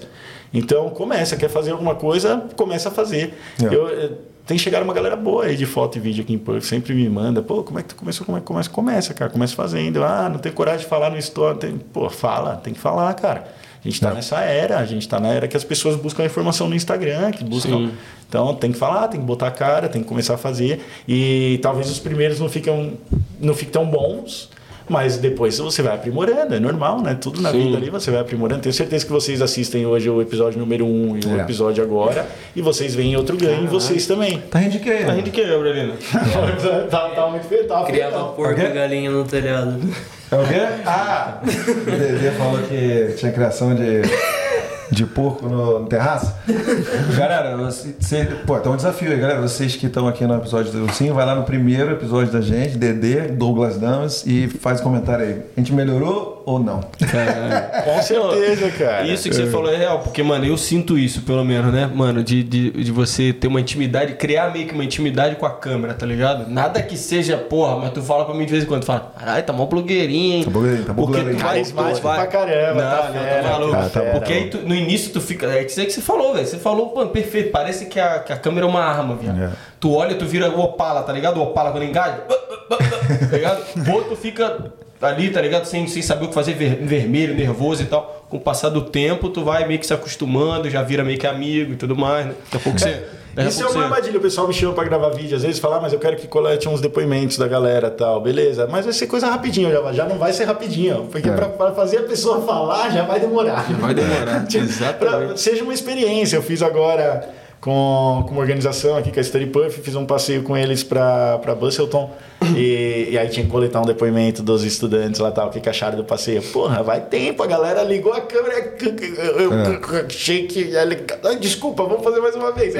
Então, começa. Quer fazer alguma coisa, começa a fazer. É. Eu, tem chegado uma galera boa aí de foto e vídeo aqui em Perth, sempre me manda, pô, como é que tu começou? Como é que começa? Começa, cara, começa fazendo. Ah, não tenho coragem de falar no store. Tem... Pô, fala, tem que falar, cara. A gente está nessa era, a gente está na era que as pessoas buscam a informação no Instagram, que buscam. Sim. Então tem que falar, tem que botar a cara, tem que começar a fazer. E talvez os primeiros não ficam, não fiquem tão bons, mas depois você vai aprimorando, é normal, né? Tudo na Sim. vida ali você vai aprimorando. Tenho certeza que vocês assistem hoje o episódio número 1 um e o É. episódio agora, e vocês veem outro ganho em vocês também. Tá rindo de quê? A gente que, Gabrielina? tá, tá muito feio, tá Criava feio. porco Ok. e galinha no telhado. É o quê? Ah! O Dedê falou que tinha criação de, de porco no, no terraço. galera, você, você- pô, tá um desafio aí, galera. Vocês que estão aqui no episódio do Ursinho, vai lá no primeiro episódio da gente, Dedê, Douglas Damas, e faz um comentário aí. A gente melhorou ou não? Caralho. Com certeza, cara. Isso que você falou é real, porque, mano, eu sinto isso, pelo menos, né? Mano, de, de, de você ter uma intimidade, criar meio que uma intimidade com a câmera, tá ligado? Nada que seja, porra, mas tu fala pra mim de vez em quando, tu fala, caralho, tá mó blogueirinho, hein? Tá blogueirinho, tá Porque blogueirinho. tu vai, Carismático tu vai... pra caramba, não, tá não, fera, tá maluco. tá. Porque aí tu- no início tu fica, é isso aí que você falou, velho. Você falou, mano, perfeito, parece que a, que a câmera é uma arma, viado. É. Tu olha, tu vira o Opala, tá ligado? O Opala quando engaja, tá ligado? Ou tu fica ali, tá ligado? Sem, sem saber o que fazer, ver- vermelho, nervoso e tal. Com o passar do tempo, tu vai meio que se acostumando, já vira meio que amigo e tudo mais, né? Daqui a pouco você... daqui Isso é uma armadilha, o pessoal me chama pra gravar vídeo, às vezes fala, ah, mas eu quero que colete uns depoimentos da galera tal, beleza. Mas vai ser coisa rapidinho, já, já não vai ser rapidinho, porque É. pra, pra fazer a pessoa falar já vai demorar. Vai demorar, Tipo, exatamente. pra- seja uma experiência, eu fiz agora com, com uma organização aqui, com a Study Puff, fiz um passeio com eles pra, pra Busselton, e, e aí tinha que coletar um depoimento dos estudantes lá tal, o que que acharam do passeio. Porra, vai tempo, a galera ligou a câmera, eu, eu, É. achei que... ah, Desculpa, vamos fazer mais uma vez. É,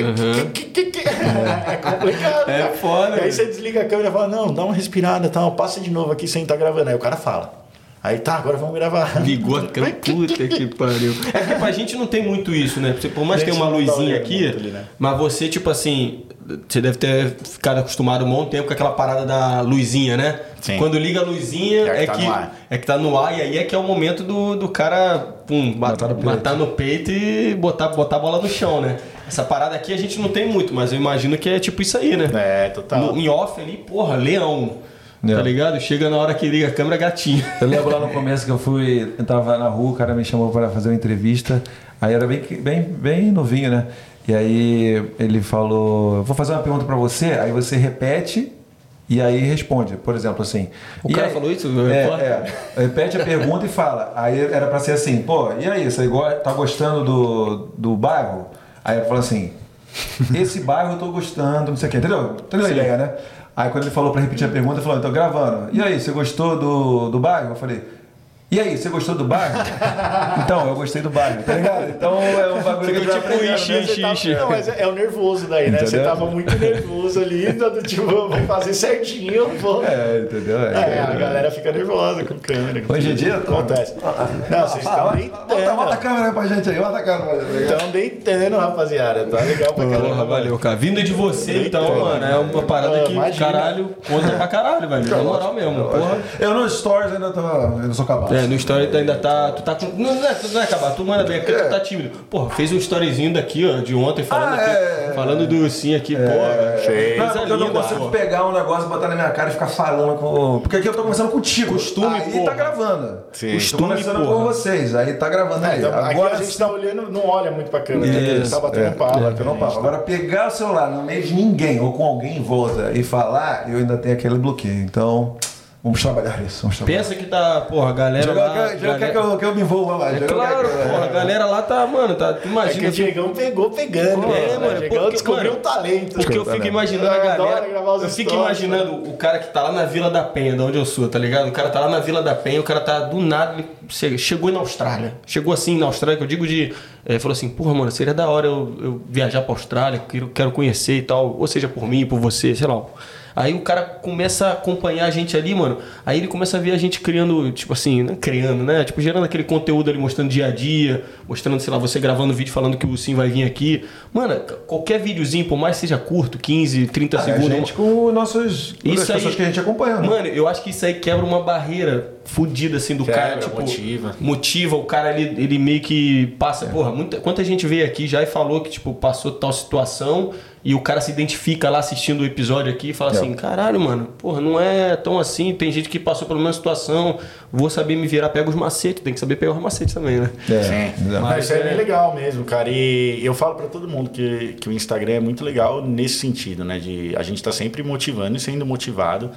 que- é complicado, É cara. foda, E aí né? você desliga a câmera e fala, não, dá uma respirada tal, passa de novo aqui sem estar gravando. Aí o cara fala. Aí tá, agora vamos gravar. Ligou a câmera, puta que pariu. É porque pra gente não tem muito isso, né? Você, por mais que tenha uma luzinha aqui, ali, né? mas você, tipo assim, você deve ter ficado acostumado um monte de tempo com aquela parada da luzinha, né? Sim. Quando liga a luzinha, É que é tá que, no ar. é que tá no ar, e aí é que é o momento do, do cara pum, Matar no peito. matar no peito e botar, botar a bola no chão, né? Essa parada aqui a gente não tem muito, mas eu imagino que é tipo isso aí, né? É, total. No, em off ali, porra, leão. É. Tá ligado? Chega na hora que liga a câmera, gatinho. Eu lembro lá no começo que eu fui, eu tava na rua, o cara me chamou para fazer uma entrevista. Aí era bem, bem, bem novinho, né? E aí ele falou: "Eu Vou fazer uma pergunta para você, aí você repete e aí responde. Por exemplo, assim. O "E cara aí-" falou isso? É, é. Repete a pergunta e fala. Aí era para ser assim: pô, e aí, você tá gostando do, do bairro? Aí ele falou assim: esse bairro eu tô gostando, não sei o quê, entendeu? Entendeu a ideia, né? Aí quando ele falou pra repetir a pergunta, ele falou, tô gravando. E aí, você gostou do, do bairro? Eu falei, e aí, você gostou do bairro? então, eu gostei do bairro, tá ligado? Então é um bagulho que a gente vai tipo aprendendo, ixi, né? ixi, Você tava- ixi. Não, mas é, é o nervoso daí, né? Você Entendeu? tava muito nervoso ali, do tipo, vou fazer certinho, vou. É, entendeu? É, a galera fica nervosa com câmera. com Hoje em dia, acontece. Não, vocês estão Bota, deitando. bota a câmera pra gente aí, bota a câmera pra gente. Estão deitando, rapaziada. Tá legal pra caramba. Porra, valeu, cara. Vindo de você, então, mano, é uma parada Ah, que, imagina. caralho, conta pra caralho, velho. Na moral mesmo, porra. Eu nos stories ainda tô. Eu não sou capaz. É, É, no story tu ainda tá. Tu tá com. Não, não é, não é acabar, tu manda bem, porque tu tá tímido. Porra, fez um storyzinho daqui, ó, de ontem, falando Ah, aqui. é. Falando do ursinho aqui, porra. Fez. Não, porque eu não consigo pô. pegar um negócio, botar na minha cara e ficar falando com. Porque aqui eu tô conversando contigo. Costume, aí porra. tá gravando. Sim. Tô Costume, conversando porra. com vocês, aí tá gravando É, aí. então, Agora aqui a gente tá olhando, não olha muito pra câmera, né? a gente tá batendo É, papo. é, batendo papo. Agora, pegar o celular no meio de ninguém ou com alguém em volta e falar, eu ainda tenho aquele bloqueio. Então, vamos trabalhar isso. Vamos trabalhar. Pensa que tá, porra, a galera lá. quer, Diego galera- quer que, eu, que eu me envolva mais. É claro, quer que- porra, a galera lá tá, mano, tá. Tu É que imagina. o Diegão pegou pegando, É, né? mano, O Diegão porque- descobriu mano, um talento. Porque eu fico imaginando a Eu adoro galera. gravar os Eu fico stories, imaginando o cara que tá lá na Vila da Penha, de onde eu sou, tá ligado? O cara tá lá na Vila da Penha, o cara tá do nada, chegou na Austrália. Chegou assim na Austrália, que eu digo de. eh, falou assim, porra, mano, seria da hora eu, eu viajar pra Austrália, quero, quero conhecer e tal, ou seja, por mim, por você, sei lá. Aí o cara começa a acompanhar a gente ali, mano. Aí ele começa a ver a gente criando, tipo assim, não criando, né? Tipo, gerando aquele conteúdo ali, mostrando dia a dia, mostrando, sei lá, você gravando vídeo falando que o Sim vai vir aqui. Mano, qualquer videozinho, por mais que seja curto, 15, 30 Ah, a segundos. gente com os nossos. Isso as pessoas aí- que a gente acompanha, né? Mano, eu acho que isso aí quebra uma barreira fodida, assim, do Quebra, cara. Tipo, motiva. Motiva, o cara, ele, ele meio que passa. Porra, muita, quanta gente veio aqui já e falou que, tipo, passou tal situação e o cara se identifica lá assistindo o episódio aqui e fala É. assim: caralho, mano, porra, não é tão assim. Tem gente que passou pela mesma situação, vou saber me virar, pega os macetes, tem que saber pegar os macetes também, né? É, Sim, mas isso é é- bem legal mesmo, cara. E eu falo pra todo mundo que, que o Instagram é muito legal nesse sentido, né? De a gente tá sempre motivando e sendo motivado.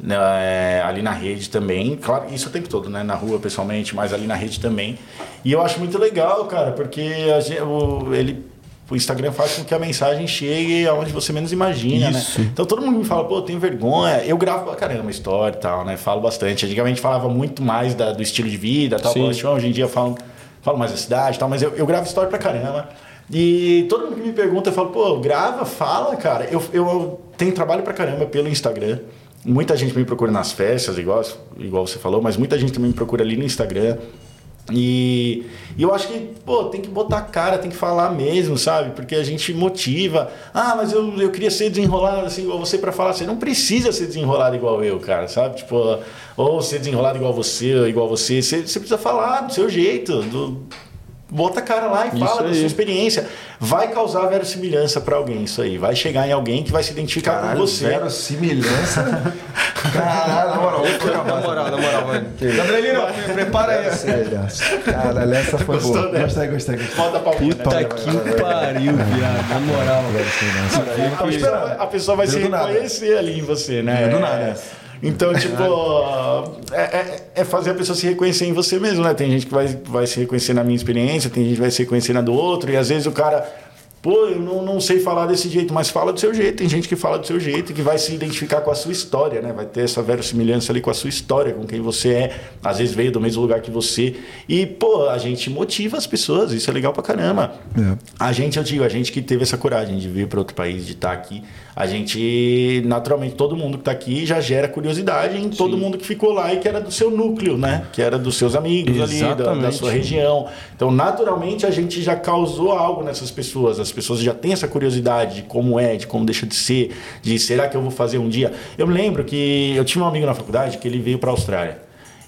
né, é, ali na rede também, claro, isso o tempo todo, né? Na rua pessoalmente, mas ali na rede também. E eu acho muito legal, cara, porque a gente, o, ele, o Instagram faz com que a mensagem chegue aonde você menos imagina, Isso. né? Então todo mundo me fala, pô, eu tenho vergonha. Eu gravo pra caramba história e tal, né? Falo bastante. Antigamente falava muito mais da- do estilo de vida, tal, pô, hoje em dia eu falo, falo mais da cidade e tal, mas eu, eu gravo história pra caramba. E todo mundo que me pergunta, eu falo, pô, grava, fala, cara. Eu, eu tenho trabalho pra caramba pelo Instagram. Muita gente me procura nas festas, igual, igual você falou, mas muita gente também me procura ali no Instagram. E, e eu acho que, pô, tem que botar cara, tem que falar mesmo, sabe? Porque a gente motiva. Ah, mas eu, eu queria ser desenrolado assim igual você pra falar. Você não precisa ser desenrolado igual eu, cara, sabe? Tipo, ou ser desenrolado igual você, igual você. Você, você precisa falar do seu jeito, do, bota a cara lá e fala da sua experiência. Vai causar verossimilhança pra alguém isso aí. Vai chegar em alguém que vai se identificar Caralho, com você. verossimilhança. Caralho, na moral, Na moral, na moral, velho. Gabrielino, prepara aí. Verossimilhança. Caralho, essa foi Gostou boa. dessa? Gostei, gostei, gostei. Bota a palminha. Puta né? que pariu, viado. Na moral. A pessoa, vai- a pessoa vai se reconhecer ali em você, né? Do nada. Então, tipo, é, é- é fazer a pessoa se reconhecer em você mesmo, né? Tem gente que vai, vai se reconhecer na minha experiência, tem gente que vai se reconhecer na do outro, e às vezes o cara, pô, eu não, não sei falar desse jeito, mas fala do seu jeito. Tem gente que fala do seu jeito e que vai se identificar com a sua história, né? Vai ter essa verossimilhança ali com a sua história, com quem você é. Às vezes veio do mesmo lugar que você. E, pô, a gente motiva as pessoas, isso é legal pra caramba. É. A gente, eu digo, a gente que teve essa coragem de vir para outro país, de estar aqui, a gente, naturalmente, todo mundo que está aqui já gera curiosidade em todo mundo que ficou lá e que era do seu núcleo, né? Que era dos seus amigos ali, da, da Exatamente. sua região. Então, naturalmente, a gente já causou algo nessas pessoas. As pessoas já têm essa curiosidade de como é, de como deixa de ser, de será que eu vou fazer um dia. Eu lembro que eu tinha um amigo na faculdade que ele veio para a Austrália.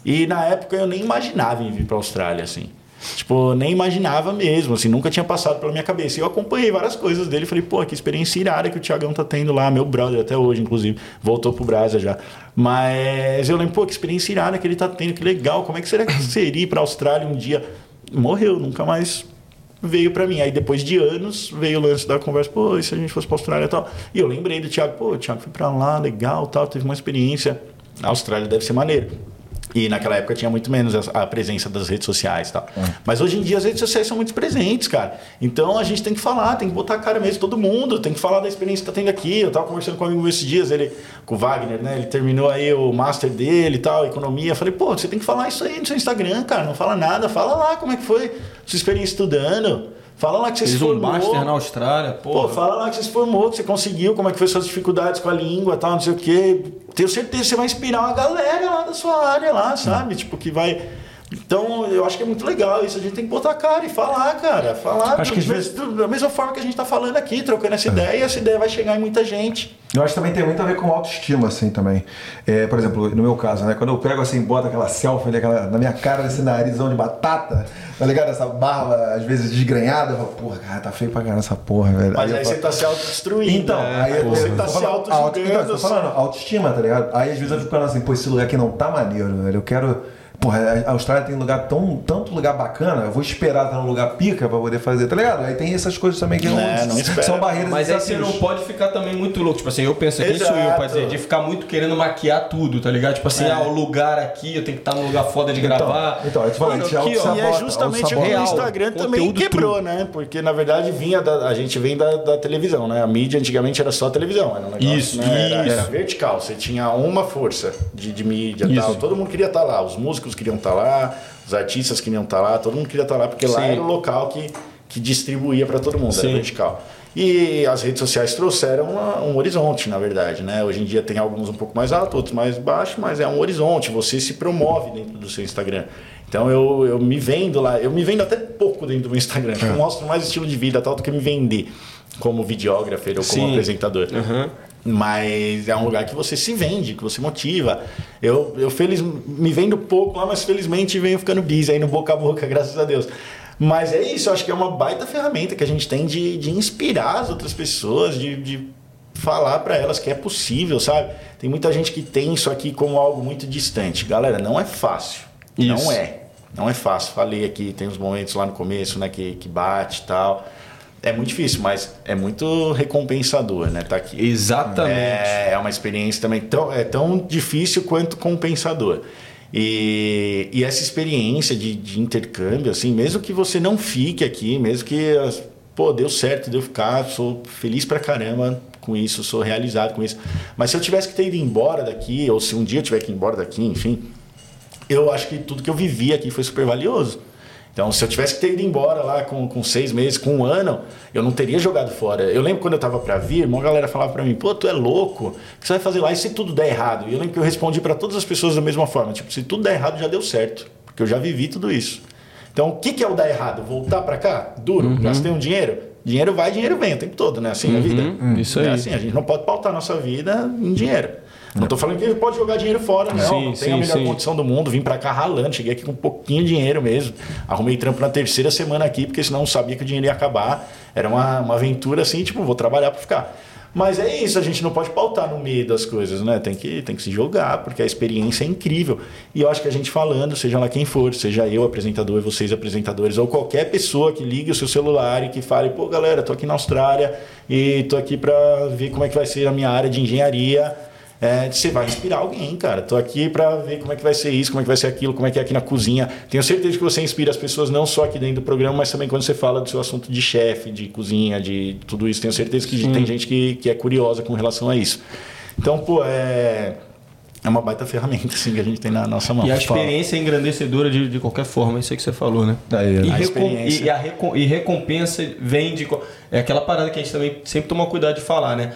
E na época eu nem imaginava em vir para a Austrália, assim. Tipo, nem imaginava mesmo, assim, nunca tinha passado pela minha cabeça. E eu acompanhei várias coisas dele, falei, pô, que experiência irada que o Thiagão tá tendo lá, meu brother até hoje, inclusive, voltou pro Brasa já. Mas eu lembro, pô, que experiência irada que ele tá tendo, que legal, como é que será que seria ir pra Austrália um dia? Morreu, nunca mais veio pra mim. Aí depois de anos veio o lance da conversa, pô, e se a gente fosse pra Austrália e tal? E eu lembrei do Thiago, pô, o Thiago foi pra lá, legal, tal, teve uma experiência. A Austrália deve ser maneiro. E naquela época tinha muito menos a presença das redes sociais e tal. Mas hoje em dia as redes sociais são muito presentes, cara. Então a gente tem que falar, tem que botar a cara mesmo, todo mundo, tem que falar da experiência que tá tendo aqui. Eu tava conversando com um amigo esses dias, ele, com o Wagner, né? Ele terminou aí o master dele e tal, economia. Eu falei, pô, você tem que falar isso aí no seu Instagram, cara. Não fala nada, fala lá como é que foi sua experiência estudando. Fala lá que você se Fiz um formou. master na Austrália, Pô, porra. fala lá que você se formou, que você conseguiu, como é que foi suas dificuldades com a língua tal, não sei o quê. Tenho certeza que você vai inspirar uma galera lá da sua área lá, sabe? Tipo, que vai. Então, eu acho que é muito legal isso. A gente tem que botar a cara e falar, cara. Falar Acho do- que vezes- do- da mesma forma que a gente tá falando aqui, trocando essa ideia, e essa ideia vai chegar em muita gente. Eu acho que também tem muito a ver com autoestima, assim, também. É, por exemplo, no meu caso, né? Quando eu pego assim, boto aquela selfie ali, aquela, na minha cara, esse narizão de batata, tá ligado? Essa barba, às vezes, desgrenhada, eu falo, porra, cara, tá feio pra caralho essa porra, velho. Mas aí falo- você tá se autodestruindo. Então, né? aí eu- você eu tá se falando- auto- Então, eu tô falando, autoestima, tá ligado? Aí às vezes eu fico falando assim, pô, esse lugar aqui não tá maneiro, velho. Eu quero. Porra, a Austrália tem lugar tão, tanto lugar bacana, eu vou esperar estar num lugar pica pra poder fazer, tá ligado? Aí tem essas coisas também que não, É, não espera. são barreiras Mas aí você não pode ficar também muito louco. Tipo assim, eu penso, quem sou eu pra dizer, de ficar muito querendo maquiar tudo, tá ligado? Tipo assim, É. ah, o lugar aqui, eu tenho que estar num lugar foda de gravar. então, eu te falei, Mano, tinha aqui, ó, E é justamente o o que o. Instagram também quebrou, né? Porque na verdade vinha da, a gente vem da, da televisão, né? A mídia antigamente era só televisão, era um negócio, Isso, né? Era, isso. era vertical, você tinha uma força de, de mídia e tal. Todo mundo queria estar lá, os músicos queriam estar lá, os artistas queriam estar lá, todo mundo queria estar lá, porque lá Sim. era o local que, que distribuía para todo mundo, Sim. era vertical. E as redes sociais trouxeram um horizonte, na verdade, né? Hoje em dia tem alguns um pouco mais altos, outros mais baixos, mas é um horizonte. Você se promove dentro do seu Instagram. Então eu, eu me vendo lá, eu me vendo até pouco dentro do meu Instagram. Eu mostro mais estilo de vida tal do que me vender como videógrafo ou como Sim. apresentador. Aham. Mas é um lugar que você se vende, que você motiva. Eu, eu feliz, me vendo pouco lá, mas felizmente venho ficando busy aí no boca a boca, graças a Deus. Mas é isso, eu acho que é uma baita ferramenta que a gente tem de, de inspirar as outras pessoas, de, de falar para elas que é possível, sabe? Tem muita gente que tem isso aqui como algo muito distante. Galera, não é fácil. Isso. Não é. Não é fácil. Falei aqui, tem uns momentos lá no começo, né, que, que bate e tal. É muito difícil, mas é muito recompensador, né? Tá aqui. Exatamente. É, é uma experiência também tão, é tão difícil quanto compensador. E, e essa experiência de, de intercâmbio, assim, mesmo que você não fique aqui, mesmo que, pô, deu certo de eu ficar, sou feliz pra caramba com isso, sou realizado com isso. Mas se eu tivesse que ter ido embora daqui, ou se um dia eu tiver que ir embora daqui, enfim, eu acho que tudo que eu vivi aqui foi super valioso. Então, se eu tivesse que ter ido embora lá com, com seis meses, com um ano, eu não teria jogado fora. Eu lembro quando eu tava para vir, uma galera falava para mim, pô, tu é louco, o que você vai fazer lá e se tudo der errado? E eu lembro que eu respondi para todas as pessoas da mesma forma, tipo, se tudo der errado já deu certo, porque eu já vivi tudo isso. Então, o que, que é o dar errado? Voltar para cá? Duro? Gastei um dinheiro? Dinheiro vai, dinheiro vem o tempo todo, né? Assim é a vida. isso É aí. assim, a gente não pode pautar nossa vida em dinheiro. Não estou falando que ele pode jogar dinheiro fora, não. Sim, não tem sim, a melhor sim. condição do mundo. Vim pra cá ralando, cheguei aqui com um pouquinho de dinheiro mesmo. Arrumei trampo na terceira semana aqui, porque senão eu sabia que o dinheiro ia acabar. Era uma, uma aventura assim, tipo, vou trabalhar pra ficar. Mas é isso, a gente não pode pautar no meio das coisas, né? Tem que, tem que se jogar, porque a experiência é incrível. E eu acho que a gente falando, seja lá quem for, seja eu apresentador, vocês apresentadores, ou qualquer pessoa que ligue o seu celular e que fale, pô, galera, tô aqui na Austrália e tô aqui pra ver como é que vai ser a minha área de engenharia. É, você vai inspirar alguém, cara. Tô aqui pra ver como é que vai ser isso, como é que vai ser aquilo, como é que é aqui na cozinha. Tenho certeza que você inspira as pessoas não só aqui dentro do programa, mas também quando você fala do seu assunto de chefe, de cozinha, de tudo isso. Tenho certeza que tem gente que, que é curiosa com relação a isso. Então, pô, é, é uma baita ferramenta assim, que a gente tem na nossa mão. E a experiência é engrandecedora de, de qualquer forma, isso aí que você falou, né? Aí, e, a experiência. e, e a recom- e recompensa vem de. É aquela parada que a gente também sempre toma cuidado de falar, né?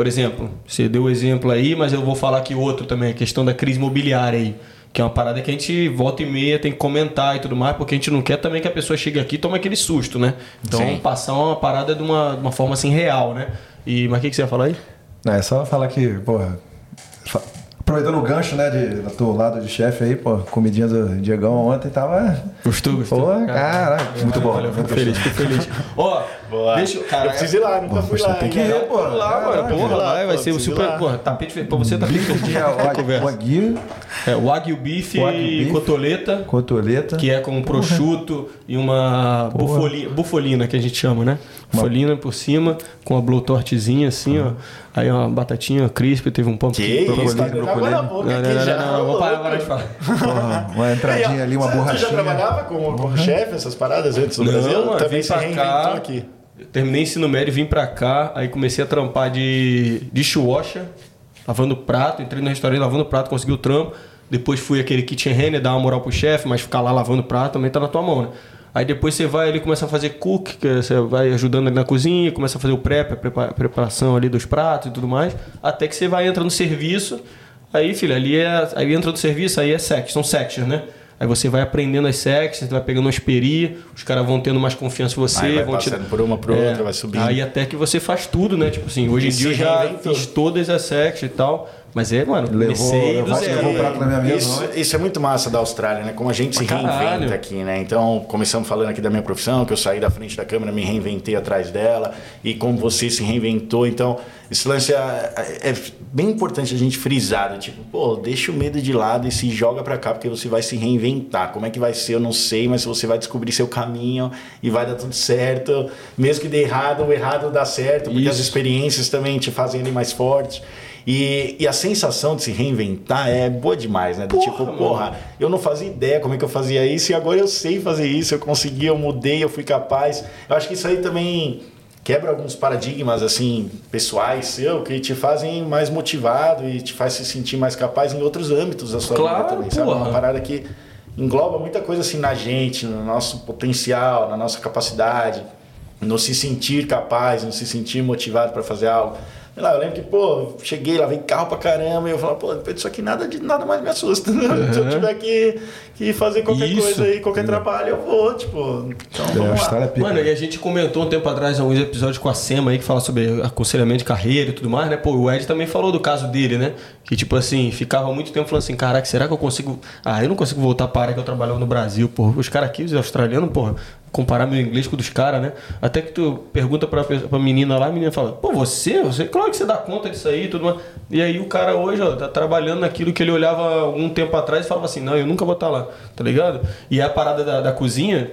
Por exemplo, você deu o exemplo aí, mas eu vou falar aqui outro também, a questão da crise imobiliária aí. Que é uma parada que a gente volta e meia tem que comentar e tudo mais, porque a gente não quer também que a pessoa chegue aqui e tome aquele susto, né? Então, Sim. passar uma parada de uma, de uma forma assim real, né? E, mas o que, que você ia falar aí? Não, é só falar que, porra. Aproveitando o gancho, né, de, do teu lado de chefe aí, pô, comidinha do Diegão ontem tava. Gostou, gostou? Pô, caraca, muito bom. Valeu, fico feliz, fico feliz. Ó, Boa. deixa eu. Cara, eu preciso ir lá, nunca Pô, fui você lá. tem que ir, cara. pô. Vamos lá, mano. Porra, vai, vai pô, ser o super. lá. Porra, tapete feito. Pra você tá conversa. wagyu, É, Wagyu beef e cotoleta, cotoleta. que é com prosciutto e uma bufolina, bufolina, que a gente chama, né? Bufolina por cima, com a blowtortezinha assim, ó. Aí uma batatinha crisp, teve um pão Que isso, tá boca Não, não, não, já, não, não, vou parar, de falar. Porra, uma entradinha ali, uma Você- Você já borrachinha. trabalhava como, como chefe, essas paradas antes do Brasil? Não, mano, Também se reinventou cá, aqui. terminei ensino médio, vim pra cá, aí comecei a trampar de dishwasher, lavando prato, entrei no restaurante lavando prato, consegui o trampo. Depois fui aquele kitchen hand, dar uma moral pro chefe, mas ficar lá lavando prato também tá na tua mão, né? Aí depois você vai ali começa a fazer cook, que você vai ajudando ali na cozinha, começa a fazer o prep, a prepa- a preparação ali dos pratos e tudo mais, até que você vai entra no serviço. Aí, filho, ali é. Aí entra no serviço, aí é section, são sections, né? Aí você vai aprendendo as sexas, você vai pegando uma esperia, os caras vão tendo mais confiança em você, Aí vai vão te passando por uma, por outra, vai subindo. Aí até que você faz tudo, né? Tipo assim, hoje em dia eu já fiz todas as sexas e tal, mas é, mano, Levou- levou- zero. levou um prato na minha mesa, Isso, não isso é muito massa da Austrália, né? Como a gente se caralho. reinventa aqui, né? Então, começamos falando aqui da minha profissão, que eu saí da frente da câmera, me reinventei atrás dela, e como você se reinventou. Então, esse lance é, é bem importante a gente frisar, né? tipo, pô, deixa o medo de lado e se joga pra cá, porque você vai se reinventar. Como é que vai ser, eu não sei, mas você vai descobrir seu caminho e vai dar tudo certo. Mesmo que dê errado, o errado dá certo, porque Isso. as experiências também te fazem ele mais forte. E, e a sensação de se reinventar é boa demais, né? Do Porra, tipo, mano. porra, eu não fazia ideia como é que eu fazia isso e agora eu sei fazer isso, eu consegui, eu mudei, eu fui capaz. Eu acho que isso aí também quebra alguns paradigmas assim pessoais seu que te fazem mais motivado e te faz se sentir mais capaz em outros âmbitos da sua Claro, vida também, sabe? porra. Uma parada que engloba muita coisa assim na gente, no nosso potencial, na nossa capacidade, no se sentir capaz, no se sentir motivado para fazer algo. Sei lá, eu lembro que, pô, cheguei lá, veio carro pra caramba, e eu falava, pô, depois disso aqui nada, de, nada mais me assusta. Se eu tiver que, que fazer qualquer Isso. coisa aí, qualquer trabalho, eu vou, tipo. Então, É, vamos lá. É pica. Mano, e a gente comentou um tempo atrás alguns episódios com a Sema aí que fala sobre aconselhamento de carreira e tudo mais, né? Pô, o Ed também falou do caso dele, né? Que tipo assim, ficava muito tempo falando assim, caraca, será que eu consigo. Ah, eu não consigo voltar para a área que eu trabalhava no Brasil, porra. Os caras aqui, os australianos, porra, comparar meu inglês com o dos caras, né? Até que tu pergunta pra, pra menina lá, a menina fala, pô, você? Você, claro que você dá conta disso aí e tudo mais. E aí o cara hoje, ó, tá trabalhando naquilo que ele olhava algum tempo atrás e falava assim, não, eu nunca vou estar lá, tá ligado? E a parada da, da cozinha,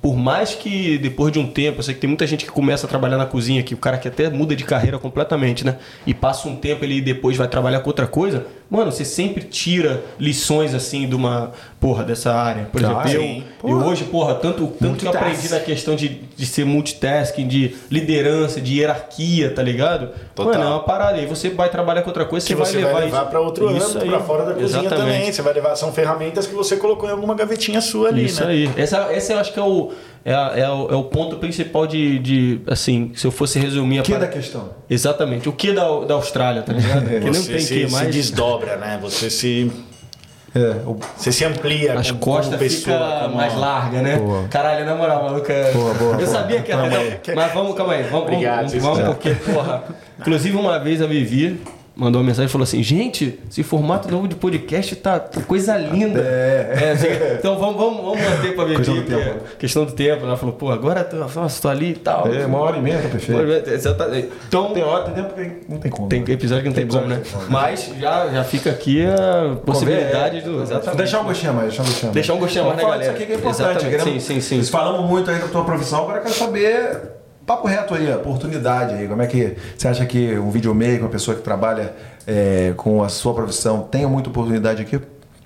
por mais que depois de um tempo, eu sei que tem muita gente que começa a trabalhar na cozinha, que o cara que até muda de carreira completamente, né? E passa um tempo ele depois vai trabalhar com outra coisa, mano, você sempre tira lições assim de uma, porra, dessa área. Por Ah, exemplo, sim. eu, eu hoje, porra, tanto, tanto que eu aprendi na questão de, de ser multitasking, de liderança, de hierarquia, tá ligado? Total. Mano, é uma parada. Aí você vai trabalhar com outra coisa, que você, você vai levar isso- para outro isso âmbito, para fora da cozinha Exatamente. também. Você vai levar, são ferramentas que você colocou em alguma gavetinha sua ali, Isso né? aí. Essa, esse eu acho que é o, é, a- é o, é o ponto principal de, de, assim, se eu fosse resumir a O que é da parada- questão? Exatamente. O que da, da Austrália, tá ligado? que não tem se, que se mais. desdobra, né? Você se, É, o- você se amplia As como, costas como pessoa. fica como- mais larga, né? Boa. Caralho, na moral, maluco. é- Boa, boa, eu boa. sabia que era. Mas vamos, calma aí. Vamos, Obrigado, vamos, vamos porque, porra. Inclusive, uma vez a Vivi mandou uma mensagem e falou assim: gente, esse formato novo de podcast tá tá coisa linda. É. assim, então vamos, vamos, vamos manter pra Vivi. Questão do que tempo. é questão do tempo. Ela falou, pô, agora tô, nossa, tô ali e tal. É, uma hora e meia, tá perfeito. Exatamente. Então, Tem hora, tem tempo que não tem como. tem episódio que não tem, Tem como, né? Mas já, já fica aqui a possibilidade do. Vou Exatamente. deixar um gostinho mais, deixar um gostinho mais. Deixar um gostinho mais falar galera. disso aqui que é importante. Exatamente. queremos- Sim, sim, sim. Falamos muito aí da tua profissão, agora eu quero saber, papo reto aí, oportunidade aí. Como é que você acha que um videomaker, uma pessoa que trabalha é, com a sua profissão, tem muita oportunidade aqui?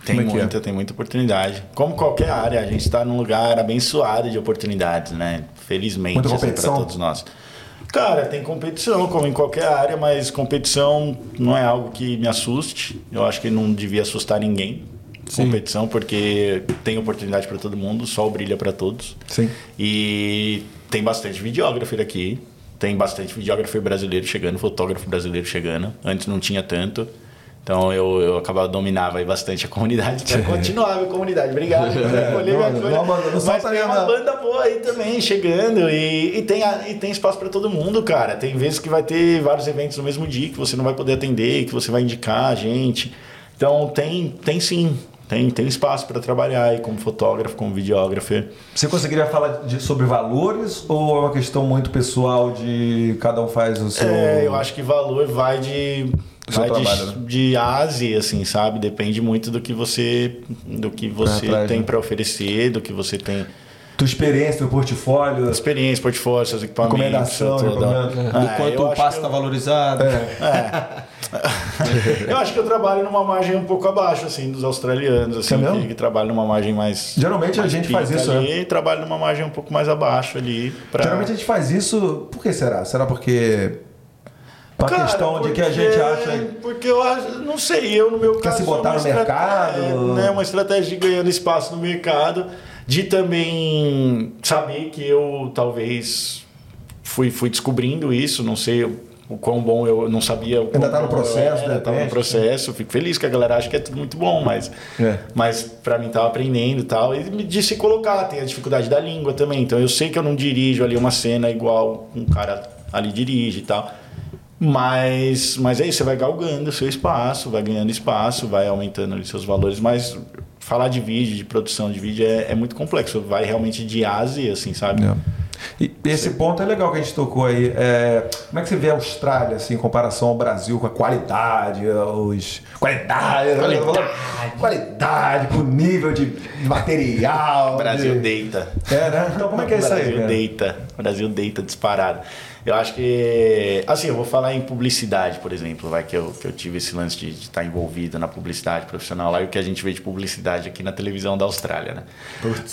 Tem é é? muita, tem muita oportunidade. Como qualquer área, a gente está num lugar abençoado de oportunidades, né? Felizmente, assim, competição? para todos nós. Cara, tem competição, como em qualquer área, mas competição não é algo que me assuste. Eu acho que não devia assustar ninguém. Competição, porque tem oportunidade para todo mundo, o sol brilha para todos. Sim. E tem bastante videógrafo aqui. Tem bastante videógrafo brasileiro chegando, fotógrafo brasileiro chegando. Antes não tinha tanto. Então eu, eu acabava dominava aí bastante a comunidade. Quero continuar a minha comunidade. Obrigado. não, não, não Mas solta tem uma banda boa aí também chegando. E, e, tem, a- e tem espaço para todo mundo, cara. Tem vezes que vai ter vários eventos no mesmo dia que você não vai poder atender, que você vai indicar a gente. Então tem, tem sim. Tem, tem espaço para trabalhar aí como fotógrafo, como videógrafo. Você conseguiria falar de- sobre valores ou é uma questão muito pessoal de cada um faz o seu. É, eu acho que valor vai de vai de, trabalho, né? de Ásia, assim, sabe? Depende muito do que você do que você tem né? para oferecer, do que você tem Tua experiência, teu portfólio, experiência, portfólio, seus equipamentos, recomendação. Do É, quanto eu o passo está eu- valorizado. Eu acho que eu trabalho numa margem um pouco abaixo, assim, dos australianos, assim, É que, que trabalham numa margem mais. Geralmente a mais gente faz isso, ali, né? E trabalho numa margem um pouco mais abaixo ali. Pra... Geralmente a gente faz isso. Por que será? Será porque. Uma Cara, questão de que a porque- gente acha. Porque eu acho, não sei, eu no meu Quer caso. se sou botar uma no mercado? Né, uma estratégia de ganhando espaço no mercado, de também saber que eu talvez fui, fui descobrindo isso, não sei. o quão bom eu não sabia. o Ainda quão tá no processo, era, de tava no repente. processo. Fico feliz que a galera acha que é tudo muito bom, mas, É. mas para mim tava aprendendo e tal. E me disse colocar, tem a dificuldade da língua também. Então eu sei que eu não dirijo ali uma cena igual um cara ali dirige e tal. Mas, mas é isso, você vai galgando o seu espaço, vai ganhando espaço, vai aumentando ali seus valores, mas falar de vídeo, de produção de vídeo é, é muito complexo, vai realmente de Ásia, assim, sabe? É. E esse ponto é legal que a gente tocou aí. É, como é que você vê a Austrália assim, em comparação ao Brasil, com a qualidade, os. Qualidade, qualidade, qualidade com o nível de material. O Brasil de... deita. É, né? Então como é que é isso aí? Brasil cara? deita. O Brasil deita disparado. Eu acho que. Assim, eu vou falar em publicidade, por exemplo, vai que eu, que eu tive esse lance de estar envolvido na publicidade profissional lá e o que a gente vê de publicidade aqui na televisão da Austrália, né?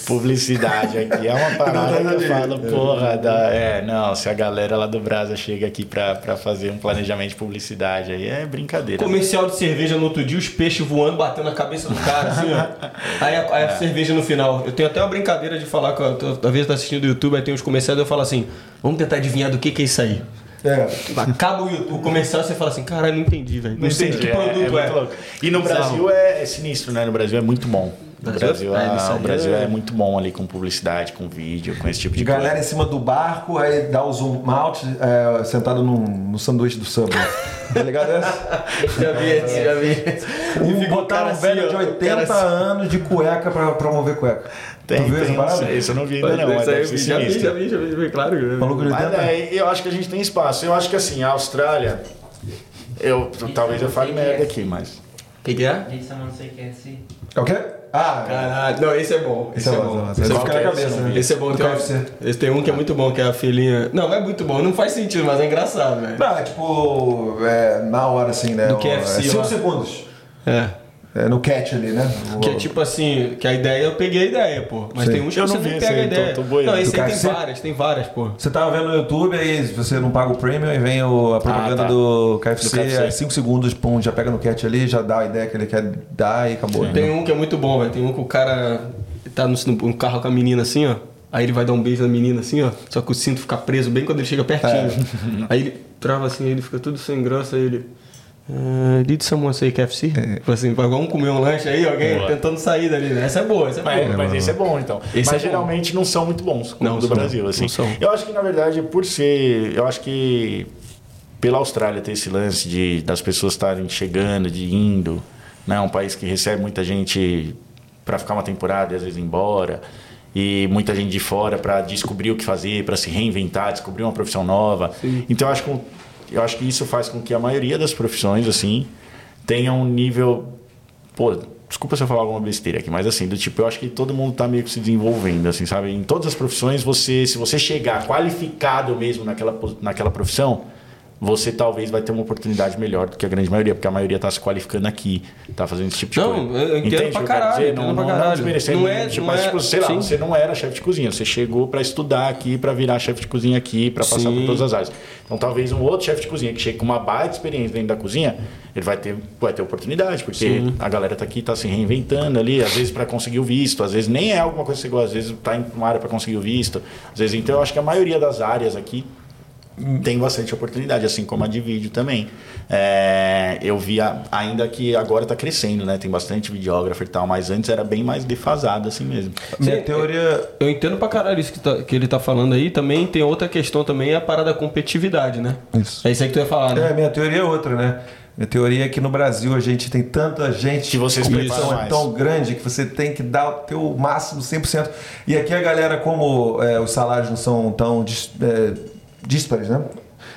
Publicidade aqui é uma parada que eu falo, porra, da, é, não, se a galera lá do Brasil chega aqui pra, pra fazer um planejamento de publicidade aí é brincadeira. Comercial de cerveja no outro dia, os peixes voando, batendo na cabeça do cara, assim, ó. Aí a, aí a cerveja no final. Eu tenho até uma brincadeira de falar, com a, às vezes tá assistindo o YouTube, aí tem uns comerciais, eu falo assim, vamos tentar adivinhar do que que é isso aí. É. Acaba o, YouTube- o comercial, você fala assim, caralho, não entendi, velho. Não, sei de que É, produto é. muito louco. E no Bizarro. Brasil é, é sinistro, né? No Brasil é muito bom. No Brasil- Brasil, é, o Brasil é- é... muito bom ali com publicidade, com vídeo, com esse tipo de Galera coisa. em cima do barco, aí dá o zoom out, é, sentado num, no sanduíche do Subway. Tá ligado essa? Já vi esse, já vi esse. E botaram um velho assim, de ó, o 80 cara assim. anos de cueca pra promover cueca. Tem, tu tem, parada? isso, isso eu não vi ainda não, mas aí deve ser já vi, já vi, já vi, já vi, claro. Mas 80? é, eu acho que a gente tem espaço. Eu acho que assim, a Austrália, eu, talvez eu fale merda aqui, mas... O que, que é? KFC? É o quê? Ah, Caralho, não, esse é bom. esse é bom. bom. Esse Esse é é bom. é cabeça, esse? né? Esse é bom, tem, um, esse tem um que é muito bom, que é a filhinha. Não, é muito bom, não faz sentido, mas é engraçado, velho. Não, é tipo, é, na hora assim, né? Do o- KFC é cinco lá. segundos. É. É, no catch ali, né? O- Que é tipo assim, que a ideia eu peguei a ideia, pô. Mas Sim. tem uns que Eu você não pega a tô- ideia. tô boiando. não, esse aí tem KFC? várias, tem várias, pô. Você tava vendo no YouTube, aí você não paga o premium e vem o- a propaganda Ah, tá. do KFC, Do KFC. aí 5 segundos, pum, já pega no catch ali, já dá a ideia que ele quer dar e acabou. né? Tem um que é muito bom, velho. Tem um que o cara tá no, no carro com a menina assim, ó. Aí ele vai dar um beijo na menina assim, ó. Só que o cinto fica preso bem quando ele chega pertinho. Aí ele trava assim, ele fica tudo sem graça, aí ele. Uh, did someone say KFC? Fala Assim, vai um comer um lanche aí, alguém Boa. tentando sair dali, né? Essa é boa, essa é Mas, boa. mas esse é bom, então. Esse mas é bom. geralmente não são muito bons, como Não do são, Brasil, assim. não são. Eu acho que, na verdade, por ser... Eu acho que pela Austrália ter esse lance de das pessoas estarem chegando, de indo, né? Um país que recebe muita gente para ficar uma temporada e às vezes ir embora. E muita gente de fora para descobrir o que fazer, para se reinventar, descobrir uma profissão nova. Então, eu acho, que, eu acho que isso faz com que a maioria das profissões, assim, tenha um nível Pô, desculpa se eu falar alguma besteira aqui, mas assim, do tipo, eu acho que todo mundo tá meio que se desenvolvendo, assim, sabe? Em todas as profissões, você, se você chegar qualificado mesmo naquela, naquela profissão, você talvez vai ter uma oportunidade melhor do que a grande maioria, porque a maioria tá se qualificando aqui, tá fazendo esse tipo de Não, coisa. eu Entende pra caralho, dizer? Não, pra não, caralho. não desmerecendo, Não é- tipo, não mas, é- tipo, sei lá, sim. você não era chefe de cozinha, você chegou para estudar aqui, para virar chefe de cozinha aqui, para passar Sim. por todas as áreas. Então, talvez um outro chefe de cozinha que chegue com uma baita experiência dentro da cozinha, ele vai ter, vai ter oportunidade, porque Sim. a galera tá aqui, tá se reinventando ali, às vezes para conseguir o visto, às vezes nem é alguma coisa que você gosta, às vezes tá em uma área para conseguir o visto. Às vezes, então eu acho que a maioria das áreas aqui tem bastante oportunidade, assim como a de vídeo também. É, eu vi a- ainda que agora está crescendo, né? Tem bastante videógrafo e tal, mas antes era bem mais defasado assim mesmo. Minha Sim, teoria. Eu entendo pra caralho isso que, tá- que ele tá falando aí. Também tem outra questão também, é a parada da competitividade, né? Isso. É isso aí que tu ia falar, né? É, minha teoria é outra, né? Minha teoria é que no Brasil a gente tem tanta gente Que vocês preparam competição é tão grande que você tem que dar o teu máximo 100%. E aqui a galera, como é, os salários não são tão é, díspares, né?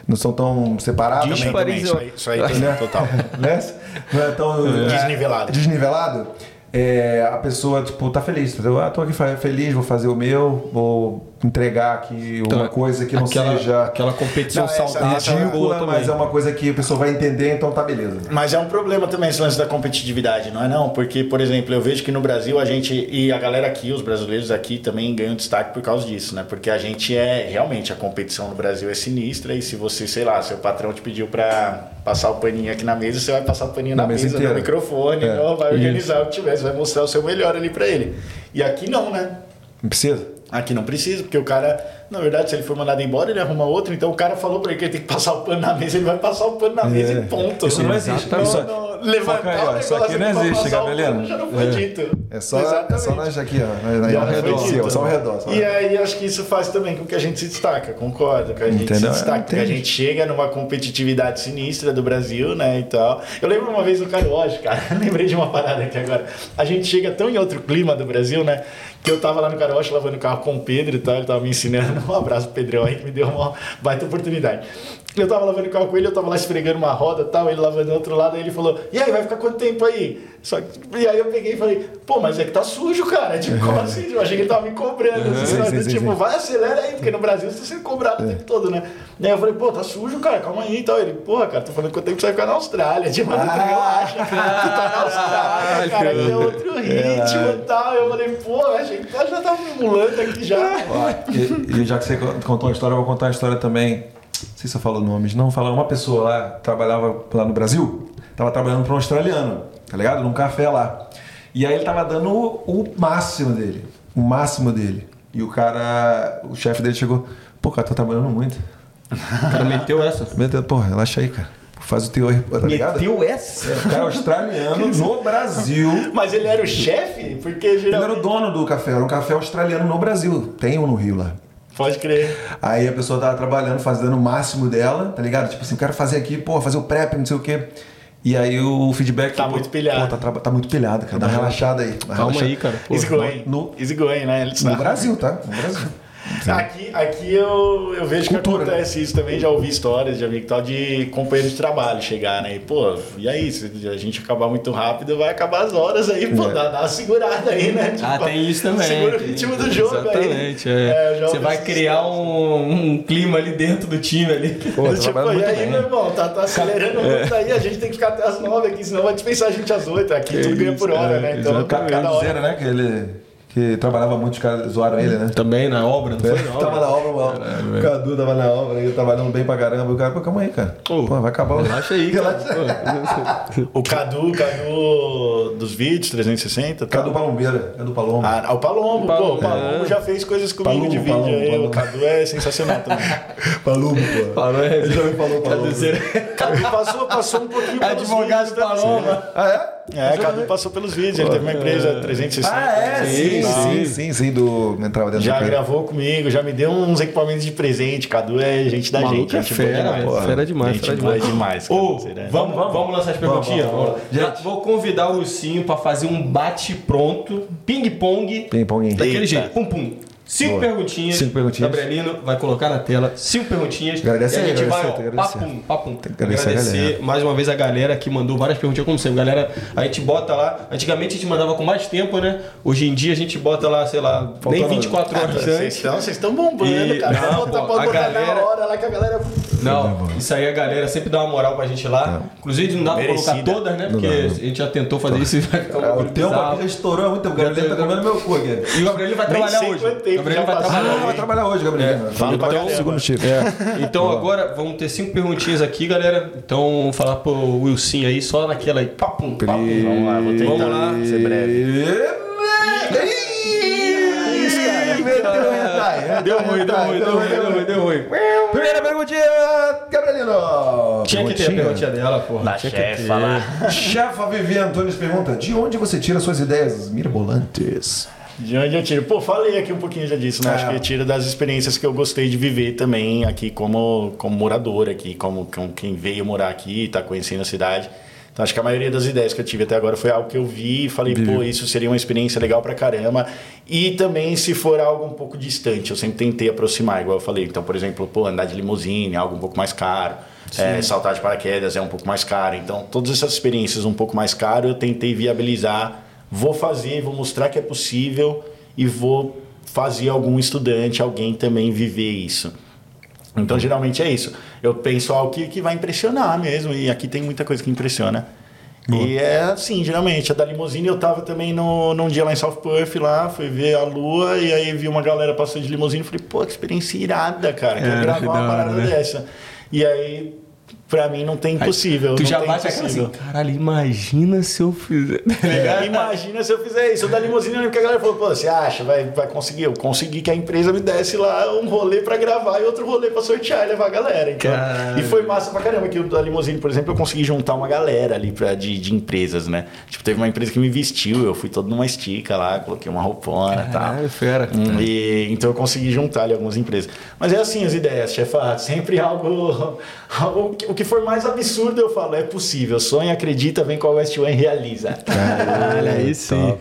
Não são tão separados. Dis- Também, também, isso aí, isso aí tem né? total. né? Não é tão é, Desnivelado. desnivelado. É, a pessoa, tipo, tá feliz. entendeu? Ah, tô aqui feliz, vou fazer o meu, vou entregar aqui Então, uma coisa que não aquela, seja Aquela competição Não, saudável é boa ridícula, mas é uma coisa que a pessoa vai entender, então tá beleza. Mas é um problema também esse lance da competitividade, não é não? Porque, por exemplo, eu vejo que no Brasil a gente, e a galera aqui, os brasileiros aqui também ganham destaque por causa disso, né? Porque a gente é, realmente, a competição no Brasil é sinistra e se você, sei lá, seu patrão te pediu pra passar o paninho aqui na mesa, você vai passar o paninho Na na, mesa mesa, no microfone, É. não, vai organizar o que tiver, você vai mostrar o seu melhor ali pra ele. E aqui não, né? Não precisa? Aqui não precisa, porque o cara. Na verdade, se ele for mandado embora, ele arruma outro. Então o cara falou pra ele que ele tem que passar o pano na mesa, ele vai passar o pano na mesa É. e ponto. Isso não existe. Não, Isso- não, levantar aí, ó, o isso aqui não existe, Gabrielino. Já não foi É. dito. É só, é só nós aqui, ó. Nós, nós, ao redor, dito. só ao redor. Só. E aí acho que isso faz também com que a gente se destaca, concordo, que a gente Entendeu? se destaca, porque a gente chega numa competitividade sinistra do Brasil, né, e tal. Eu lembro uma vez no Caruoge, cara, lembrei de uma parada aqui agora. A gente chega tão em outro clima do Brasil, né, que eu tava lá no Caruoge lavando o carro com o Pedro e tal, ele tava me ensinando, um abraço pro Pedrão aí, que me deu uma baita oportunidade. Eu tava lavando o carro com ele, eu tava lá esfregando uma roda e tal, ele lavando do outro lado, aí ele falou, e aí, vai ficar quanto tempo aí? Só que, e aí eu peguei e falei, pô, mas é que tá sujo, cara. Tipo, como assim? Eu achei que ele tava me cobrando. assim, sim, sim, tipo, sim. vai, acelera aí, porque no Brasil você tá sendo cobrado o tempo todo, né? E aí eu falei, pô, tá sujo, cara, calma aí e tal. Ele, porra, cara, tô falando quanto tempo você vai ficar na Austrália. Tipo, Ah, relaxa, tu tá na Austrália, cara, aqui é outro ritmo e tal. Eu falei, pô, achei que tu já tava me emulando aqui já. Ó, e, e já que você contou uma história, eu vou contar uma história também. Sei se eu falo nomes, não. Falar uma pessoa lá, trabalhava lá no Brasil, tava trabalhando para um australiano, tá ligado? Num café lá. E aí ele tava dando o, o máximo dele. O máximo dele. E o cara, o chefe dele chegou, pô, cara, tô trabalhando muito. O cara meteu essa. Meu Deus, pô, relaxa aí, cara. Faz o teu aí, tá ligado? Meteu essa? É, o cara australiano no Brasil. Mas ele era o chefe? Porque Ele geralmente... era o dono do café, era um café australiano no Brasil. Tem um no Rio lá. Pode crer. Aí a pessoa tava trabalhando, fazendo o máximo dela, tá ligado? Tipo assim, quero fazer aqui, pô, fazer o prep, não sei o quê. E aí o feedback. Tá pô, muito pilhado. Pô, tá, tá muito pilhado, cara. Dá uma relaxada aí. Dá Calma relaxada. aí, cara. Pô, Easy going. no- Easy going, né? Ele No. Brasil, tá? No Brasil. Aqui, aqui eu, eu vejo Cultura, que acontece isso também, já ouvi histórias de amigo e tal, de companheiro de trabalho chegar, né? E, pô, e aí, se a gente acabar muito rápido, vai acabar as horas aí, pô, É. dá, dá uma segurada aí, né? Ah, Tipo, tem isso também. Segura o ritmo do jogo Exatamente, aí. é. É, Você vai criar um, um clima ali dentro do time ali. Pô, tipo, trabalha e muito aí, bem. meu irmão, tá, tá acelerando É. muito aí, a gente tem que ficar até as nove aqui, senão vai dispensar a gente às oito. Aqui tudo ganha por hora, é, né? Então, O cara cada hora. Cruzeiro, né? Que ele que trabalhava muito, os caras zoaram ele, né? Também na obra, não foi na obra? Tava na obra, mano. O. Cadu tava na obra, ele trabalhando bem pra caramba. O cara, pô, calma aí, cara. Ô, Pô, vai acabar o. Relaxa aí. Relaxa. O Cadu, o Cadu dos vídeos, 360. tá? Cadu Palombeira, Cadu Palombo. Ah, o Palombo, pô, Palombo, o Palombo é. já fez coisas comigo Palombo, de vídeo Palombo, aí. Palombo. O Cadu é sensacional também. Palombo, pô. Parou, é. Ele já me falou Palombo. Cadu passou, passou um pouquinho pelos Advogado. Paloma. Ah, é? É, Cadu passou pelos vídeos, ele teve uma empresa 360. Ah, é? Sim, Sim, sim, sim. sim, sim, do. Entrava dentro Já do gravou comigo, já me deu uns equipamentos de presente. Cadu é gente da Maluco gente. é gente fera, velho. Fera demais, Gente fera demais. demais. Vamos, vamos, lançar as perguntinhas? Vamos, vamos, Já Gente. vou convidar o Ursinho pra fazer um bate-pronto, ping-pong, Ping-pong. daquele Eita. jeito, pum pum. Cinco Boa. perguntinhas. Cinco perguntinhas. Gabrielino vai colocar na tela cinco perguntinhas. Agradece e a gente agradecer, vai, ó, agradecer. papum, papum. Tem que agradecer a galera. mais uma vez a galera que mandou várias perguntinhas, como sempre. Galera, a gente bota lá. Antigamente a gente mandava com mais tempo, né? Hoje em dia a gente bota lá, sei lá, nem Faltando- 24 Ah, horas Vocês antes. estão, vocês estão bombando, E- cara. não, Pode botar, pode a botar galera- na hora lá que a galera. Não, isso aí a galera sempre dá uma moral pra gente lá. Inclusive não dá pra colocar Merecida. todas, né? Não Porque dá, não. a gente já tentou fazer isso e vai ficar um É, o tempo aqui já estourou há muito tempo. O Gabriel tá comendo meu cu aqui. E o Gabriel vai trabalhar hoje. Tempo Gabriel já vai passou. trabalhar Ah, hoje. vai trabalhar hoje, Gabriel. Fala pra Então, segundo shift. Então agora vamos ter cinco perguntinhas aqui, galera. Então vamos falar pro Wilson aí, só naquela aí. Papum, papum. Vamos lá, vou tentar Vamos lá. ser breve. Deu ruim, deu ruim, deu ruim, deu ruim, deu ruim. Primeira perguntinha, Gabrielino. Tinha que ter a perguntinha dela, porra. Da Tinha que chefe ter. falar. Chefa Vivi Antunes pergunta: De onde você tira suas ideias mirabolantes? De onde eu tiro? Pô, falei aqui um pouquinho já disso, né? É. Acho que eu tiro das experiências que eu gostei de viver também aqui como, como morador aqui, como, como quem veio morar aqui, tá conhecendo a cidade. Então acho que a maioria das ideias que eu tive até agora foi algo que eu vi e falei, pô, isso seria uma experiência legal pra caramba. E também se for algo um pouco distante, eu sempre tentei aproximar, igual eu falei. Então, por exemplo, pô, andar de limusine, algo um pouco mais caro. É, saltar de paraquedas é um pouco mais caro. Então, todas essas experiências um pouco mais caro, eu tentei viabilizar. Vou fazer, vou mostrar que é possível e vou fazer algum estudante, alguém também viver isso. Então, geralmente é isso. Eu penso algo que, que vai impressionar mesmo, e aqui tem muita coisa que impressiona. E é assim, geralmente. A da limusine eu tava também no, num dia lá em South Perth, lá, fui ver a lua, e aí vi uma galera passando de limusine e falei, pô, que experiência irada, cara. Quero É, gravar uma parada né? dessa. E aí pra mim não tem impossível. Tu não já tem bate aquela assim, caralho, imagina se eu fizer. Tá? É, imagina se eu fizer isso. Eu da limusine, eu lembro que a galera falou, pô, você acha, vai, vai conseguir? Eu consegui que a empresa me desse lá um rolê pra gravar e outro rolê pra sortear e levar a galera. Então, Caralho. e foi massa pra caramba, que o da limusine, por exemplo, eu consegui juntar uma galera ali pra, de, de empresas, né? Tipo, teve uma empresa que me vestiu, eu fui todo numa estica lá, coloquei uma roupona e tal. Fera. Hum, E, então eu consegui juntar ali algumas empresas. Mas é assim as ideias, chefa. Sempre algo. o que for mais absurdo eu falo, é possível. Sonha, acredita, vem com a West One e realiza. Caralho, aí sim.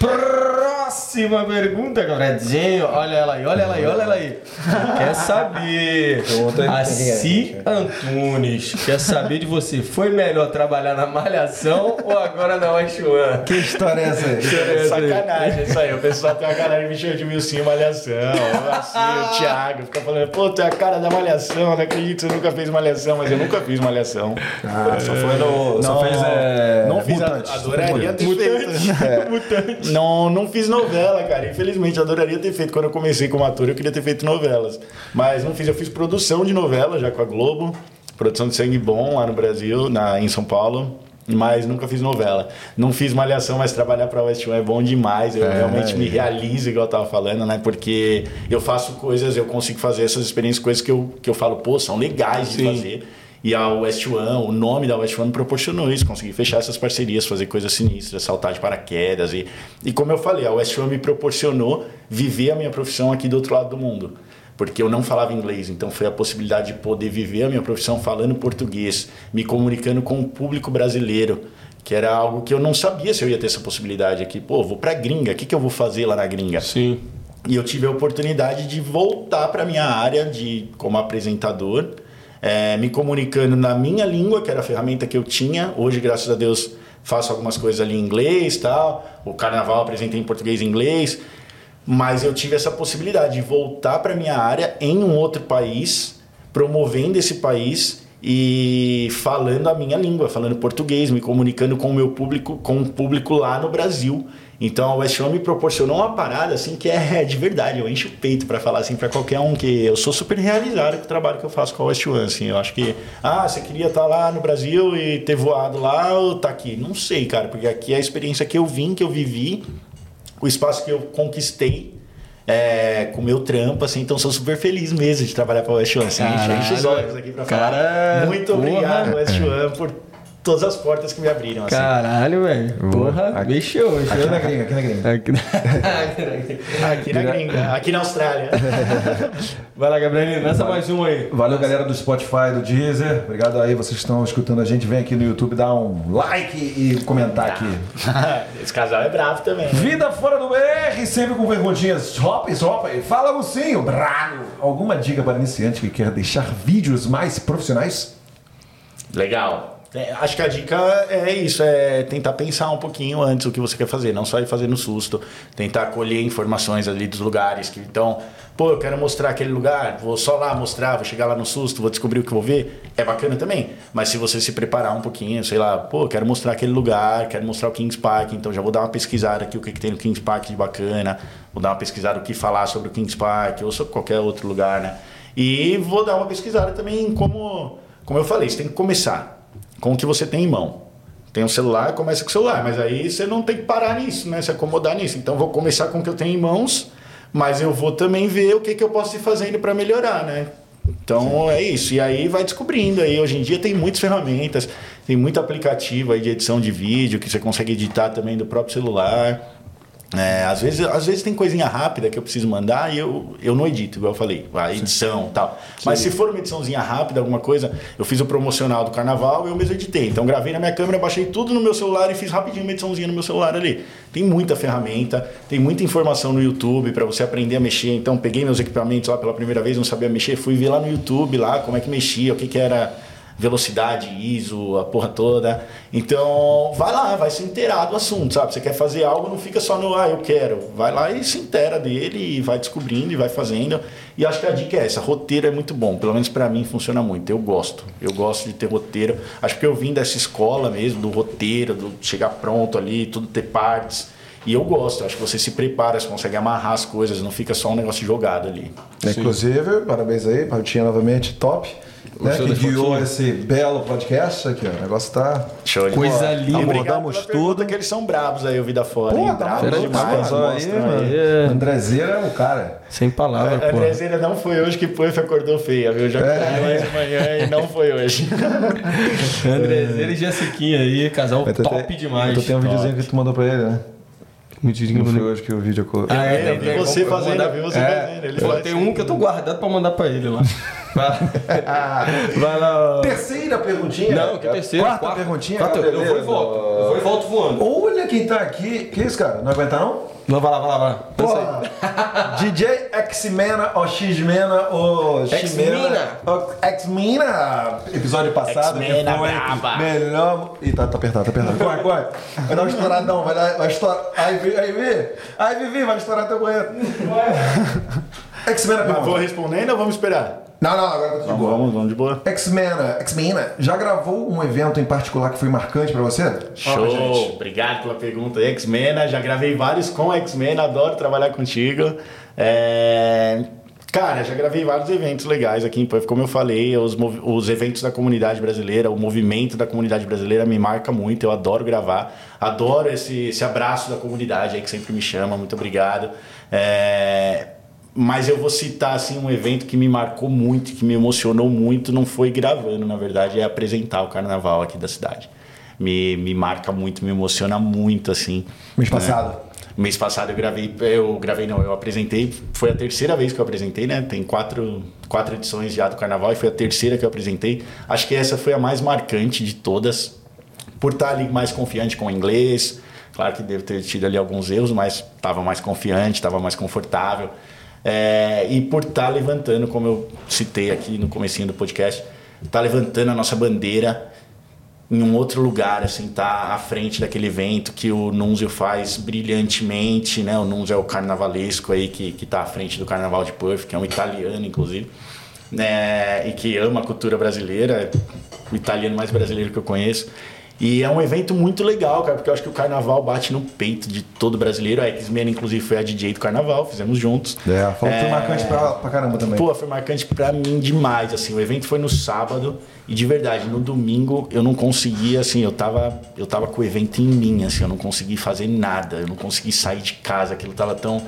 Próxima pergunta, Gabradinho. Olha ela aí, olha ela aí, olha ela aí. Quer saber? A Si Antunes quer saber de você. Foi melhor trabalhar na Malhação ou agora na West One? Que história é essa aí? É sacanagem isso aí. O pessoal tem uma galera que me chama de Wilson Malhação, assim, o Thiago fica falando, pô, tu é a cara da Malhação, não acredito que você nunca fez Malhação, mas eu nunca fiz Malhação. Ah, só foi no. Só fez. É, não fiz, Mutantes. adoraria ter feito. Mutante. Não, não fiz novela, cara. Infelizmente, adoraria ter feito. Quando eu comecei como ator, eu queria ter feito novelas. Mas não fiz. Eu fiz produção de novela já com a Globo. Produção de Sangue Bom lá no Brasil, na, em São Paulo. Mas nunca fiz novela. Não fiz malhação, mas trabalhar pra West One é bom demais. Eu É. realmente me realizo, igual eu tava falando, né? Porque eu faço coisas, eu consigo fazer essas experiências, coisas que eu, que eu falo, pô, são legais de fazer. E a West One, o nome da West One proporcionou isso, consegui fechar essas parcerias, fazer coisas sinistras, saltar de paraquedas. E, e como eu falei, a West One me proporcionou viver a minha profissão aqui do outro lado do mundo. Porque eu não falava inglês, então foi a possibilidade de poder viver a minha profissão falando português, me comunicando com o público brasileiro, que era algo que eu não sabia se eu ia ter essa possibilidade aqui. Pô, vou pra gringa, o que, que eu vou fazer lá na gringa? Sim. E eu tive a oportunidade de voltar para minha área de como apresentador, eh, me comunicando na minha língua, que era a ferramenta que eu tinha. Hoje, graças a Deus, faço algumas coisas ali em inglês, tal. O carnaval apresentei em português e inglês. Mas eu tive essa possibilidade de voltar para minha área em um outro país, promovendo esse país e falando a minha língua, falando português, me comunicando com o meu público, com o público lá no Brasil. Então a West One me proporcionou uma parada assim que é de verdade, eu encho o peito para falar assim para qualquer um que eu sou super realizado com o trabalho que eu faço com a West One, assim. Eu acho que ah, você queria estar lá no Brasil e ter voado lá ou tá aqui? Não sei, cara, porque aqui é a experiência que eu vim, que eu vivi, o espaço que eu conquistei é, com o meu trampo, assim, então sou super feliz mesmo de trabalhar com a West One. Assim, enche os olhos aqui pra Cara, falar. Muito obrigado, West One, por todas as portas que me abriram. Assim. Caralho, velho. Porra, Aqui- mexeu, mexeu. Aqui na gringa, aqui na gringa. Aqui na- Aqui na gringa, aqui na Austrália. Vai lá, Gabrielino, lança mais um aí. Valeu, galera do Spotify, do Deezer. Obrigado aí, vocês estão escutando a gente. Vem aqui no YouTube dar um like e comentar aqui. Esse casal é bravo também. Vida fora do BR, sempre com perguntinhas. Hop, hop. Fala, Lucinho. Bravo. Alguma dica para iniciante que quer deixar vídeos mais profissionais? Legal. É, acho que a dica é isso, é tentar pensar um pouquinho antes o que você quer fazer, não só ir fazer no susto, tentar colher informações ali dos lugares que então, pô, eu quero mostrar aquele lugar, vou só lá mostrar, vou chegar lá no susto, vou descobrir o que vou ver, é bacana também. Mas se você se preparar um pouquinho, sei lá, pô, quero mostrar aquele lugar, quero mostrar o Kings Park, então já vou dar uma pesquisada aqui o que, que tem no Kings Park de bacana, vou dar uma pesquisada o que falar sobre o Kings Park ou sobre qualquer outro lugar, né? E vou dar uma pesquisada também como, como eu falei, você tem que começar com o que você tem em mão. Tem um celular, começa com o celular, mas aí você não tem que parar nisso, né? Se acomodar nisso. Então vou começar com o que eu tenho em mãos, mas eu vou também ver o que, que eu posso ir fazendo para melhorar, né? Então é isso. E aí vai descobrindo. Aí hoje em dia tem muitas ferramentas, tem muito aplicativo aí de edição de vídeo que você consegue editar também do próprio celular. É, às, vezes, às vezes tem coisinha rápida que eu preciso mandar e eu, eu não edito, igual eu falei, a edição e tal. Mas se for uma ediçãozinha rápida, alguma coisa, eu fiz o promocional do carnaval e eu mesmo editei. Então gravei na minha câmera, baixei tudo no meu celular e fiz rapidinho uma ediçãozinha no meu celular ali. Tem muita ferramenta, tem muita informação no YouTube para você aprender a mexer. Então peguei meus equipamentos lá pela primeira vez, não sabia mexer, fui ver lá no YouTube lá como é que mexia, o que, que era velocidade, ISO, a porra toda. Então, vai lá, vai se inteirar do assunto, sabe? Você quer fazer algo, não fica só no, ah, eu quero. Vai lá e se inteira dele e vai descobrindo e vai fazendo. E acho que a dica é essa, roteiro é muito bom, pelo menos para mim funciona muito. Eu gosto. Eu gosto de ter roteiro. Acho que eu vim dessa escola mesmo do roteiro, do chegar pronto ali, tudo ter partes. E eu gosto, acho que você se prepara, você consegue amarrar as coisas, não fica só um negócio jogado ali. Inclusive, parabéns aí, Pautinha novamente, top. Né, que guiou esse belo podcast aqui, ó. O negócio tá. Show de Coisa bola. linda. Abordamos tudo. que eles são bravos aí, o Vida Fora. Pô, hein? tá bravos demais. aí, mano. É. Andrezeira é o cara. Sem palavras, A pô. Andrezeira não foi hoje que Puff acordou feia, viu? Já É. acordou mais de manhã e não foi hoje. Andrezeira e Jessiquinha aí, casal top tem- demais. Tu tem um videozinho que tu mandou pra ele, né? Me diz que Não eu foi não- hoje que o vídeo. co- Ah, é, Eu vi também. você Eu fazendo, eu vi você é. fazendo, ele Pô, faz tem assim. um que eu tô guardado pra mandar pra ele lá. Vai lá. Terceira perguntinha. Não, que terceira. Quarta, perguntinha. Quarta, eu vou e volto. Eu vou e volto voando. Olha quem tá aqui. Que isso, cara? Não aguenta não? Não, vai lá, vai lá, vai lá. Porra, DJ X-Mena ou X-Mena ou X-Mina. ou X-Mina. Episódio passado foi braba. melhor... Ih, tá, tá apertado, tá apertado. Corre, corre. Vai dar um estouradão, vai, dar, vai estourar. Aí, Vi- aí, Vi. Aí, Vivi, vai estourar teu banheiro. X-Mena Mas vou pergunta. respondendo ou vamos esperar? Não, não, agora tá tudo de Vamos, boa. vamos, vamos de boa. X-Mena, X-Mena, já gravou um evento em particular que foi marcante pra você? Show! Obrigado pela pergunta. X-Men, já gravei vários com X-Men, adoro trabalhar contigo. É, Cara, já gravei vários eventos legais aqui em Puff, como eu falei, os, os eventos da comunidade brasileira, o movimento da comunidade brasileira me marca muito, eu adoro gravar, adoro esse, esse abraço da comunidade aí que sempre me chama, muito obrigado. É, Mas eu vou citar assim um evento que me marcou muito, que me emocionou muito, não foi gravando, na verdade, é apresentar o carnaval aqui da cidade. Me, me marca muito, me emociona muito assim. Mês né? passado. Mês passado eu gravei, eu gravei não, eu apresentei, foi a terceira vez que eu apresentei, né? Tem quatro, quatro edições já do carnaval e foi a terceira que eu apresentei. Acho que essa foi a mais marcante de todas, por estar ali mais confiante com o inglês. Claro que devo ter tido ali alguns erros, mas estava mais confiante, estava mais confortável. É, e por estar levantando, como eu citei aqui no comecinho do podcast, estar levantando a nossa bandeira em um outro lugar, assim, tá à frente daquele evento que o Nunzio faz brilhantemente, né? O Nunzio é o carnavalesco aí que, que tá à frente do Carnaval de Puff, que é um italiano, inclusive, né? E que ama a cultura brasileira, o italiano mais brasileiro que eu conheço. E é um evento muito legal, cara, porque eu acho que o carnaval bate no peito de todo brasileiro. A X-Men, inclusive, foi a DJ do carnaval, fizemos juntos. É, foi marcante pra, pra caramba também. Pô, foi marcante pra mim demais, assim. O evento foi no sábado e de verdade, no domingo eu não conseguia, assim, eu tava, eu tava com o evento em mim, assim, eu não consegui fazer nada, eu não consegui sair de casa, aquilo tava tão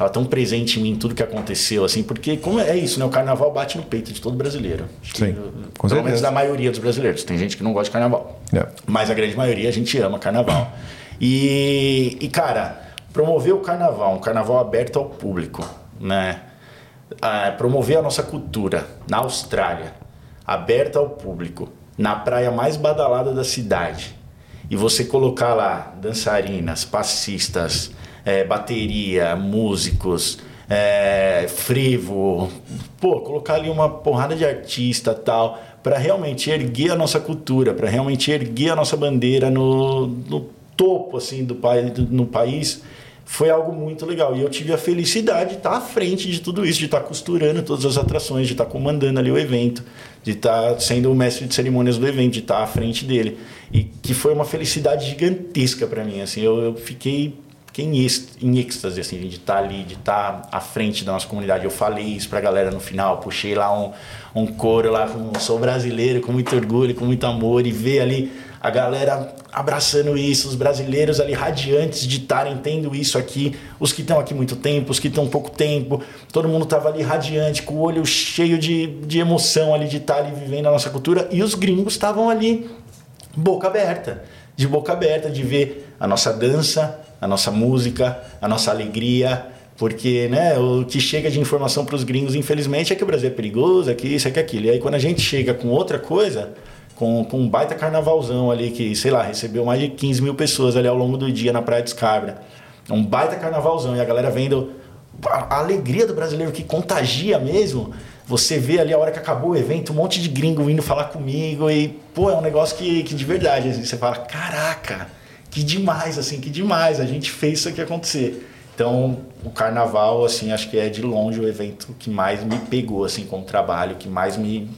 tava tão presente em mim tudo que aconteceu, assim, porque como é isso, né? O carnaval bate no peito de todo brasileiro. Que, Sim, com pelo menos da maioria dos brasileiros. Tem gente que não gosta de carnaval. É. Mas a grande maioria a gente ama carnaval. E, e cara, promover o carnaval, um carnaval aberto ao público, né? Ah, promover a nossa cultura na Austrália, aberta ao público, na praia mais badalada da cidade, e você colocar lá dançarinas, passistas, eh, bateria, músicos, eh, frevo, pô, colocar ali uma porrada de artista tal, para realmente erguer a nossa cultura, para realmente erguer a nossa bandeira no, no topo assim do, no país foi algo muito legal. E eu tive a felicidade de estar à frente de tudo isso, de estar costurando todas as atrações, de estar comandando ali o evento, de estar sendo o mestre de cerimônias do evento, de estar à frente dele. E que foi uma felicidade gigantesca para mim. Assim, eu, eu fiquei, fiquei em, em êxtase assim, de estar ali, de estar à frente da nossa comunidade. Eu falei isso para a galera no final, puxei lá um, um coro lá, com sou brasileiro, com muito orgulho, com muito amor, e ver ali a galera abraçando isso, os brasileiros ali radiantes de estarem tendo isso aqui, os que estão aqui muito tempo, os que estão pouco tempo, todo mundo estava ali radiante, com o olho cheio de, de emoção ali de estar ali vivendo a nossa cultura, e os gringos estavam ali boca aberta, de boca aberta, de ver a nossa dança, a nossa música, a nossa alegria, porque né, o que chega de informação para os gringos, infelizmente, é que o Brasil é perigoso, é que isso, é que aquilo. E aí quando a gente chega com outra coisa, com, com um baita carnavalzão ali, que, sei lá, recebeu mais de 15 mil pessoas ali ao longo do dia na Praia de Escabra. Um baita carnavalzão, e a galera vendo a, alegria do brasileiro que contagia mesmo. Você vê ali a hora que acabou o evento, um monte de gringo vindo falar comigo e, pô, é um negócio que, que de verdade, assim, você fala, caraca, que demais, assim, que demais, a gente fez isso aqui acontecer. Então, o carnaval, assim, acho que é de longe o evento que mais me pegou, assim, com trabalho, que mais me,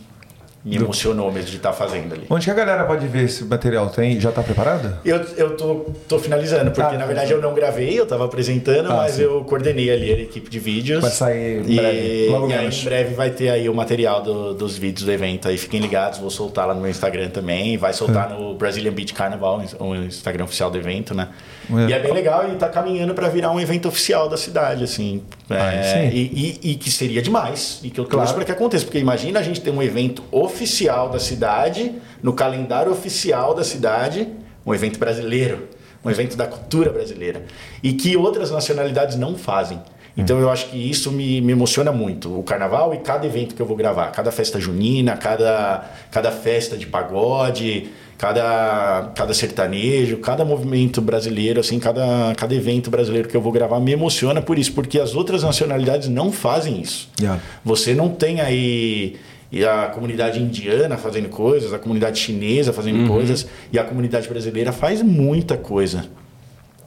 me emocionou mesmo de estar fazendo ali. Onde que a galera pode ver esse material? Tem, já tá preparado? Eu, eu tô, tô finalizando, porque Ah, na verdade eu não gravei, eu tava apresentando, Ah, mas sim. eu coordenei ali a equipe de vídeos. Vai sair em e, breve, logo e aí em breve vai ter aí o material do- dos vídeos do evento aí, fiquem ligados, vou soltar lá no meu Instagram também, vai soltar É. no Brazilian Beach Carnival, o Instagram oficial do evento, né? É. E é bem legal e tá caminhando para virar um evento oficial da cidade, assim. Ah, É, e, e- e que seria demais, e que eu Claro. torço para que aconteça, porque imagina a gente ter um evento oficial da cidade, no calendário oficial da cidade, um evento brasileiro, um evento da cultura brasileira, e que outras nacionalidades não fazem. Então eu acho que isso me, me emociona muito, o carnaval e cada evento que eu vou gravar, cada festa junina, cada, cada festa de pagode, cada, cada sertanejo, cada movimento brasileiro, assim, cada, cada evento brasileiro que eu vou gravar me emociona por isso, porque as outras nacionalidades não fazem isso. Yeah. Você não tem aí e a comunidade indiana fazendo coisas, a comunidade chinesa fazendo coisas, e a comunidade brasileira faz muita coisa.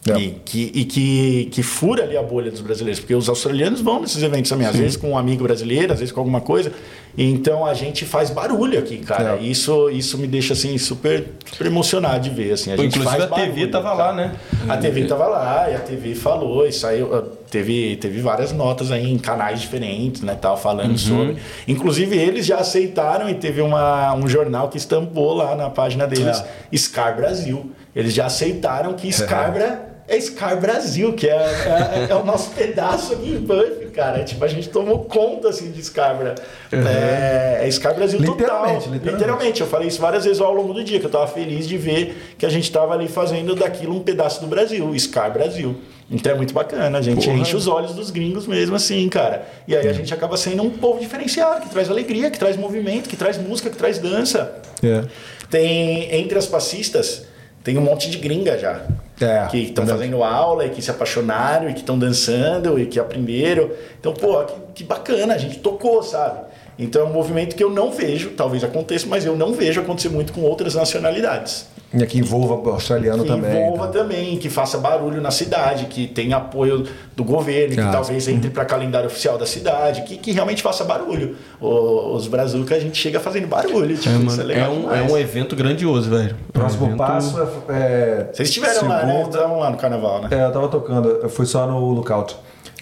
É. E, que, e que, que fura ali a bolha dos brasileiros, porque os australianos vão nesses eventos também, às vezes com um amigo brasileiro, às vezes com alguma coisa. Então a gente faz barulho aqui, cara. É. Isso, isso me deixa assim super, super emocionado de ver. Assim. A Pô, gente inclusive faz a TV tava cara. lá, né? A TV tava lá e a TV falou e saiu. ah, Teve, teve várias notas aí em canais diferentes, né? Tal, falando Uhum. sobre. Inclusive, eles já aceitaram e teve uma, um jornal que estampou lá na página deles Scar Brasil. Eles já aceitaram que Scarbra é Scar Brasil, que é, é, é o nosso pedaço aqui em Buff, cara. Tipo, a gente tomou conta assim de Scarbra. É, é Scar Brasil total. Literalmente, literalmente. literalmente. Eu falei isso várias vezes ao longo do dia, que eu tava feliz de ver que a gente tava ali fazendo daquilo um pedaço do Brasil, Scar Brasil. Então é muito bacana, a gente Porra. enche os olhos dos gringos mesmo assim, cara. E aí a gente acaba sendo um povo diferenciado, que traz alegria, que traz movimento, que traz música, que traz dança. É. Tem, entre as passistas, tem um monte de gringa já. É, que estão fazendo aula e que se apaixonaram e que estão dançando e que aprenderam. Então, pô, que, que bacana, a gente tocou, sabe? Então é um movimento que eu não vejo, talvez aconteça, mas eu não vejo acontecer muito com outras nacionalidades. E que envolva o australiano Que também. envolva também, que faça barulho na cidade, que tenha apoio do governo, que Ah, talvez entre para calendário oficial da cidade, que, que realmente faça barulho. O- os brazucas a gente chega fazendo barulho, tipo, É, mano, é é, um, é um evento grandioso, velho. Próximo Um evento- passo é. é Vocês estiveram lá, né? Estavam lá no carnaval, né? É, eu tava tocando, eu fui só no Lookout.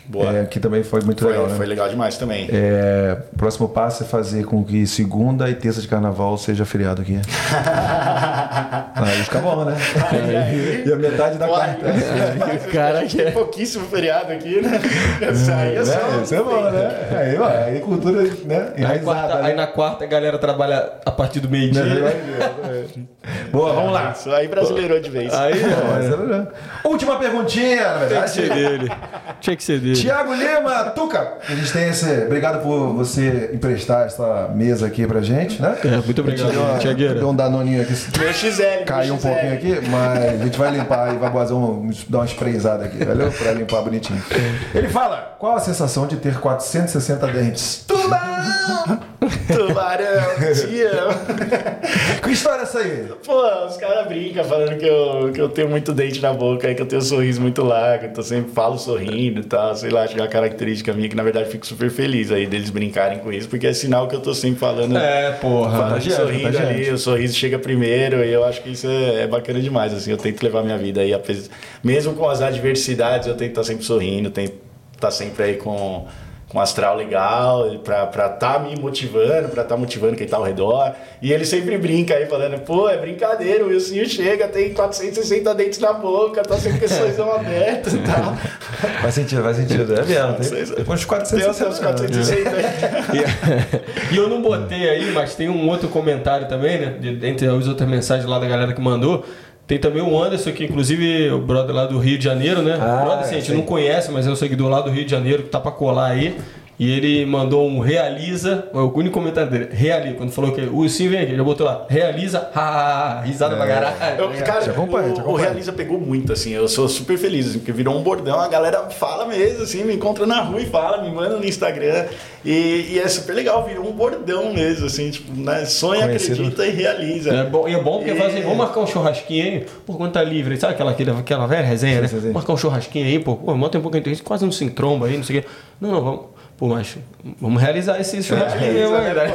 Boa. É, que também foi muito Foi, legal, né? foi legal demais também. É, próximo passo é fazer com que segunda e terça de carnaval seja feriado aqui. Aí fica bom, né? e a metade da Uai, quarta. Cara, que é- tem pouquíssimo feriado aqui, né? Isso aí é só. Né? Isso é bom, né? Aí, vai, aí cultura, né? Aí, quarta- né? aí na quarta a galera trabalha a partir do meio-dia. Boa, vamos lá. Isso aí brasileirou de vez. Aí, Ó, ó, já. Última perguntinha, na tinha que ser verdade. dele. Tinha que ser dele. Tiago Lima, Tuca, a gente tem esse. Obrigado por você emprestar essa mesa aqui pra gente, né? É, muito obrigado, Tiagueira. Deu um danoninho aqui. Meu XL. Caiu um pouquinho aqui, mas a gente vai limpar e vai fazer um, dar uma sprayzada aqui, valeu? Pra limpar bonitinho. Ele fala: qual a sensação de ter 460 dentes? Tubarão! Tubarão, te amo. Que história é essa aí? Pô, os caras brincam falando que eu, que eu tenho muito dente na boca, aí que eu tenho um sorriso muito largo, então eu sempre falo sorrindo e tal, sei lá, acho que é uma característica minha que na verdade fico super feliz aí deles brincarem com isso, porque é sinal que eu tô sempre falando. É, porra. Falando contagiante, sorrindo contagiante. ali, o sorriso chega primeiro e eu acho que isso é, é bacana demais, assim, eu tento levar minha vida aí, mesmo com as adversidades, eu tento estar sempre sorrindo, tento estar sempre aí com, com um astral legal, pra estar tá me motivando, pra estar motivando quem tá ao redor, e ele sempre brinca aí, falando, pô, é brincadeira, o Wilson chega, tem 460 dentes na boca, tá sempre com esse sorrisão aberto e tal. Faz sentido, faz sentido. É mesmo. Tem, tem uns Tem 460. os seus 460 aí. E eu não botei aí, mas tem um outro comentário também, né? Entre as outras mensagens lá da galera que mandou. Tem também o Anderson, que inclusive é o brother lá do Rio de Janeiro, né? Ah, brother, assim, a gente não conhece, mas é o seguidor lá do Rio de Janeiro que tá pra colar aí. E ele mandou um realiza, é o único comentário dele, realiza, quando falou que o Sim vem aqui, já botou lá, realiza, ha, risada pra caralho. Eu, cara, Te acompanha, o, te o acompanha. Realiza pegou muito, assim. Eu sou super feliz, assim, porque virou um bordão. A galera fala mesmo, assim, me encontra na rua e fala, me manda no Instagram. E, e é super legal, virou um bordão mesmo, assim, tipo, né? Sonha, Conhecido. acredita e realiza. É bom, e é bom porque E- fala assim, vamos marcar um churrasquinho aí, pô, quando tá livre, sabe aquela, aquela, aquela velha resenha, né? sim, sim. Marcar um churrasquinho aí, pô, pô mantém um pouquinho, a gente quase não se entromba aí, não sei o quê. Não, não, vamos. Pô, mas vamos realizar esse churrasco aí, Beleza, mano. né?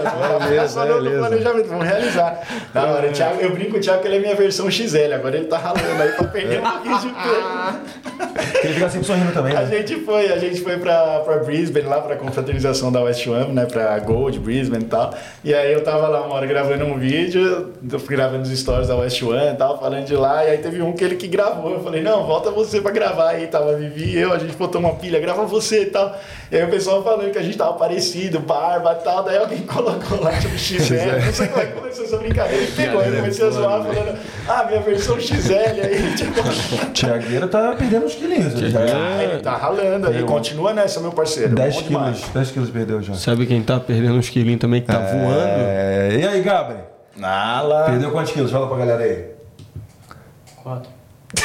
Beleza, no- no beleza. planejamento, vamos realizar. Da hora, o Thiago, eu brinco com o Thiago que ele é minha versão XL, agora ele tá ralando aí pra perder um pouquinho de peso. Ele fica sempre sorrindo também, A né? gente foi, a gente foi pra, pra Brisbane, lá pra confraternização da West Ham, né? Pra Gold, Brisbane e tal. E aí eu tava lá uma hora gravando um vídeo, eu fui gravando os stories da West Ham e tal, falando de lá. E aí teve um que ele que gravou. Eu falei, não, volta você pra gravar aí. Tava a Vivi e eu, a gente botou uma pilha, grava você e tal. E aí o pessoal falando que a gente tava parecido, barba e tal. Daí alguém colocou lá, tipo, XL. Não sei como é que começou essa brincadeira. Ele pegou, eu comecei a zoar, falando, ah, minha versão XL aí. Tipo, Tiagueira tá perdendo uns quilinhos. Ele já ah, ele tá ralando aí. Continua nessa, meu parceiro. 10 Bom demais. quilos, 10 quilos perdeu já. Sabe quem tá perdendo uns quilinhos também, que tá voando? É, e aí, Gabriel? Nala. Perdeu quantos quilos? Fala pra galera aí. Quatro.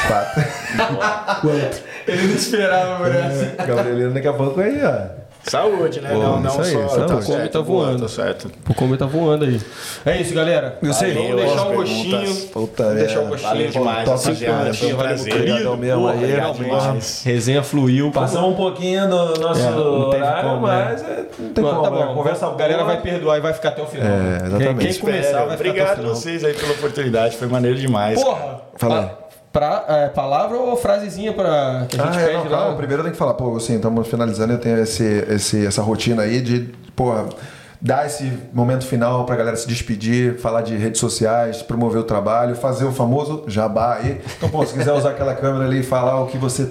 Quatro. Ele não esperava por essa. Gabrielino daqui a pouco aí, ó. Saúde, né? Pô, não, não aí, só. saúde. Tá O come tá boa, voando. Tá certo. O come tá voando aí. É isso, galera. Eu sei. Vamos deixar um perguntas. gostinho. Puta Vamos deixar um merda. gostinho. Valeu demais, Top rapaziada. Foi um valeu, prazer. Mesmo aí. Realmente. demais. Resenha fluiu. Passamos um pouquinho do nosso É, horário, como, né? mas é, não tem como. tá né? bom, Conversa a galera vai perdoar e vai ficar até o final. É, exatamente. Quem, quem começar vai ficar Obrigado até o a final. vocês aí pela oportunidade. Foi maneiro demais. Porra! Fala Pra, é, palavra ou frasezinha pra, que a gente Ah, é, pede não, lá? calma, primeiro eu tenho que falar, pô, assim, estamos finalizando, eu tenho esse, esse, essa rotina aí de, pô, dar esse momento final pra galera se despedir, falar de redes sociais, promover o trabalho, fazer o famoso jabá aí. Então, pô, se quiser usar aquela câmera ali e falar o que você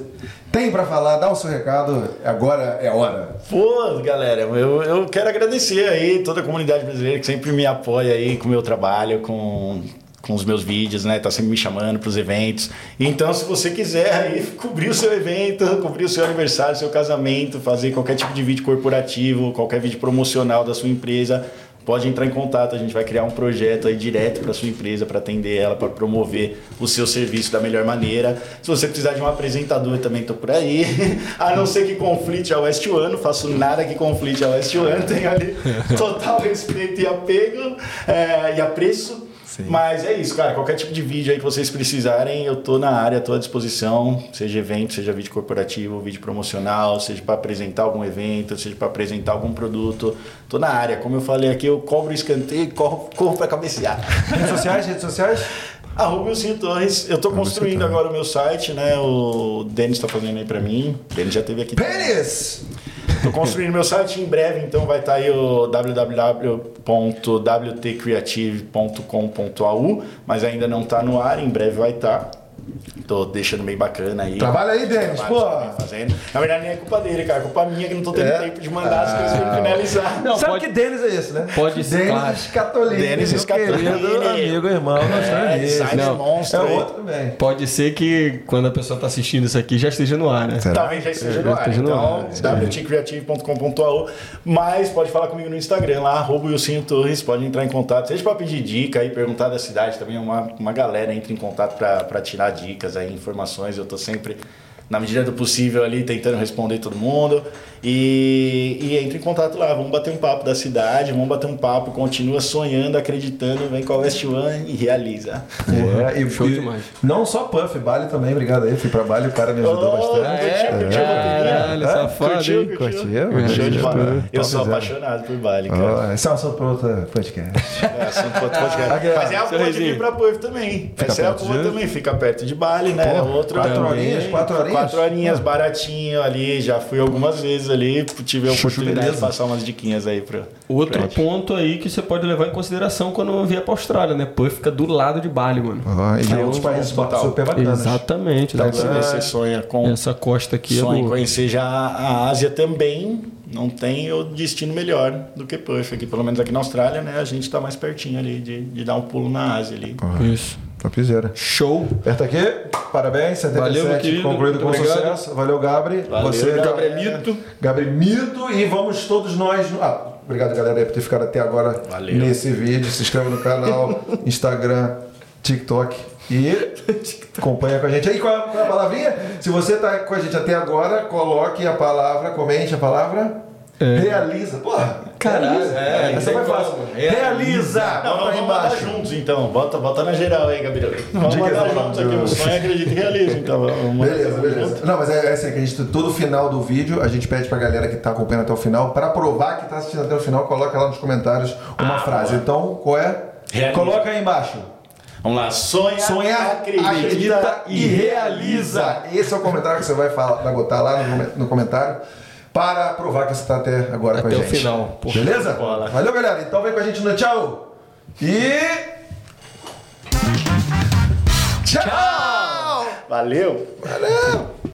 tem pra falar, dá o seu recado, agora é hora. Pô, galera, eu, eu quero agradecer aí toda a comunidade brasileira que sempre me apoia aí com o meu trabalho, com, com os meus vídeos, né? Tá sempre me chamando para os eventos. Então, se você quiser aí cobrir o seu evento, cobrir o seu aniversário, seu casamento, fazer qualquer tipo de vídeo corporativo, qualquer vídeo promocional da sua empresa, pode entrar em contato. A gente vai criar um projeto aí direto para sua empresa, para atender ela, para promover o seu serviço da melhor maneira. Se você precisar de um apresentador, também estou por aí. A não ser que conflite a West One, não faço nada que conflite a West One. Tenho ali total respeito e apego é, e apreço. Mas é isso, cara. Qualquer tipo de vídeo aí que vocês precisarem, eu tô na área, tô à disposição. Seja evento, seja vídeo corporativo, vídeo promocional, seja para apresentar algum evento, seja para apresentar algum produto. Tô na área. Como eu falei aqui, eu cobro o escanteio e corro, corro para cabecear. Redes sociais, redes sociais? Arroba Wilson Torres. Eu tô construindo agora o meu site, né? O Denis tá fazendo aí pra mim. Denis já teve aqui. Pênis! Tô construindo meu site em breve, então vai estar aí o www.wtcreative.com.au, mas ainda não tá no ar, em breve vai estar. Tô deixando bem bacana aí. Trabalha aí, Denis, pô. fazendo. Na verdade, nem é culpa dele, cara. É culpa minha que não tô tendo É? tempo de mandar as coisas pra Ah. finalizar. Não, Sabe pode- que Denis é esse, né? Pode ser, Denis claro. Scatolini. Denis meu Scatolini. querido amigo, irmão, É, design Não, monstro É outro também. Pode ser que quando a pessoa tá assistindo isso aqui já esteja no ar, né? Talvez já esteja no Já ar. esteja no Então, ar, wtcreative.com.au. Mas pode falar comigo no Instagram lá, arroba Wilsinho Torres. Pode entrar em contato. Seja para pedir dica aí, perguntar da cidade também. Uma, uma galera entra em contato para tirar dicas aí, informações. Eu tô sempre, na medida do possível, ali tentando responder todo mundo. E, e entra em contato lá. Vamos bater um papo da cidade, vamos bater um papo. Continua sonhando, acreditando. Vem com a West One e realiza. É, e, Show e demais. Não só Puff, Bali também, obrigado aí. Fui pra Bali, o cara me ajudou Oh, bastante. curtiu, curtiu a Caralho, É? safado, Curtiu, hein? curtiu? Curtiu? Show de bola. Curtiu. Eu sou apaixonado por Bali, cara. Ó, esse é um assunto para outro podcast. É, assunto pra outro podcast. Ó, Mas é a boa de vir pra Puff também. Fica Essa é a boa também. Fica perto de Bali, né? Pô, Outro quatro também. horinhas, quatro horinhas? Quatro horinhas, Pô. baratinho ali. Já fui algumas vezes ali. Tive a oportunidade de passar umas diquinhas aí pro. Outro pro- ponto aí que você pode levar em consideração quando vier pra Austrália, né? Pô, fica do lado de Bali, mano. Ó, e Então, outros países super bacanas. Exatamente. Então, se você sonha com. Essa costa aqui sonha é em do... conhecer já a Ásia também. Não tem o destino melhor do que Puff aqui. Pelo menos aqui na Austrália, né? A gente tá mais pertinho ali de, de dar um pulo na Ásia ali. Isso. Topzera. Show. Aperta aqui. Parabéns, 77 Valeu, querido. concluído com Muito obrigado. sucesso. Valeu, Gabri. Valeu, Você. Gabrielito. Gabrielito. E vamos todos nós. Ah, obrigado, galera, por ter ficado até agora Valeu. nesse vídeo. Se inscreve no canal, Instagram, TikTok. E acompanha com a gente. Aí, qual é, é a palavrinha? Se você tá com a gente até agora, coloque a palavra, comente a palavra. Realiza. Porra. Caralho, realiza. é, Essa não foi tem fácil. Realiza. Não, aí vamos mandar juntos então. Bota, bota na geral aí, Gabriel. Vamos mandar juntos aqui. O sonho acredita e realiza. Então, vamos mandar Beleza, junto. beleza. Não, mas é, é assim, que a gente, todo final do vídeo, a gente pede pra galera que tá acompanhando até o final, pra provar que tá assistindo até o final, coloca lá nos comentários uma Ah, frase. boa. Então, qual é? Realiza. Coloca aí embaixo. Vamos lá. Sonha, Sonha, acredita, acredita, e realiza. Esse é o comentário que você vai, falar, vai botar lá no, no comentário para provar que você está até agora com a Até o gente. final, porra. Beleza? Bola. Valeu, galera. Então vem com a gente no tchau. E. Tchau! Valeu. Valeu!